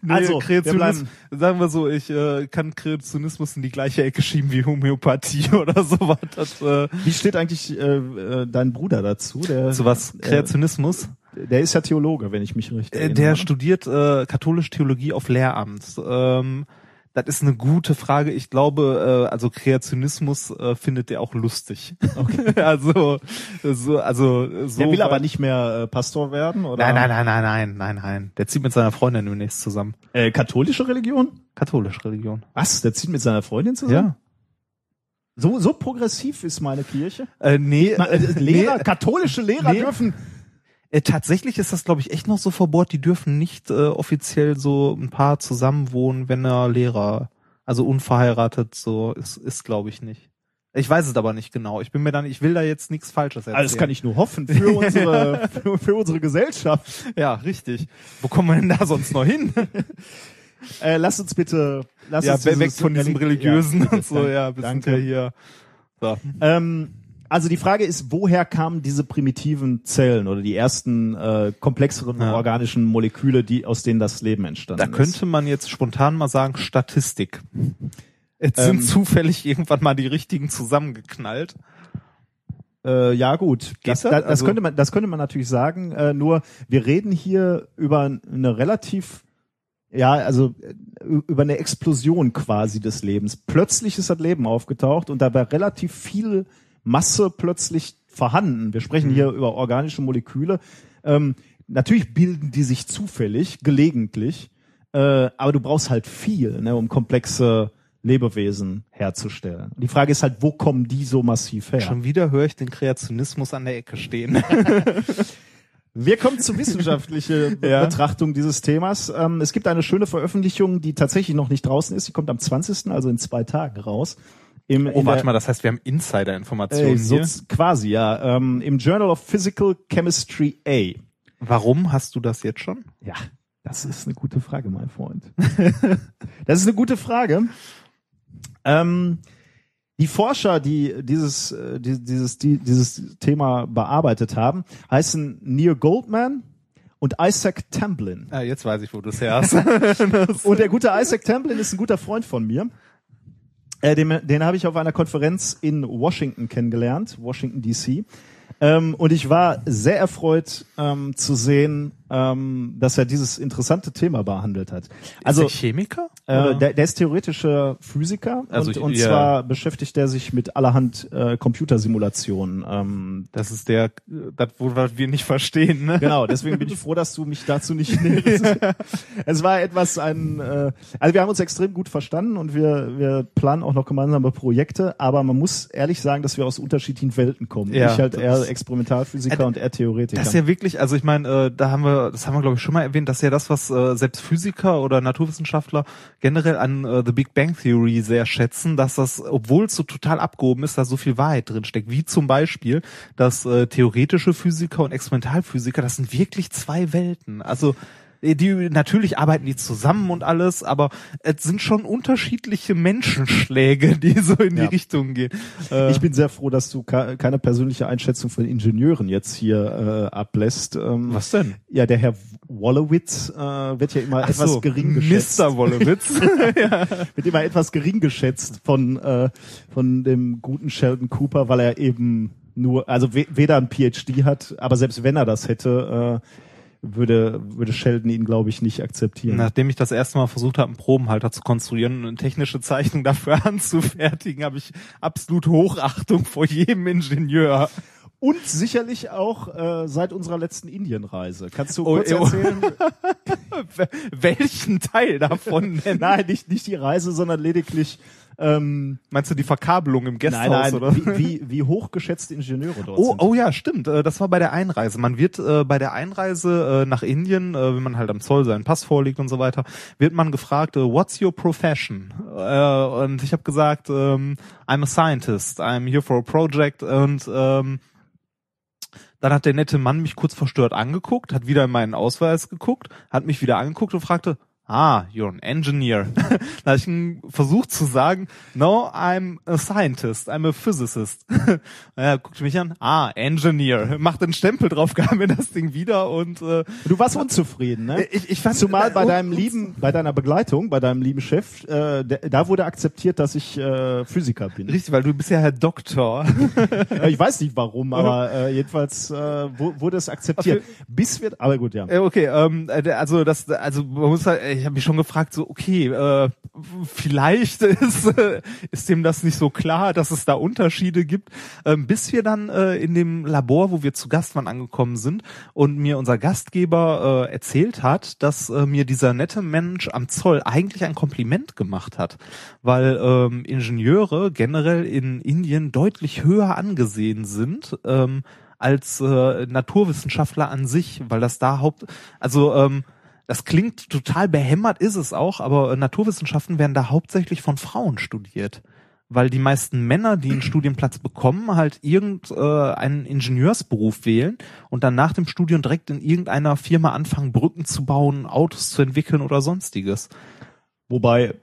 C: Nee,
B: Also, wir
C: Kreationismus, sagen wir so, ich äh, kann Kreationismus in die gleiche Ecke schieben wie Homöopathie *laughs* oder sowas. Das, äh,
B: Wie steht eigentlich äh, äh, dein Bruder dazu? Der,
C: zu was? Kreationismus?
B: Äh, der ist ja Theologe, wenn ich mich richtig
C: Äh,
B: erinnere.
C: Der studiert äh, katholische Theologie auf Lehramt. Ähm, das ist eine gute Frage. Ich glaube, äh, also Kreationismus äh, findet der auch lustig. Okay. *laughs* also, so, also so.
B: Der will aber nicht mehr äh, Pastor werden, oder?
C: Nein, nein, nein, nein, nein, nein, nein. Der zieht mit seiner Freundin demnächst zusammen.
B: Äh, katholische Religion?
C: Katholische Religion.
B: Was? Der zieht mit seiner Freundin zusammen?
C: Ja.
B: So, so progressiv ist meine Kirche.
C: Äh, nee,
B: Ma- äh, Lehrer,
C: nee,
B: katholische Lehrer
C: nee.
B: dürfen.
C: Äh, tatsächlich ist das, glaube ich, echt noch so verbohrt. Die dürfen nicht äh, offiziell so ein Paar zusammenwohnen, wenn er Lehrer, also unverheiratet, so ist, ist glaube ich nicht. Ich weiß es aber nicht genau. Ich bin mir dann, ich will da jetzt nichts Falsches erzählen.
B: Das kann ich nur hoffen für *laughs* unsere, für, für unsere Gesellschaft.
C: Ja, richtig. Wo kommen wir denn da sonst noch hin? *laughs*
B: Äh, lass uns bitte, lass
C: ja,
B: uns
C: weg von diesem
B: Religi-
C: religiösen
B: Ja,
C: und so.
B: danke,
C: Ja, wir sind
B: danke.
C: ja hier. So.
B: Ähm, also die Frage ist, woher kamen diese primitiven Zellen oder die ersten äh, komplexeren
C: Ja.
B: organischen Moleküle, die aus denen das Leben entstanden
C: Da
B: ist?
C: könnte man jetzt spontan mal sagen Statistik. Jetzt
B: Ähm,
C: sind zufällig irgendwann mal die richtigen zusammengeknallt.
B: Äh, ja gut, das,
C: das?
B: das,
C: Also-
B: könnte man, das könnte man natürlich sagen. Äh, nur wir reden hier über eine relativ, ja, also äh, über eine Explosion quasi des Lebens. Plötzlich ist das Leben aufgetaucht und dabei relativ viel Masse plötzlich vorhanden. Wir
C: Mhm.
B: sprechen hier über organische Moleküle. Ähm, natürlich bilden die sich zufällig, gelegentlich, äh, aber du brauchst halt viel, ne, um komplexe Lebewesen herzustellen. Die Frage ist halt, wo kommen die so massiv her?
C: Schon wieder höre ich den Kreationismus an der Ecke stehen. *laughs*
B: Wir kommen zur wissenschaftlichen *laughs*
C: Ja.
B: Betrachtung dieses Themas. Ähm, es gibt eine schöne Veröffentlichung, die tatsächlich noch nicht draußen ist. Die kommt am 20., also in zwei Tagen raus. Im,
C: Oh, warte
B: der-
C: mal, das heißt, wir haben Insider-Informationen
B: äh, so,
C: hier.
B: quasi, ja. Ähm, Im Journal of Physical Chemistry A.
C: Warum hast du das jetzt schon?
B: Ja, das ist eine gute Frage, mein Freund. *laughs* das ist eine gute Frage. Ähm, die Forscher, die dieses, äh, die, dieses, die, dieses Thema bearbeitet haben, heißen Neil Goldman und Isaac Tamblin.
C: Ah, jetzt weiß ich, wo du es her hast. *laughs*
B: Und der gute Isaac Tamblin ist ein guter Freund von mir. Äh, den den habe ich auf einer Konferenz in Washington kennengelernt, Washington DC. Ähm, und ich war sehr erfreut ähm, zu sehen, ähm, dass er dieses interessante Thema behandelt hat.
C: also
B: Also
C: Chemiker?
B: äh, der, der ist theoretischer Physiker
C: Also
B: und,
C: ich-
B: und
C: ja.
B: zwar beschäftigt er sich mit allerhand äh, Computersimulationen. Ähm,
C: das ist der, das, wo wir nicht verstehen, ne?
B: Genau, deswegen bin ich froh, dass du mich dazu nicht *laughs* nimmst. Es war etwas ein, äh, also wir haben uns extrem gut verstanden und wir, wir planen auch noch gemeinsame Projekte, aber man muss ehrlich sagen, dass wir aus unterschiedlichen Welten kommen.
C: Ja,
B: ich halt eher
C: ist-
B: Experimentalphysiker
C: Äh,
B: und er Theoretiker.
C: Das ist ja wirklich, also ich meine, äh, da haben wir, das haben wir glaube ich schon mal erwähnt, das ist ja das, was äh, selbst Physiker oder Naturwissenschaftler generell an äh, The Big Bang Theory sehr schätzen, dass das, obwohl es so total abgehoben ist, da so viel Wahrheit drin steckt. Wie zum Beispiel, dass äh, theoretische Physiker und Experimentalphysiker, das sind wirklich zwei Welten. Also die natürlich arbeiten die zusammen und alles, aber es sind schon unterschiedliche Menschenschläge, *laughs* die so in
B: Ja.
C: die Richtung gehen. Äh,
B: ich bin sehr froh, dass du ke- keine persönliche Einschätzung von Ingenieuren jetzt hier äh, ablässt. Ähm,
C: was denn?
B: Ja, der Herr Wolowitz äh, wird ja immer
C: Ach
B: etwas
C: so,
B: gering geschätzt.
C: Mr. Wolowitz. *laughs* *laughs*
B: wird immer etwas gering geschätzt von, äh, von dem guten Sheldon Cooper, weil er eben nur, also we weder ein PhD hat, aber selbst wenn er das hätte, äh, würde, würde Sheldon ihn, glaube ich, nicht akzeptieren.
C: Nachdem ich das erste Mal versucht habe, einen Probenhalter zu konstruieren und eine technische Zeichnung dafür *laughs* anzufertigen, habe ich absolut Hochachtung vor jedem Ingenieur.
B: Und sicherlich auch äh, seit unserer letzten Indienreise. Kannst du
C: Oh,
B: kurz
C: oh.
B: erzählen? *laughs*
C: Welchen Teil davon *laughs* denn?
B: nein, nicht, nicht die Reise, sondern lediglich ähm,
C: Meinst du die Verkabelung im Gasthaus
B: nein, nein,
C: oder?
B: Wie, wie, wie hochgeschätzte Ingenieure dort
C: Oh,
B: sind.
C: oh ja, stimmt. Äh, Das war bei der Einreise. Man wird äh, bei der Einreise äh, nach Indien, äh, wenn man halt am Zoll seinen Pass vorlegt und so weiter, wird man gefragt, äh, what's your profession? Äh, und ich habe gesagt, ähm, I'm a scientist, I'm here for a project und ähm, dann hat der nette Mann mich kurz verstört angeguckt, hat wieder in meinen Ausweis geguckt, hat mich wieder angeguckt und fragte, Ah, you're an engineer. *laughs* da habe ich versucht zu sagen, no, I'm a scientist, I'm a physicist. *laughs* er guckte mich an, ah, engineer. Macht den Stempel drauf, *laughs* gab mir das Ding wieder und äh,
B: Du warst unzufrieden, ne?
C: ich, ich fand
B: Zumal bei
C: äh,
B: deinem lieben, bei deiner Begleitung, bei deinem lieben Chef, äh, der, da wurde akzeptiert, dass ich äh, Physiker bin.
C: Richtig, weil du bist ja Herr Doktor.
B: Äh, ich weiß nicht warum, aber äh, jedenfalls äh, wurde es akzeptiert. Bis wir, aber gut, ja.
C: Äh, Okay, ähm, äh, also das, also man muss halt, ich habe mich schon gefragt, so okay, äh, vielleicht *laughs* ist äh, ist dem das nicht so klar, dass es da Unterschiede gibt, ähm, bis wir dann äh, in dem Labor, wo wir zu Gast waren, angekommen sind und mir unser Gastgeber äh, erzählt hat, dass äh, mir dieser nette Mensch am Zoll eigentlich ein Kompliment gemacht hat, weil ähm, Ingenieure generell in Indien deutlich höher angesehen sind. Ähm, als äh, Naturwissenschaftler an sich, weil das da haupt, also ähm, das klingt total behämmert, ist es auch, aber Naturwissenschaften werden da hauptsächlich von Frauen studiert. Weil die meisten Männer, die einen Studienplatz bekommen, halt irgendeinen äh, Ingenieursberuf wählen und dann nach dem Studium direkt in irgendeiner Firma anfangen, Brücken zu bauen, Autos zu entwickeln oder sonstiges.
B: Wobei,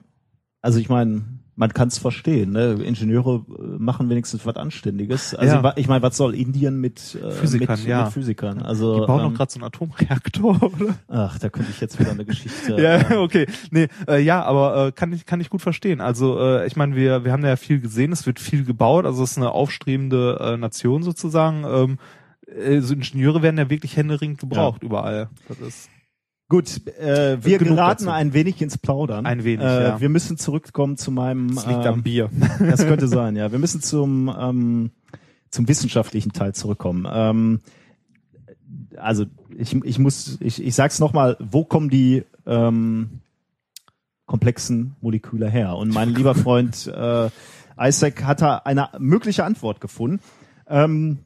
B: also ich meine, man kann es verstehen. Ne? Ingenieure äh, machen wenigstens was Anständiges. Also
C: Ja.
B: ich meine, was soll Indien mit äh,
C: Physikern,
B: mit,
C: ja.
B: mit Physikern? Also
C: Die bauen
B: ähm,
C: doch gerade so einen Atomreaktor, *laughs* oder?
B: ach, da könnte ich jetzt wieder eine Geschichte. *laughs*
C: Ja,
B: äh,
C: okay. Nee, äh, ja, aber äh, kann ich kann ich gut verstehen. Also äh, ich meine, wir wir haben ja viel gesehen, es wird viel gebaut, also es ist eine aufstrebende äh, Nation sozusagen. Ähm, äh, so Ingenieure werden ja wirklich händeringend gebraucht überall. Das ist
B: Gut, äh, wir
C: Genug
B: geraten
C: dazu.
B: ein wenig ins Plaudern.
C: Ein wenig,
B: äh,
C: ja.
B: Wir müssen zurückkommen zu meinem.
C: das liegt
B: ähm,
C: am Bier. *laughs*
B: Das könnte sein, ja. Wir müssen zum ähm, zum wissenschaftlichen Teil zurückkommen. Ähm, also ich, ich muss, ich, ich sag's nochmal, wo kommen die ähm, komplexen Moleküle her? Und mein lieber *laughs* Freund äh, Isaac hat da eine mögliche Antwort gefunden. Ähm,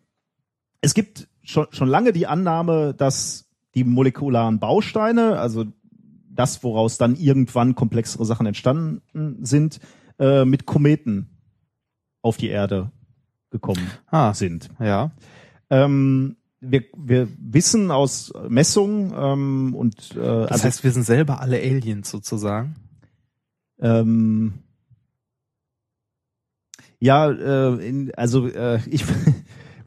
B: es gibt schon, schon lange die Annahme, dass die molekularen Bausteine, also das, woraus dann irgendwann komplexere Sachen entstanden sind, äh, mit Kometen auf die Erde gekommen
C: Ah,
B: sind.
C: ja.
B: Ähm, wir, wir wissen aus Messungen ähm, und äh,
C: Das
B: also,
C: heißt, wir sind selber alle Aliens sozusagen.
B: ähm, ja, äh, in, also äh, ich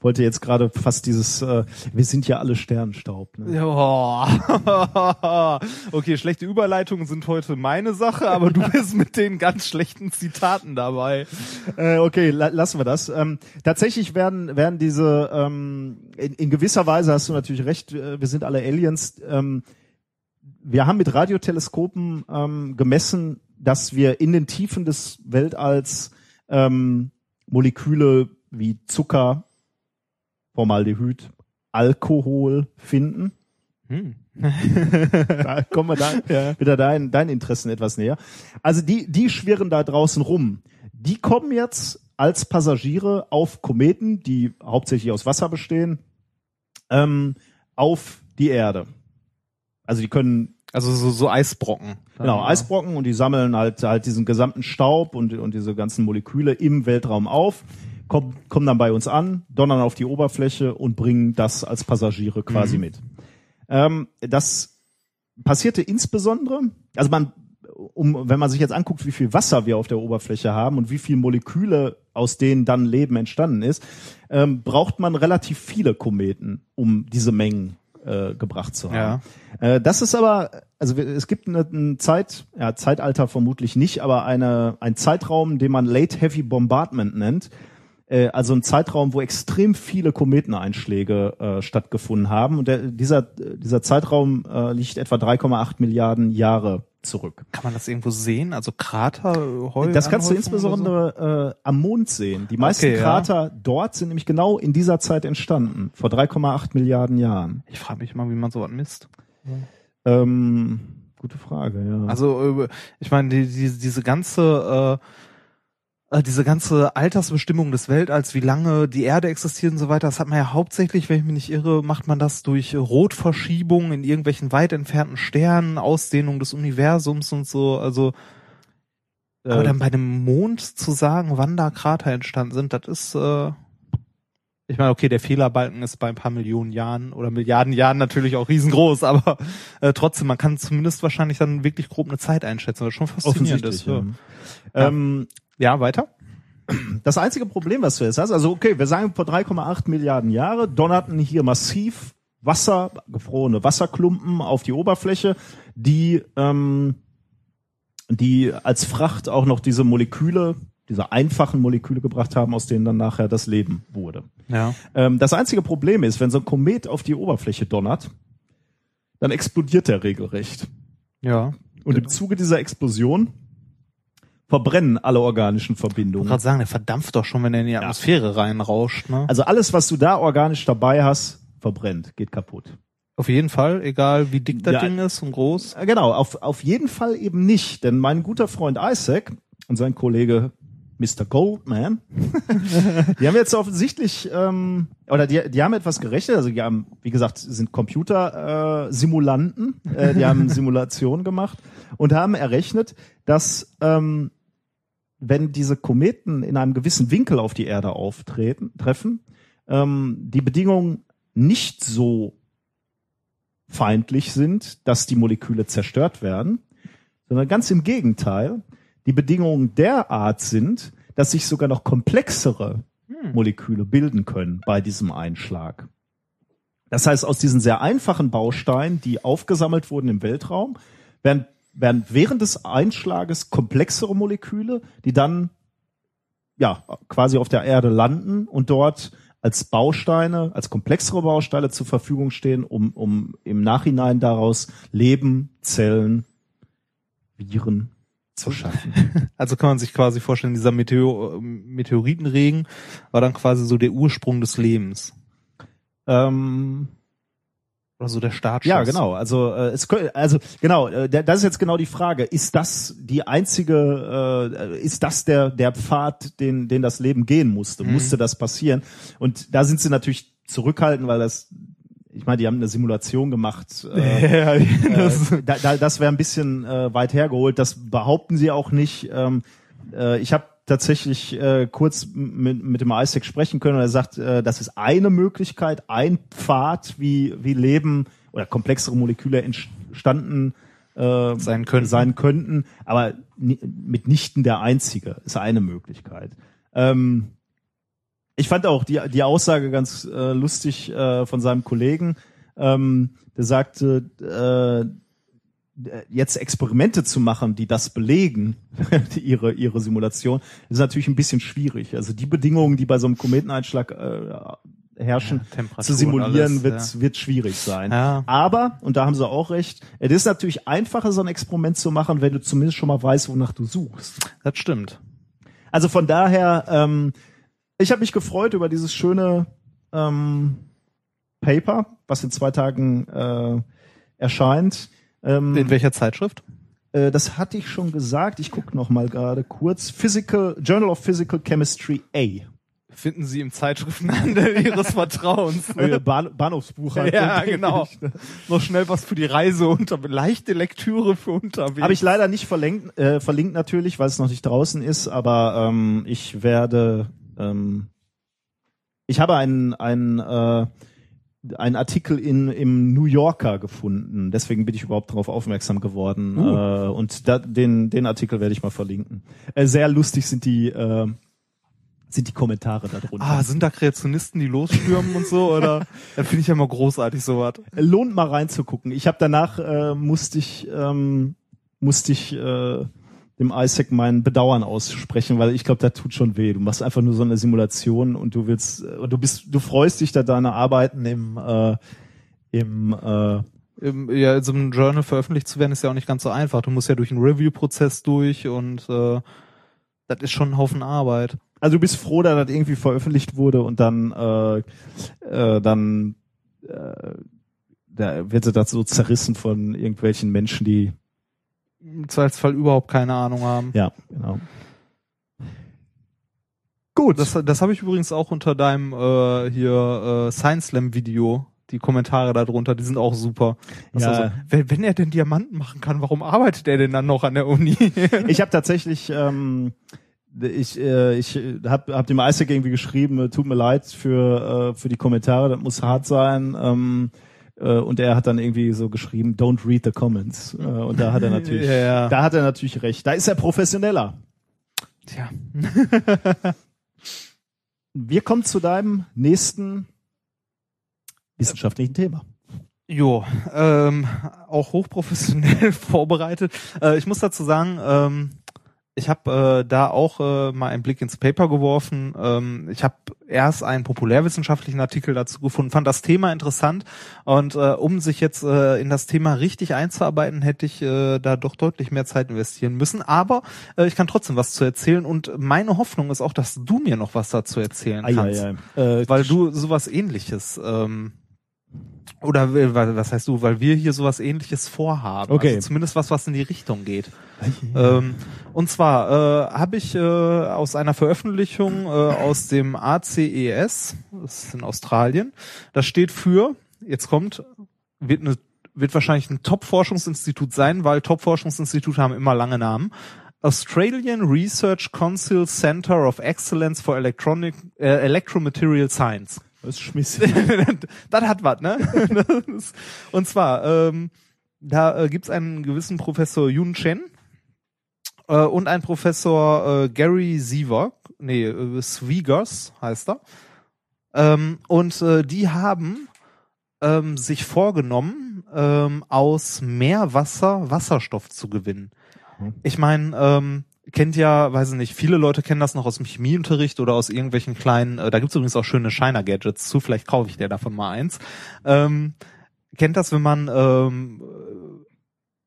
B: wollte jetzt gerade fast dieses, äh, wir sind ja alle Sternstaub. Ne?
C: Ja. *laughs* Okay, schlechte Überleitungen sind heute meine Sache, aber du bist mit den ganz schlechten Zitaten dabei.
B: Äh, okay, la lassen wir das. Ähm, tatsächlich werden werden diese ähm, in, in gewisser Weise hast du natürlich recht. äh, Wir sind alle Aliens. Ähm, wir haben mit Radioteleskopen ähm, gemessen, dass wir in den Tiefen des Weltalls ähm, Moleküle wie Zucker, Formaldehyd, Alkohol finden.
C: Hm. *laughs*
B: Da kommen wir da *laughs* wieder deinen deinen Interessen etwas näher. Also die, die schwirren da draußen rum. Die kommen jetzt als Passagiere auf Kometen, die hauptsächlich aus Wasser bestehen, ähm, auf die Erde. Also die können
C: Also so, so Eisbrocken.
B: genau Eisbrocken und die sammeln halt halt diesen gesamten Staub und und diese ganzen Moleküle im Weltraum auf, kommen kommen dann bei uns an, donnern auf die Oberfläche und bringen das als Passagiere quasi mit. Ähm, das passierte insbesondere, also man, um, wenn man sich jetzt anguckt, wie viel Wasser wir auf der Oberfläche haben und wie viel Moleküle, aus denen dann Leben entstanden ist, ähm, braucht man relativ viele Kometen, um diese Mengen äh, gebracht zu haben. Äh, das ist aber, also es gibt eine Zeit, ja, Zeitalter vermutlich nicht, aber eine, ein Zeitraum, den man Late Heavy Bombardment nennt, äh, also ein Zeitraum, wo extrem viele Kometeneinschläge äh, stattgefunden haben. Und der, dieser, dieser Zeitraum äh, liegt etwa 3,8 Milliarden Jahre zurück.
C: Kann man das irgendwo sehen? Also Krater, Heu
B: Das kannst du insbesondere äh, am Mond sehen. Die meisten
C: Okay, ja.
B: Krater dort sind nämlich genau in dieser Zeit entstanden, vor 3,8 Milliarden Jahren.
C: So? Ich frage mich mal, wie man sowas misst.
B: Ähm, gute Frage, ja.
C: Also äh, ich meine, die, die, diese ganze äh, äh, diese ganze Altersbestimmung des Weltalls, wie lange die Erde existiert und so weiter, das hat man ja hauptsächlich, wenn ich mich nicht irre, macht man das durch Rotverschiebung in irgendwelchen weit entfernten Sternen, Ausdehnung des Universums und so. Also aber
B: Äh,
C: dann bei dem Mond zu sagen, wann da Krater entstanden sind, das ist äh, ich meine, okay, der Fehlerbalken ist bei ein paar Millionen Jahren oder Milliarden Jahren natürlich auch riesengroß, aber äh, trotzdem, man kann zumindest wahrscheinlich dann wirklich grob eine Zeit einschätzen, was schon faszinierend ist.
B: offensichtlich.
C: Ja.
B: Ja. Ähm,
C: ja, weiter?
B: Das einzige Problem, was du jetzt hast, also okay, wir sagen vor 3,8 Milliarden Jahre donnerten hier massiv Wasser, gefrorene Wasserklumpen auf die Oberfläche, die, ähm, die als Fracht auch noch diese Moleküle, diese einfachen Moleküle gebracht haben, aus denen dann nachher das Leben wurde.
C: Ja.
B: Ähm, das einzige Problem ist, wenn so ein Komet auf die Oberfläche donnert, dann explodiert der regelrecht.
C: Ja.
B: Und im Zuge dieser Explosion verbrennen alle organischen
C: Ich wollte
B: Verbindungen.
C: gerade sagen, der verdampft doch schon, wenn er in die Atmosphäre reinrauscht. Ne?
B: Also alles, was du da organisch dabei hast, verbrennt, geht kaputt.
C: Auf jeden Fall, egal wie dick das
B: Ja.
C: Ding ist und groß.
B: Äh, Genau, auf, auf jeden Fall eben nicht, denn mein guter Freund Isaac und sein Kollege Mr. Goldman, *laughs* die haben jetzt offensichtlich, ähm, oder die, die haben etwas gerechnet, also die haben, wie gesagt, sind Computer-Simulanten, äh, die haben *laughs* Simulationen gemacht und haben errechnet, dass ähm, wenn diese Kometen in einem gewissen Winkel auf die Erde auftreten, treffen, ähm, die Bedingungen nicht so feindlich sind, dass die Moleküle zerstört werden, sondern ganz im Gegenteil, die Bedingungen derart sind, dass sich sogar noch komplexere Moleküle bilden können bei diesem Einschlag. Das heißt, aus diesen sehr einfachen Bausteinen, die aufgesammelt wurden im Weltraum, werden, werden während des Einschlages komplexere Moleküle, die dann ja quasi auf der Erde landen und dort als Bausteine, als komplexere Bausteine zur Verfügung stehen, um, um im Nachhinein daraus Leben, Zellen, Viren zu schaffen. *laughs*
C: Also kann man sich quasi vorstellen, dieser Meteor Meteoritenregen war dann quasi so der Ursprung des Lebens.
B: ähm,
C: Oder so der Startschuss.
B: Ja, genau. Also äh, es also genau, äh, das ist jetzt genau die Frage. Ist das die einzige? Äh, ist das der der Pfad, den den das Leben gehen musste? Musste das passieren? Und da sind sie natürlich zurückhaltend, weil das ich meine, die haben eine Simulation gemacht. *laughs* Äh,
C: Ja, das,
B: äh, da, da, das wäre ein bisschen äh, weit hergeholt. Das behaupten sie auch nicht. Ähm, äh, ich habe tatsächlich äh, kurz mit, mit dem Isaac sprechen können und er sagt, äh, das ist eine Möglichkeit, ein Pfad, wie, wie Leben oder komplexere Moleküle entstanden äh,
C: Sein könnten.
B: sein könnten, aber ni mitnichten der einzige, ist eine Möglichkeit. Ähm, ich fand auch die, die Aussage ganz äh, lustig äh, von seinem Kollegen, ähm, der sagte, äh, jetzt Experimente zu machen, die das belegen, *laughs* ihre, ihre Simulation, ist natürlich ein bisschen schwierig. Also die Bedingungen, die bei so einem Kometeneinschlag äh, herrschen,
C: Ja,
B: zu simulieren,
C: alles,
B: wird, wird schwierig sein.
C: Ja.
B: Aber, und da haben sie auch recht, es ist natürlich einfacher, so ein Experiment zu machen, wenn du zumindest schon mal weißt, wonach du suchst.
C: das stimmt.
B: Also von daher, ähm, ich habe mich gefreut über dieses schöne ähm, Paper, was in zwei Tagen äh, erscheint. Ähm,
C: In welcher Zeitschrift?
B: äh, das hatte ich schon gesagt. Ich gucke noch mal gerade kurz. Physical Journal of Physical Chemistry A.
C: Finden Sie im Zeitschriftenhandel *laughs* Ihres Vertrauens.
B: Äh, Bahn, Bahnhofsbuchhandlung.
C: ja, genau.
B: ich, ne?
C: Noch schnell was für die Reise unter leichte Lektüre für unterwegs.
B: Habe ich leider nicht verlinkt, äh, verlinkt natürlich, weil es noch nicht draußen ist, aber ähm, ich werde, ähm, ich habe einen, einen, äh, einen Artikel in, im New Yorker gefunden, deswegen bin ich überhaupt darauf aufmerksam geworden äh, und da, den, den Artikel werde ich mal verlinken. Äh, sehr lustig sind die, äh, sind die Kommentare darunter.
C: Ah, sind da Kreationisten, die losstürmen und so, oder? *laughs* Da finde ich ja mal großartig sowas.
B: lohnt mal reinzugucken. Ich habe danach äh, musste ich ähm, musste ich äh, dem Isaac mein Bedauern aussprechen, weil ich glaube, da tut schon weh. Du machst einfach nur so eine Simulation und du willst, und du bist, du freust dich da deine Arbeiten im, äh, im, äh,
C: Im, ja, in so einem Journal veröffentlicht zu werden, ist ja auch nicht ganz so einfach. Du musst ja durch einen Review-Prozess durch und äh, das ist schon ein Haufen Arbeit.
B: also du bist froh, dass das irgendwie veröffentlicht wurde und dann, äh, äh, dann, äh, da wird das so zerrissen von irgendwelchen Menschen, die,
C: Im Zweifelsfall überhaupt keine Ahnung haben.
B: ja, genau.
C: Gut. Das, das habe ich übrigens auch unter deinem äh, hier äh, Science Slam Video. Die Kommentare darunter, die sind auch super. Das
B: Ja.
C: Also, wenn, wenn er denn Diamanten machen kann, warum arbeitet er denn dann noch an der Uni? *laughs*
B: Ich habe tatsächlich, ähm, ich, äh, ich habe hab dem Isaac irgendwie geschrieben, äh, tut mir leid für, äh, für die Kommentare, das muss hart sein. Ähm, äh, und er hat dann irgendwie so geschrieben, don't read the comments. Äh, und da hat er *laughs* natürlich,
C: ja.
B: da hat er natürlich recht. Da ist er professioneller.
C: Tja. *laughs*
B: Wir kommen zu deinem nächsten wissenschaftlichen Thema.
C: Jo, ähm, auch hochprofessionell *laughs* vorbereitet. Äh, ich muss dazu sagen, ähm, ich habe äh, da auch äh, mal einen Blick ins Paper geworfen. Ähm, ich habe erst einen populärwissenschaftlichen Artikel dazu gefunden, fand das Thema interessant und äh, um sich jetzt äh, in das Thema richtig einzuarbeiten, hätte ich äh, da doch deutlich mehr Zeit investieren müssen. Aber äh, ich kann trotzdem was zu erzählen und meine Hoffnung ist auch, dass du mir noch was dazu erzählen kannst,
B: Äh,
C: weil du sowas Ähnliches ähm, oder äh, wa- was heißt du, weil wir hier sowas ähnliches vorhaben.
B: Okay.
C: Also zumindest was, was in die Richtung geht. Ähm, und zwar äh, habe ich äh, aus einer Veröffentlichung äh, aus dem ACES, das ist in Australien, das steht für, jetzt kommt, wird, eine, wird wahrscheinlich ein Top-Forschungsinstitut sein, weil Top-Forschungsinstitute haben immer lange Namen. Australian Research Council Center of Excellence for Electronic, äh, Electromaterial Science.
B: Das ist schmissig. *laughs*
C: das hat was, ne? *laughs* Und zwar, ähm, da äh, gibt's einen gewissen Professor Yun Chen äh, und einen Professor äh, Gary Siever, nee, äh, Swiegers heißt er. Ähm, und äh, die haben ähm, sich vorgenommen, ähm, aus Meerwasser Wasserstoff zu gewinnen. Ich meine, ähm, kennt ja, weiß ich nicht, viele Leute kennen das noch aus dem Chemieunterricht oder aus irgendwelchen kleinen, äh, da gibt's übrigens auch schöne Shiner-Gadgets zu, vielleicht kaufe ich dir davon mal eins. Ähm, kennt das, wenn man ähm,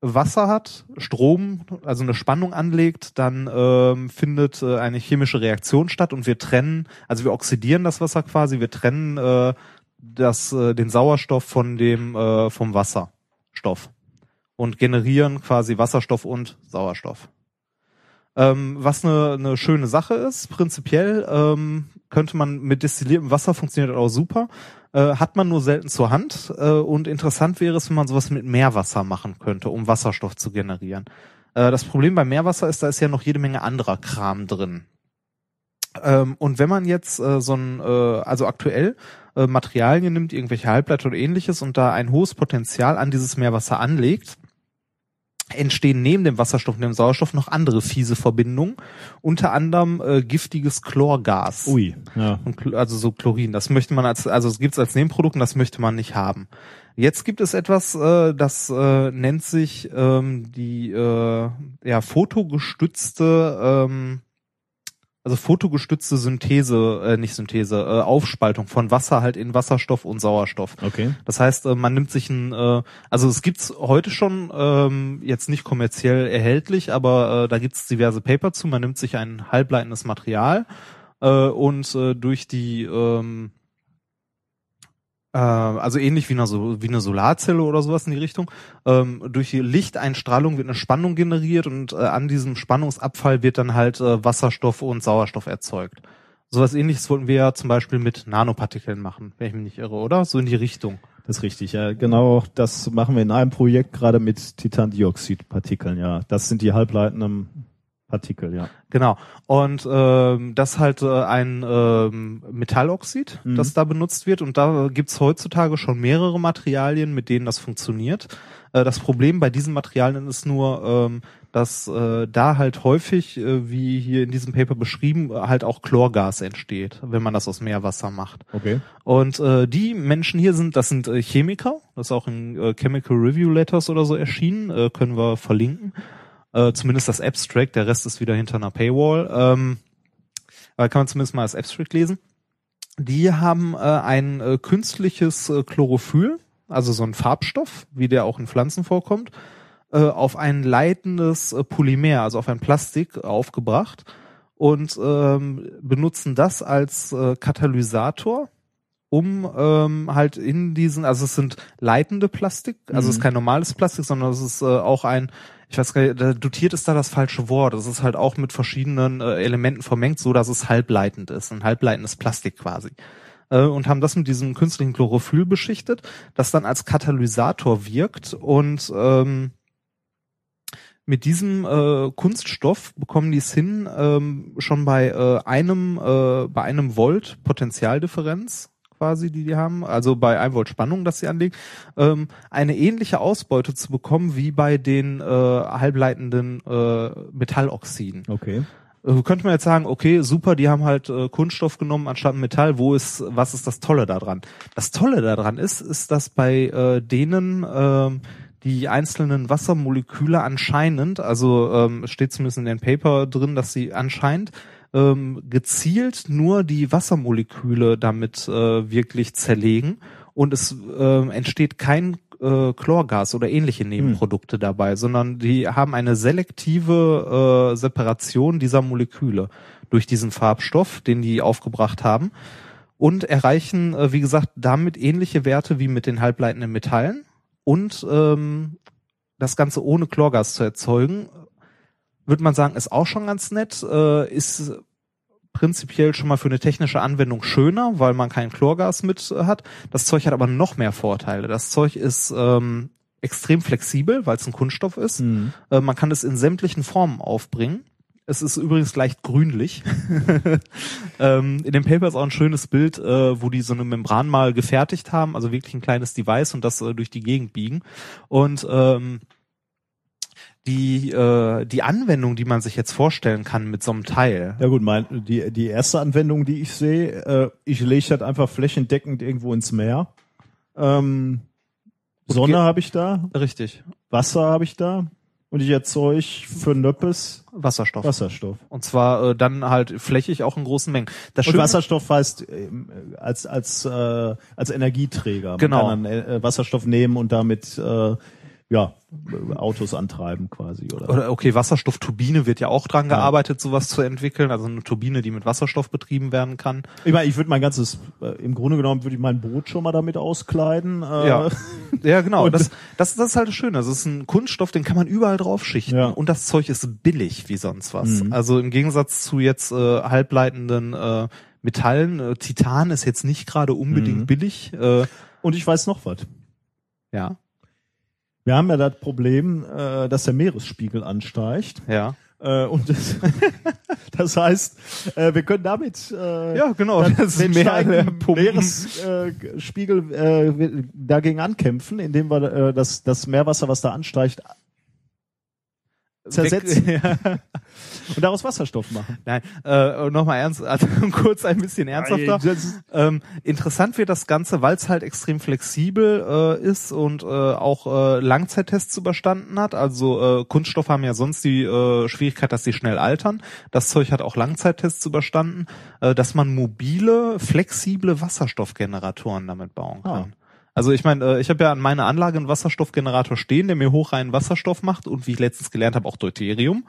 C: Wasser hat, Strom, also eine Spannung anlegt, dann ähm, findet äh, eine chemische Reaktion statt und wir trennen, also wir oxidieren das Wasser quasi, wir trennen äh, das, äh, den Sauerstoff von dem äh, vom Wasserstoff und generieren quasi Wasserstoff und Sauerstoff. Ähm, was eine, eine schöne Sache ist, prinzipiell ähm, könnte man mit destilliertem Wasser funktioniert auch super, äh, hat man nur selten zur Hand äh, und interessant wäre es, wenn man sowas mit Meerwasser machen könnte, um Wasserstoff zu generieren. Äh, das Problem bei Meerwasser ist, da ist ja noch jede Menge anderer Kram drin. Ähm, und wenn man jetzt äh, so ein, äh, also aktuell äh, Materialien nimmt, irgendwelche Halbleiter oder ähnliches und da ein hohes Potenzial an dieses Meerwasser anlegt, entstehen neben dem Wasserstoff und dem Sauerstoff noch andere fiese Verbindungen, unter anderem äh, giftiges Chlorgas.
B: Ui, ja.
C: Und, also so Chlorin. Das möchte man als, also es gibt es als Nebenprodukt und das möchte man nicht haben. Jetzt gibt es etwas, äh, das äh, nennt sich ähm, die äh, ja, fotogestützte, ähm, also fotogestützte Synthese, äh, nicht Synthese, äh, Aufspaltung von Wasser halt in Wasserstoff und Sauerstoff.
B: Okay.
C: Das heißt, äh, man nimmt sich ein, äh, also es gibt's heute schon ähm, jetzt nicht kommerziell erhältlich, aber äh, da gibt's diverse Paper zu. Man nimmt sich ein halbleitendes Material äh, und äh, durch die ähm, äh, also ähnlich wie eine, wie eine Solarzelle oder sowas in die Richtung. Ähm, durch die Lichteinstrahlung wird eine Spannung generiert und äh, an diesem Spannungsabfall wird dann halt äh, Wasserstoff und Sauerstoff erzeugt. Sowas ähnliches wollten wir ja zum Beispiel mit Nanopartikeln machen, wenn ich mich nicht irre, oder? So in die Richtung.
B: Das ist richtig, ja. Genau, das machen wir in einem Projekt gerade mit Titandioxidpartikeln, ja. Das sind die halbleitenden Partikel, ja.
C: Genau. Und ähm, das ist halt äh, ein ähm, Metalloxid,
B: Mhm.
C: das da benutzt wird. Und da gibt's heutzutage schon mehrere Materialien, mit denen das funktioniert. Äh, das Problem bei diesen Materialien ist nur, ähm, dass äh, da halt häufig, äh, wie hier in diesem Paper beschrieben, halt auch Chlorgas entsteht, wenn man das aus Meerwasser macht.
B: Okay.
C: Und äh, die Menschen hier sind, das sind äh, Chemiker, das ist auch in äh, Chemical Review Letters oder so erschienen, äh, können wir verlinken. Äh, zumindest das Abstract, der Rest ist wieder hinter einer Paywall. Ähm, aber kann man zumindest mal das Abstract lesen. Die haben äh, ein äh, künstliches äh, Chlorophyll, also so ein Farbstoff, wie der auch in Pflanzen vorkommt, äh, auf ein leitendes äh, Polymer, also auf ein Plastik aufgebracht und ähm, benutzen das als äh, Katalysator, um ähm, halt in diesen, also es sind leitende Plastik, also es ist kein normales Plastik, sondern es ist äh, auch ein, ich weiß gar nicht, dotiert ist da das falsche Wort. Es ist halt auch mit verschiedenen äh, Elementen vermengt, so dass es halbleitend ist, ein halbleitendes Plastik quasi. Äh, und haben das mit diesem künstlichen Chlorophyll beschichtet, das dann als Katalysator wirkt und ähm, mit diesem äh, Kunststoff bekommen die es hin, ähm, schon bei äh, einem äh, bei einem Volt Potentialdifferenz quasi, die die haben, also bei 1 Volt Spannung, dass sie anlegen, ähm, eine ähnliche Ausbeute zu bekommen wie bei den äh, halbleitenden äh, Metalloxiden.
B: Okay.
C: Äh, könnte man jetzt sagen, okay, super, die haben halt äh, Kunststoff genommen anstatt Metall. Wo ist, was ist das Tolle daran? Das Tolle daran ist, ist, dass bei äh, denen ähm, die einzelnen Wassermoleküle anscheinend, also ähm, es steht zumindest in dem Paper drin, dass sie anscheinend ähm, gezielt nur die Wassermoleküle damit äh, wirklich zerlegen. Und es ähm, entsteht kein äh, Chlorgas oder ähnliche Nebenprodukte dabei, sondern die haben eine selektive äh, Separation dieser Moleküle durch diesen Farbstoff, den die aufgebracht haben und erreichen, äh, wie gesagt, damit ähnliche Werte wie mit den halbleitenden Metallen und ähm, das Ganze ohne Chlorgas zu erzeugen, würde man sagen, ist auch schon ganz nett, äh, ist prinzipiell schon mal für eine technische Anwendung schöner, weil man kein Chlorgas mit äh, hat. Das Zeug hat aber noch mehr Vorteile. Das Zeug ist ähm, extrem flexibel, weil es ein Kunststoff ist. Äh, man kann es in sämtlichen Formen aufbringen. Es ist übrigens leicht grünlich. *laughs* ähm, in dem Paper ist auch ein schönes Bild, äh, wo die so eine Membran mal gefertigt haben, also wirklich ein kleines Device und das äh, durch die Gegend biegen. Und ähm, die, äh, die Anwendung, die man sich jetzt vorstellen kann mit so einem Teil,
B: Ja gut, mein, die, die erste Anwendung, die ich sehe, äh, ich lege das einfach flächendeckend irgendwo ins Meer. Ähm, Sonne habe ich da,
C: richtig,
B: Wasser habe ich da und ich erzeuge für Nöppes
C: Wasserstoff.
B: Wasserstoff.
C: Und zwar äh, dann halt flächig auch in großen Mengen. Das
B: Und
C: Schöne-
B: Wasserstoff heißt ähm, als als äh, als Energieträger. Man
C: Genau.
B: kann dann äh, Wasserstoff nehmen und damit äh, ja Autos antreiben quasi oder.
C: Oder okay, Wasserstoffturbine wird ja auch dran gearbeitet, sowas zu entwickeln. Also eine Turbine, die mit Wasserstoff betrieben werden kann.
B: Ich meine, ich würde mein ganzes, äh, im Grunde genommen würde ich mein Boot schon mal damit auskleiden. Äh,
C: Ja, *laughs* ja genau. Das, das, das ist halt das Schöne. Das ist ein Kunststoff, den kann man überall drauf schichten.
B: Ja.
C: Und das Zeug ist billig wie sonst was.
B: Mhm.
C: Also im Gegensatz zu jetzt äh, halbleitenden äh, Metallen, äh, Titan ist jetzt nicht gerade unbedingt
B: Mhm.
C: billig. Äh,
B: Und ich weiß noch was.
C: ja,
B: Wir haben ja das Problem, äh, dass der Meeresspiegel ansteigt.
C: ja.
B: Äh, und das, *laughs* das heißt, äh, wir können damit äh,
C: Ja, genau. Das.
B: Meeresspiegel Spiegel, äh, dagegen ankämpfen, indem wir äh, das, das Meerwasser, was da ansteigt, zersetzen
C: Weg, *laughs* ja.
B: Und daraus Wasserstoff machen.
C: Nein, äh, nochmal ernst, *laughs* also kurz ein bisschen ernsthafter. Ähm, interessant wird das Ganze, weil es halt extrem flexibel äh, ist und äh, auch äh, Langzeittests überstanden hat. Also äh, Kunststoffe haben ja sonst die äh, Schwierigkeit, dass sie schnell altern. Das Zeug hat auch Langzeittests überstanden, äh, dass man mobile, flexible Wasserstoffgeneratoren damit bauen kann. Also ich meine, äh, ich habe ja an meiner Anlage einen Wasserstoffgenerator stehen, der mir hochreinen Wasserstoff macht und wie ich letztens gelernt habe, auch Deuterium.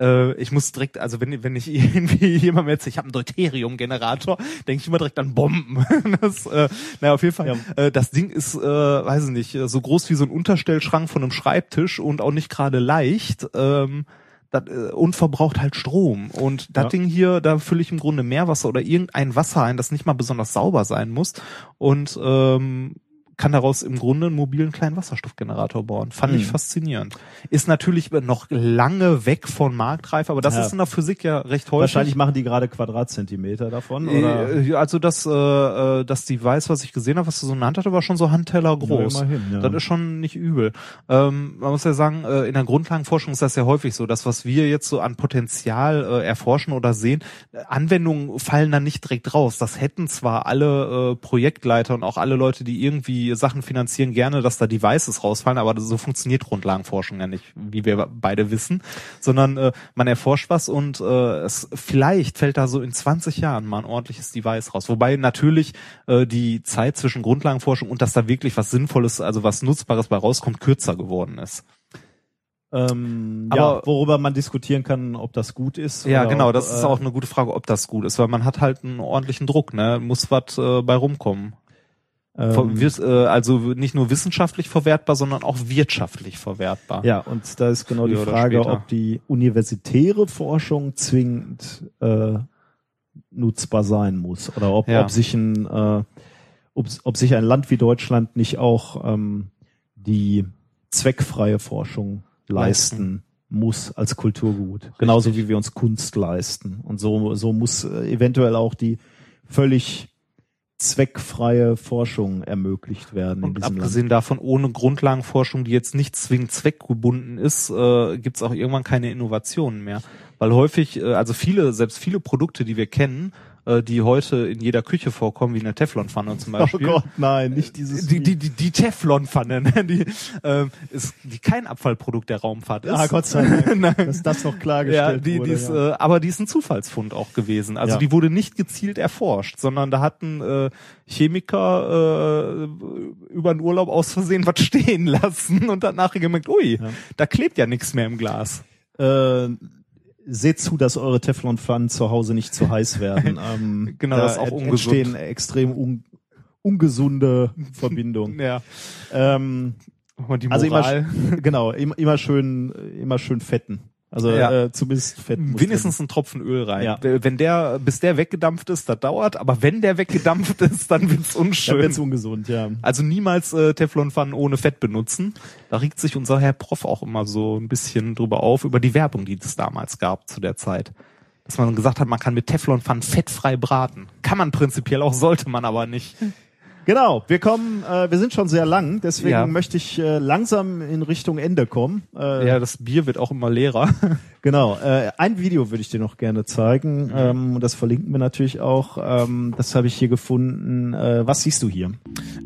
C: Äh, ich muss direkt, also wenn, wenn ich *laughs* irgendwie jemandem erzähle, ich habe einen Deuterium-Generator, denke ich immer direkt an Bomben. *laughs* das, äh, naja, auf jeden Fall. Äh, das Ding ist, äh, weiß ich nicht, äh, so groß wie so ein Unterstellschrank von einem Schreibtisch und auch nicht gerade leicht. Ähm, dat, äh, und verbraucht halt Strom. Und das
B: Ja.
C: Ding hier, da fülle ich im Grunde Meerwasser oder irgendein Wasser ein, das nicht mal besonders sauber sein muss. Und ähm, kann daraus im Grunde einen mobilen kleinen Wasserstoffgenerator bauen. Fand ich
B: Mhm.
C: faszinierend. Ist natürlich noch lange weg von Marktreife, aber das
B: Ja.
C: ist in der Physik ja recht häufig.
B: Wahrscheinlich machen die gerade Quadratzentimeter davon, oder?
C: Äh, Also das, äh, äh, das Device, was ich gesehen habe, was du so in der Hand hatte, war schon so Handteller groß.
B: Ja, ja.
C: Das ist schon nicht übel. Ähm, man muss ja sagen, äh, in der Grundlagenforschung ist das ja häufig so, dass was wir jetzt so an Potenzial äh, erforschen oder sehen, Anwendungen fallen dann nicht direkt raus. Das hätten zwar alle äh, Projektleiter und auch alle Leute, die irgendwie die Sachen finanzieren gerne, dass da Devices rausfallen, aber so funktioniert Grundlagenforschung ja nicht, wie wir beide wissen, sondern äh, man erforscht was und äh, es vielleicht fällt da so in 20 Jahren mal ein ordentliches Device raus. Wobei natürlich äh, die Zeit zwischen Grundlagenforschung und dass da wirklich was Sinnvolles, also was Nutzbares bei rauskommt, kürzer geworden ist.
B: Ähm,
C: Aber-
B: ja, worüber man diskutieren kann, ob das gut ist.
C: Ja, genau,
B: ob,
C: das ist
B: äh,
C: auch eine gute Frage, ob das gut ist, weil man hat halt einen ordentlichen Druck, ne? Muss was äh, bei rumkommen. Ver-
B: ähm,
C: wiss- äh, also nicht nur wissenschaftlich verwertbar, sondern auch wirtschaftlich verwertbar.
B: Ja, und da ist genau die Frage, ob die universitäre Forschung zwingend äh, nutzbar sein muss oder ob,
C: Ja.
B: ob sich ein äh, ob, ob sich ein Land wie Deutschland nicht auch ähm, die zweckfreie Forschung leisten muss als Kulturgut, genauso wie wir uns Kunst leisten. Und so so muss äh, eventuell auch die völlig zweckfreie Forschung ermöglicht werden in
C: Und
B: diesem Land.
C: abgesehen davon, ohne Grundlagenforschung, die jetzt nicht zwingend zweckgebunden ist, äh, gibt es auch irgendwann keine Innovationen mehr. Weil häufig, äh, also viele, selbst viele Produkte, die wir kennen, äh, die heute in jeder Küche vorkommen, wie eine Teflonpfanne zum
B: Oh
C: Beispiel.
B: Gott, nein, nicht dieses
C: Die, die, die, die Teflonpfanne, *laughs* ne? die, ähm, ist, die kein Abfallprodukt der Raumfahrt ist.
B: Ah, Gott sei Dank, *laughs*
C: Nein.
B: dass das noch
C: Ja,
B: klargestellt
C: die,
B: wurde.
C: die ist,
B: ja.
C: äh, aber die ist ein Zufallsfund auch gewesen. Also
B: Ja.
C: die wurde nicht gezielt erforscht, sondern da hatten äh, Chemiker äh, über den Urlaub aus Versehen was stehen *laughs* lassen und dann nachher gemerkt, ui,
B: Ja.
C: da klebt ja nichts mehr im Glas.
B: äh, seht zu, dass eure Teflonpfannen zu Hause nicht zu heiß werden. *laughs* Ähm,
C: Genau,
B: da
C: das ist auch ungesund.
B: entstehen extrem un ungesunde Verbindungen. *laughs*
C: Ja.
B: ähm,
C: Und die
B: also immer,
C: Moral. *laughs*
B: genau, immer, immer schön, immer schön fetten. Also
C: Ja.
B: äh, zumindest Fett.
C: Wenigstens einen Tropfen Öl rein.
B: Ja.
C: Wenn der, bis der weggedampft ist, das dauert, aber wenn der weggedampft *laughs* ist, dann wird's
B: drin. Dann
C: unschön.
B: wird's ungesund, ja.
C: Also niemals äh, Teflonpfannen ohne Fett benutzen. Da regt sich unser Herr Prof auch immer so ein bisschen drüber auf, über die Werbung, die es damals gab zu der Zeit. Dass man gesagt hat, man kann mit Teflonpfannen fettfrei braten. Kann man prinzipiell auch, sollte man aber nicht.
B: Genau, wir kommen, äh, wir sind schon sehr lang, deswegen
C: Ja.
B: möchte ich äh, langsam in Richtung Ende kommen. Äh,
C: Ja, das Bier wird auch immer leerer. *laughs*
B: Genau, äh, ein Video würde ich dir noch gerne zeigen ähm, und das verlinken wir natürlich auch. Ähm, das habe ich hier gefunden. Äh, was siehst du hier?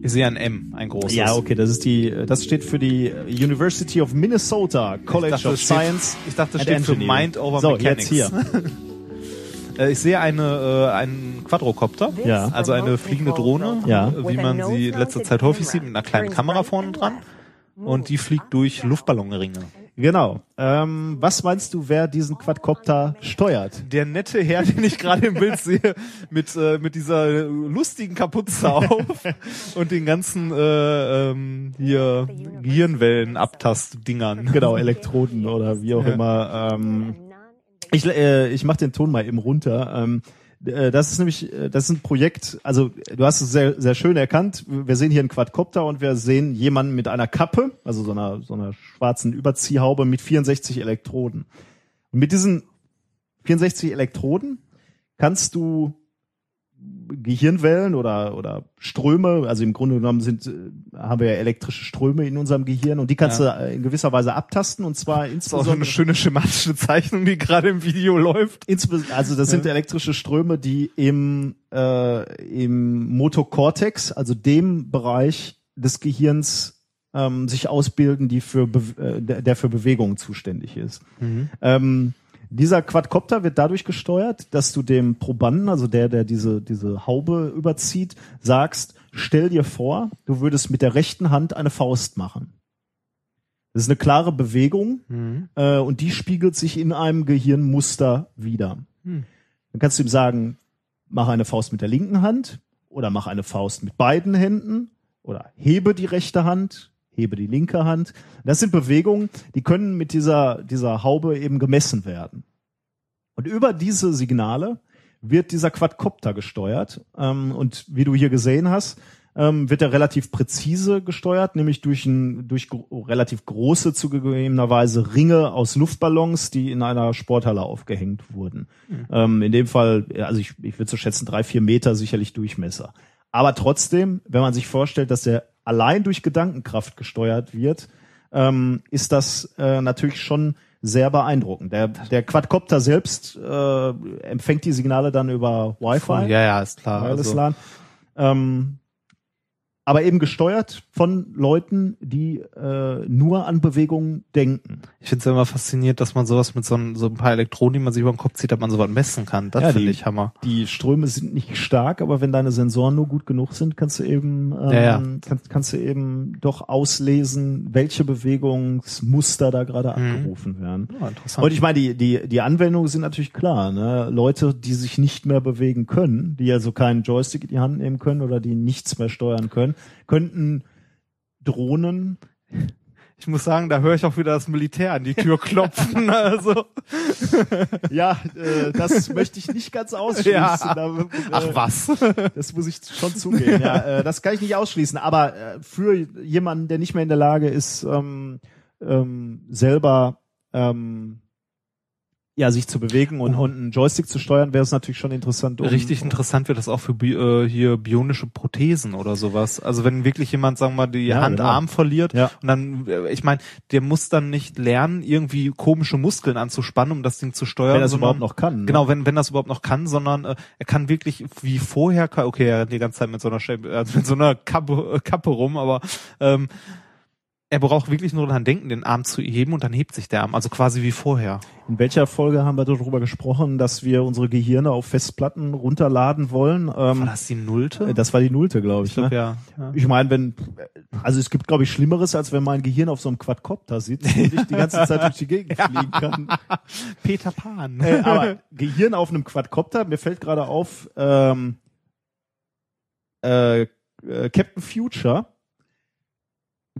C: Ich sehe ein M, ein großes.
B: Ja, okay, das ist die, das steht für die University of Minnesota College
C: dachte,
B: of
C: das steht-
B: Science.
C: ich dachte, das steht für. Mind over
B: so,
C: Mechanics.
B: jetzt hier. *laughs*
C: Äh, ich sehe eine, äh, einen Quadrocopter.
B: Ja.
C: Also eine fliegende Drohne,
B: Ja.
C: wie man sie in letzter Zeit häufig sieht, mit einer kleinen Kamera vorne dran. Und die fliegt durch Luftballonringe.
B: Genau. Ähm, was meinst du, wer diesen Quadcopter steuert?
C: der nette Herr, *laughs* den ich gerade im Bild sehe, mit, äh, mit dieser lustigen Kapuze auf *laughs* und den ganzen äh, ähm, hier Gehirnwellen-Abtast-Dingern.
B: Genau, Elektroden oder wie auch immer. Ähm, ich äh, ich mache den Ton mal eben runter. Ähm, äh, das ist nämlich, äh, das ist ein Projekt, also du hast es sehr, sehr schön erkannt. Wir sehen hier einen Quadcopter und wir sehen jemanden mit einer Kappe, also so einer, so einer schwarzen Überziehhaube mit 64 Elektroden. Und mit diesen 64 Elektroden kannst du Gehirnwellen oder oder Ströme, also im Grunde genommen sind äh, haben wir ja elektrische Ströme in unserem Gehirn und die kannst du äh, in gewisser Weise abtasten und zwar
C: Das ist auch so
B: insbesondere
C: eine schöne schematische Zeichnung, die gerade im Video läuft.
B: Also das sind elektrische Ströme, die im, äh, im Motokortex, also dem Bereich des Gehirns, ähm, sich ausbilden, die für Be äh, der für Bewegungen zuständig ist. Ähm, dieser Quadcopter wird dadurch gesteuert, dass du dem Probanden, also der, der diese, diese Haube überzieht, sagst, stell dir vor, du würdest mit der rechten Hand eine Faust machen. Das ist eine klare Bewegung, äh, und die spiegelt sich in einem Gehirnmuster wieder.
C: Hm.
B: Dann kannst du ihm sagen, mach eine Faust mit der linken Hand oder mach eine Faust mit beiden Händen oder hebe die rechte Hand, hebe die linke Hand. Das sind Bewegungen, die können mit dieser, dieser Haube eben gemessen werden. Und über diese Signale wird dieser Quadcopter gesteuert. Ähm, und wie du hier gesehen hast, ähm, wird er relativ präzise gesteuert, nämlich durch, ein, durch relativ große, zugegebenerweise Ringe aus Luftballons, die in einer Sporthalle aufgehängt wurden. Ähm, in dem Fall, also ich, ich würde so schätzen, drei, vier Meter sicherlich Durchmesser. Aber trotzdem, wenn man sich vorstellt, dass der allein durch Gedankenkraft gesteuert wird, ähm, ist das äh, natürlich schon sehr beeindruckend. Der, der Quadcopter selbst äh, empfängt die Signale dann über Wi-Fi.
C: Ja, ja, ist klar.
B: Wireless
C: Also,
B: LAN. Ähm, aber eben gesteuert von Leuten, die äh, nur an Bewegungen denken.
C: Ich finde es immer faszinierend, dass man sowas mit so, ein- so ein paar Elektronen, die man sich über den Kopf zieht, dass man sowas messen kann. Das
B: Ja,
C: finde ich Hammer.
B: Die Ströme sind nicht stark, aber wenn deine Sensoren nur gut genug sind, kannst du eben ähm,
C: Ja, ja.
B: Kannst, kannst du eben doch auslesen, welche Bewegungsmuster da gerade
C: Mhm.
B: abgerufen werden.
C: Ja, interessant.
B: Und ich meine, die, die, die Anwendungen sind natürlich klar. Ne? Leute, die sich nicht mehr bewegen können, die also keinen Joystick in die Hand nehmen können oder die nichts mehr steuern können, könnten Drohnen
C: Ich muss sagen, da höre ich auch wieder das Militär an die Tür *laughs* klopfen. also.
B: Ja, äh, das möchte ich nicht ganz ausschließen.
C: Ja.
B: Da, äh,
C: Ach was. *laughs*
B: Das muss ich schon zugeben. Ja, äh, das kann ich nicht ausschließen. Aber äh, für jemanden, der nicht mehr in der Lage ist, ähm, ähm, selber ähm, ja, sich zu bewegen und, und einen Joystick zu steuern, wäre es natürlich schon interessant. Um,
C: Richtig interessant wird das auch für bi äh, hier bionische Prothesen oder sowas. Also wenn wirklich jemand, sagen wir mal, die
B: Ja,
C: Hand,
B: genau.
C: Arm verliert
B: Ja.
C: und dann, äh, ich meine, der muss dann nicht lernen, irgendwie komische Muskeln anzuspannen, um das Ding zu steuern.
B: wenn er das
C: sondern-
B: überhaupt noch kann. Ne?
C: Genau, wenn, wenn das überhaupt noch kann, sondern äh, er kann wirklich wie vorher, ka- okay, er rennt die ganze Zeit mit so einer, Shape, äh, mit so einer Kappe, äh, Kappe rum, aber ähm, er braucht wirklich nur daran denken, den Arm zu heben und dann hebt sich der Arm, also quasi wie vorher.
B: In welcher Folge haben wir darüber gesprochen, dass wir unsere Gehirne auf Festplatten runterladen wollen?
C: War
B: Ähm,
C: das die Nullte?
B: äh, das war die Nullte, glaube ich.
C: ich glaube
B: ne?
C: ja. ja.
B: Ich meine, wenn, also es gibt, glaube ich, Schlimmeres, als wenn mein Gehirn auf so einem Quadcopter sitzt und ich die ganze Zeit durch die Gegend *laughs* fliegen kann.
C: Peter Pan.
B: Äh, aber Gehirn auf einem Quadcopter, mir fällt gerade auf, ähm, äh, äh, Captain Future.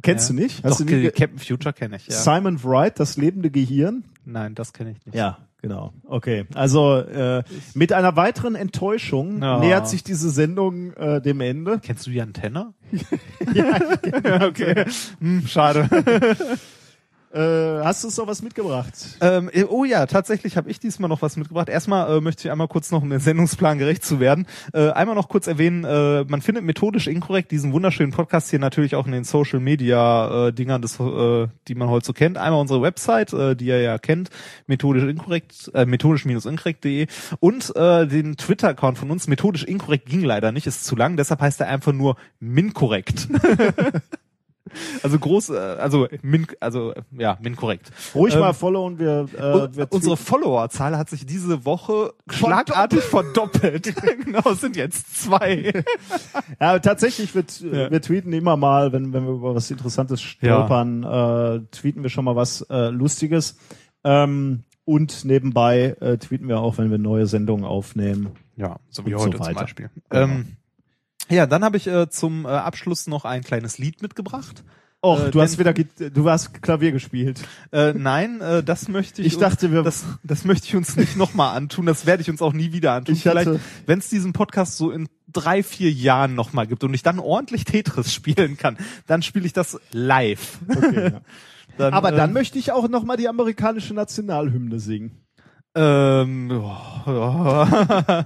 B: Kennst
C: Ja.
B: du nicht?
C: Doch,
B: Hast du nie ge-
C: Captain Future kenne ich, ja.
B: Simon Wright, das lebende Gehirn?
C: Nein, das kenne ich nicht.
B: Ja, genau. Okay. Also äh, mit einer weiteren Enttäuschung
C: Ja.
B: nähert sich diese Sendung äh, dem Ende.
C: Kennst du die Antenne? *laughs* *laughs*
B: ja,
C: okay. Hm, schade. *laughs*
B: äh, hast du noch was mitgebracht?
C: Ähm, äh, oh ja, tatsächlich habe ich diesmal noch was mitgebracht. Erstmal äh, möchte ich einmal kurz noch, um den Sendungsplan gerecht zu werden, äh, einmal noch kurz erwähnen, äh, man findet methodisch inkorrekt diesen wunderschönen Podcast hier natürlich auch in den Social Media äh, Dingern, des, die man heute so kennt. Einmal unsere Website, die ihr ja kennt, methodisch inkorrekt, äh, methodisch-inkorrekt.de und den Twitter-Account von uns. Methodisch inkorrekt ging leider nicht, ist zu lang, deshalb heißt er einfach nur minkorrekt. *laughs* Also groß, äh, also min, also ja, min korrekt.
B: Ruhig
C: Ähm,
B: mal followen, wir, äh,
C: Und
B: wir
C: unsere Followerzahl hat sich diese Woche schlagartig verdoppelt. *laughs* genau, es sind jetzt zwei.
B: Ja, tatsächlich, wir,
C: Ja.
B: wir tweeten immer mal, wenn, wenn wir über was Interessantes stolpern, äh, tweeten wir schon mal was äh, Lustiges. Ähm, und nebenbei äh, tweeten wir auch, wenn wir neue Sendungen aufnehmen.
C: Ja, so
B: wie heute zum
C: Beispiel.
B: Genau.
C: Ähm, ja, dann habe ich äh, zum äh, Abschluss noch ein kleines Lied mitgebracht.
B: Och,
C: Äh,
B: du hast wieder, du hast Klavier gespielt.
C: Äh, nein, äh, das möchte ich.
B: Ich dachte, wir-
C: das, das möchte ich uns nicht nochmal antun. Das werde ich uns auch nie wieder antun.
B: Ich
C: Vielleicht, wenn es diesen Podcast so in drei, vier Jahren nochmal gibt und ich dann ordentlich Tetris *laughs* spielen kann, dann spiele ich das live.
B: Okay, ja. *laughs*
C: Dann,
B: Aber dann
C: ähm,
B: möchte ich auch noch mal die amerikanische Nationalhymne singen.
C: Ähm, ja, *laughs* ja.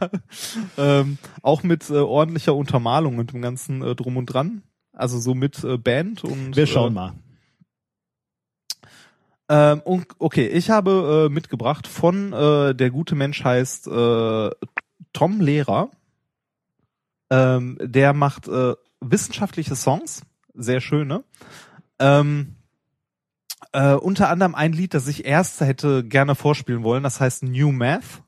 C: ähm, auch mit äh, ordentlicher Untermalung und dem ganzen äh, drum und dran. Also so mit äh, Band und
B: Wir schauen
C: äh,
B: mal.
C: Ähm, und, okay, ich habe äh, mitgebracht von äh, der gute Mensch heißt Tom Lehrer. Ähm, der macht wissenschaftliche Songs, sehr schöne. Ähm, äh, unter anderem ein Lied, das ich erst hätte gerne vorspielen wollen, das heißt New Math.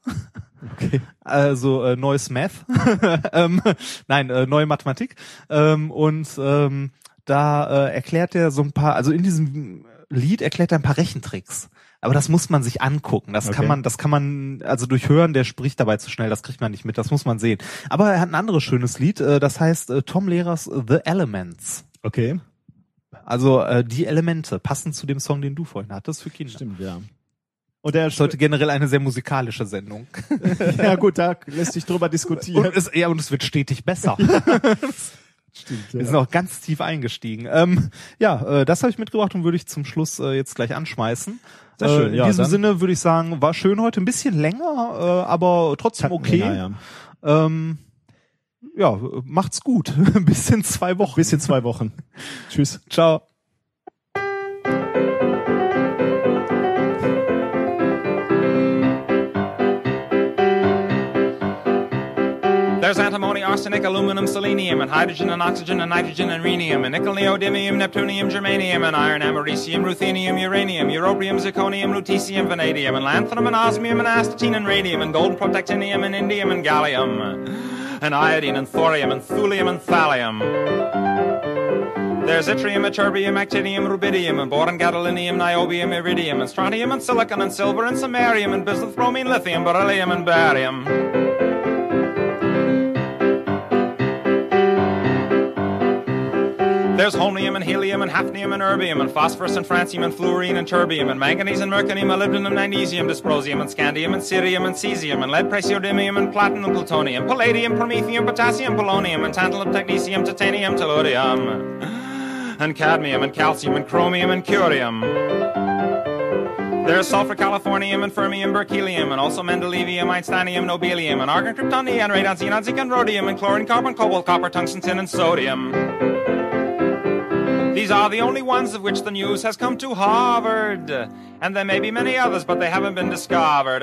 B: Okay. *laughs*
C: Also äh, neues Math. *laughs* ähm, nein, äh, neue Mathematik. Ähm, und ähm, da äh, erklärt er so ein paar, also in diesem Lied erklärt er ein paar Rechentricks. Aber das muss man sich angucken. Das kann
B: Okay.
C: man, das kann man, also durch Hören, der spricht dabei zu schnell, das kriegt man nicht mit, das muss man sehen. Aber er hat ein anderes schönes Lied, äh, das heißt äh, Tom Lehrers The Elements.
B: Okay.
C: Also äh, die Elemente, passend zu dem Song, den du vorhin hattest für Kinder.
B: Stimmt, ja. Und der
C: ist heute generell eine sehr musikalische Sendung. *laughs*
B: ja gut, da lässt sich drüber diskutieren.
C: Und es, ja, und es wird stetig besser. *laughs*
B: Stimmt,
C: Wir sind auch ganz tief eingestiegen. Ähm, ja, äh, das habe ich mitgebracht und würde ich zum Schluss äh, jetzt gleich anschmeißen.
B: Sehr schön,
C: äh, in
B: ja,
C: diesem Sinne würde ich sagen, war schön heute, ein bisschen länger, äh, aber trotzdem okay.
B: länger, ja.
C: Ähm, ja, macht's gut. *laughs* Bis in zwei Wochen.
B: Bis in zwei Wochen. *laughs* Tschüss.
C: Ciao.
G: There's There's antimony, arsenic, aluminum, selenium, and hydrogen and oxygen and nitrogen and rhenium, and nickel, neodymium, neptunium, germanium, and iron, americium, ruthenium, uranium, europium, zirconium, lutetium, vanadium, and lanthanum, and osmium, and astatine, and radium, and gold, protactinium, and indium, and gallium, and iodine, and thorium, and thulium, and thallium. There's yttrium, ytterbium, actinium, rubidium, and boron, gadolinium, niobium, iridium, and strontium, and silicon, and silver, and samarium, and bismuth, bromine, lithium, beryllium, and barium. There's holmium and helium and hafnium and erbium and phosphorus and francium and fluorine and terbium and manganese and mercury, molybdenum, magnesium, dysprosium and scandium and cerium and cesium and lead, praseodymium and platinum, and plutonium, palladium, promethium, potassium, polonium and tantalum, technetium, titanium, tellurium and cadmium and calcium and chromium and curium. There's sulfur, californium, and fermium, berkelium, and also mendelevium, einsteinium, nobelium, and argon, krypton, neon, radon, xenon, zinc, and rhodium, and chlorine, carbon, cobalt, copper, tungsten, tin, and sodium. These are the only ones of which the news has come to Harvard. And there may be many others, but they haven't been discovered.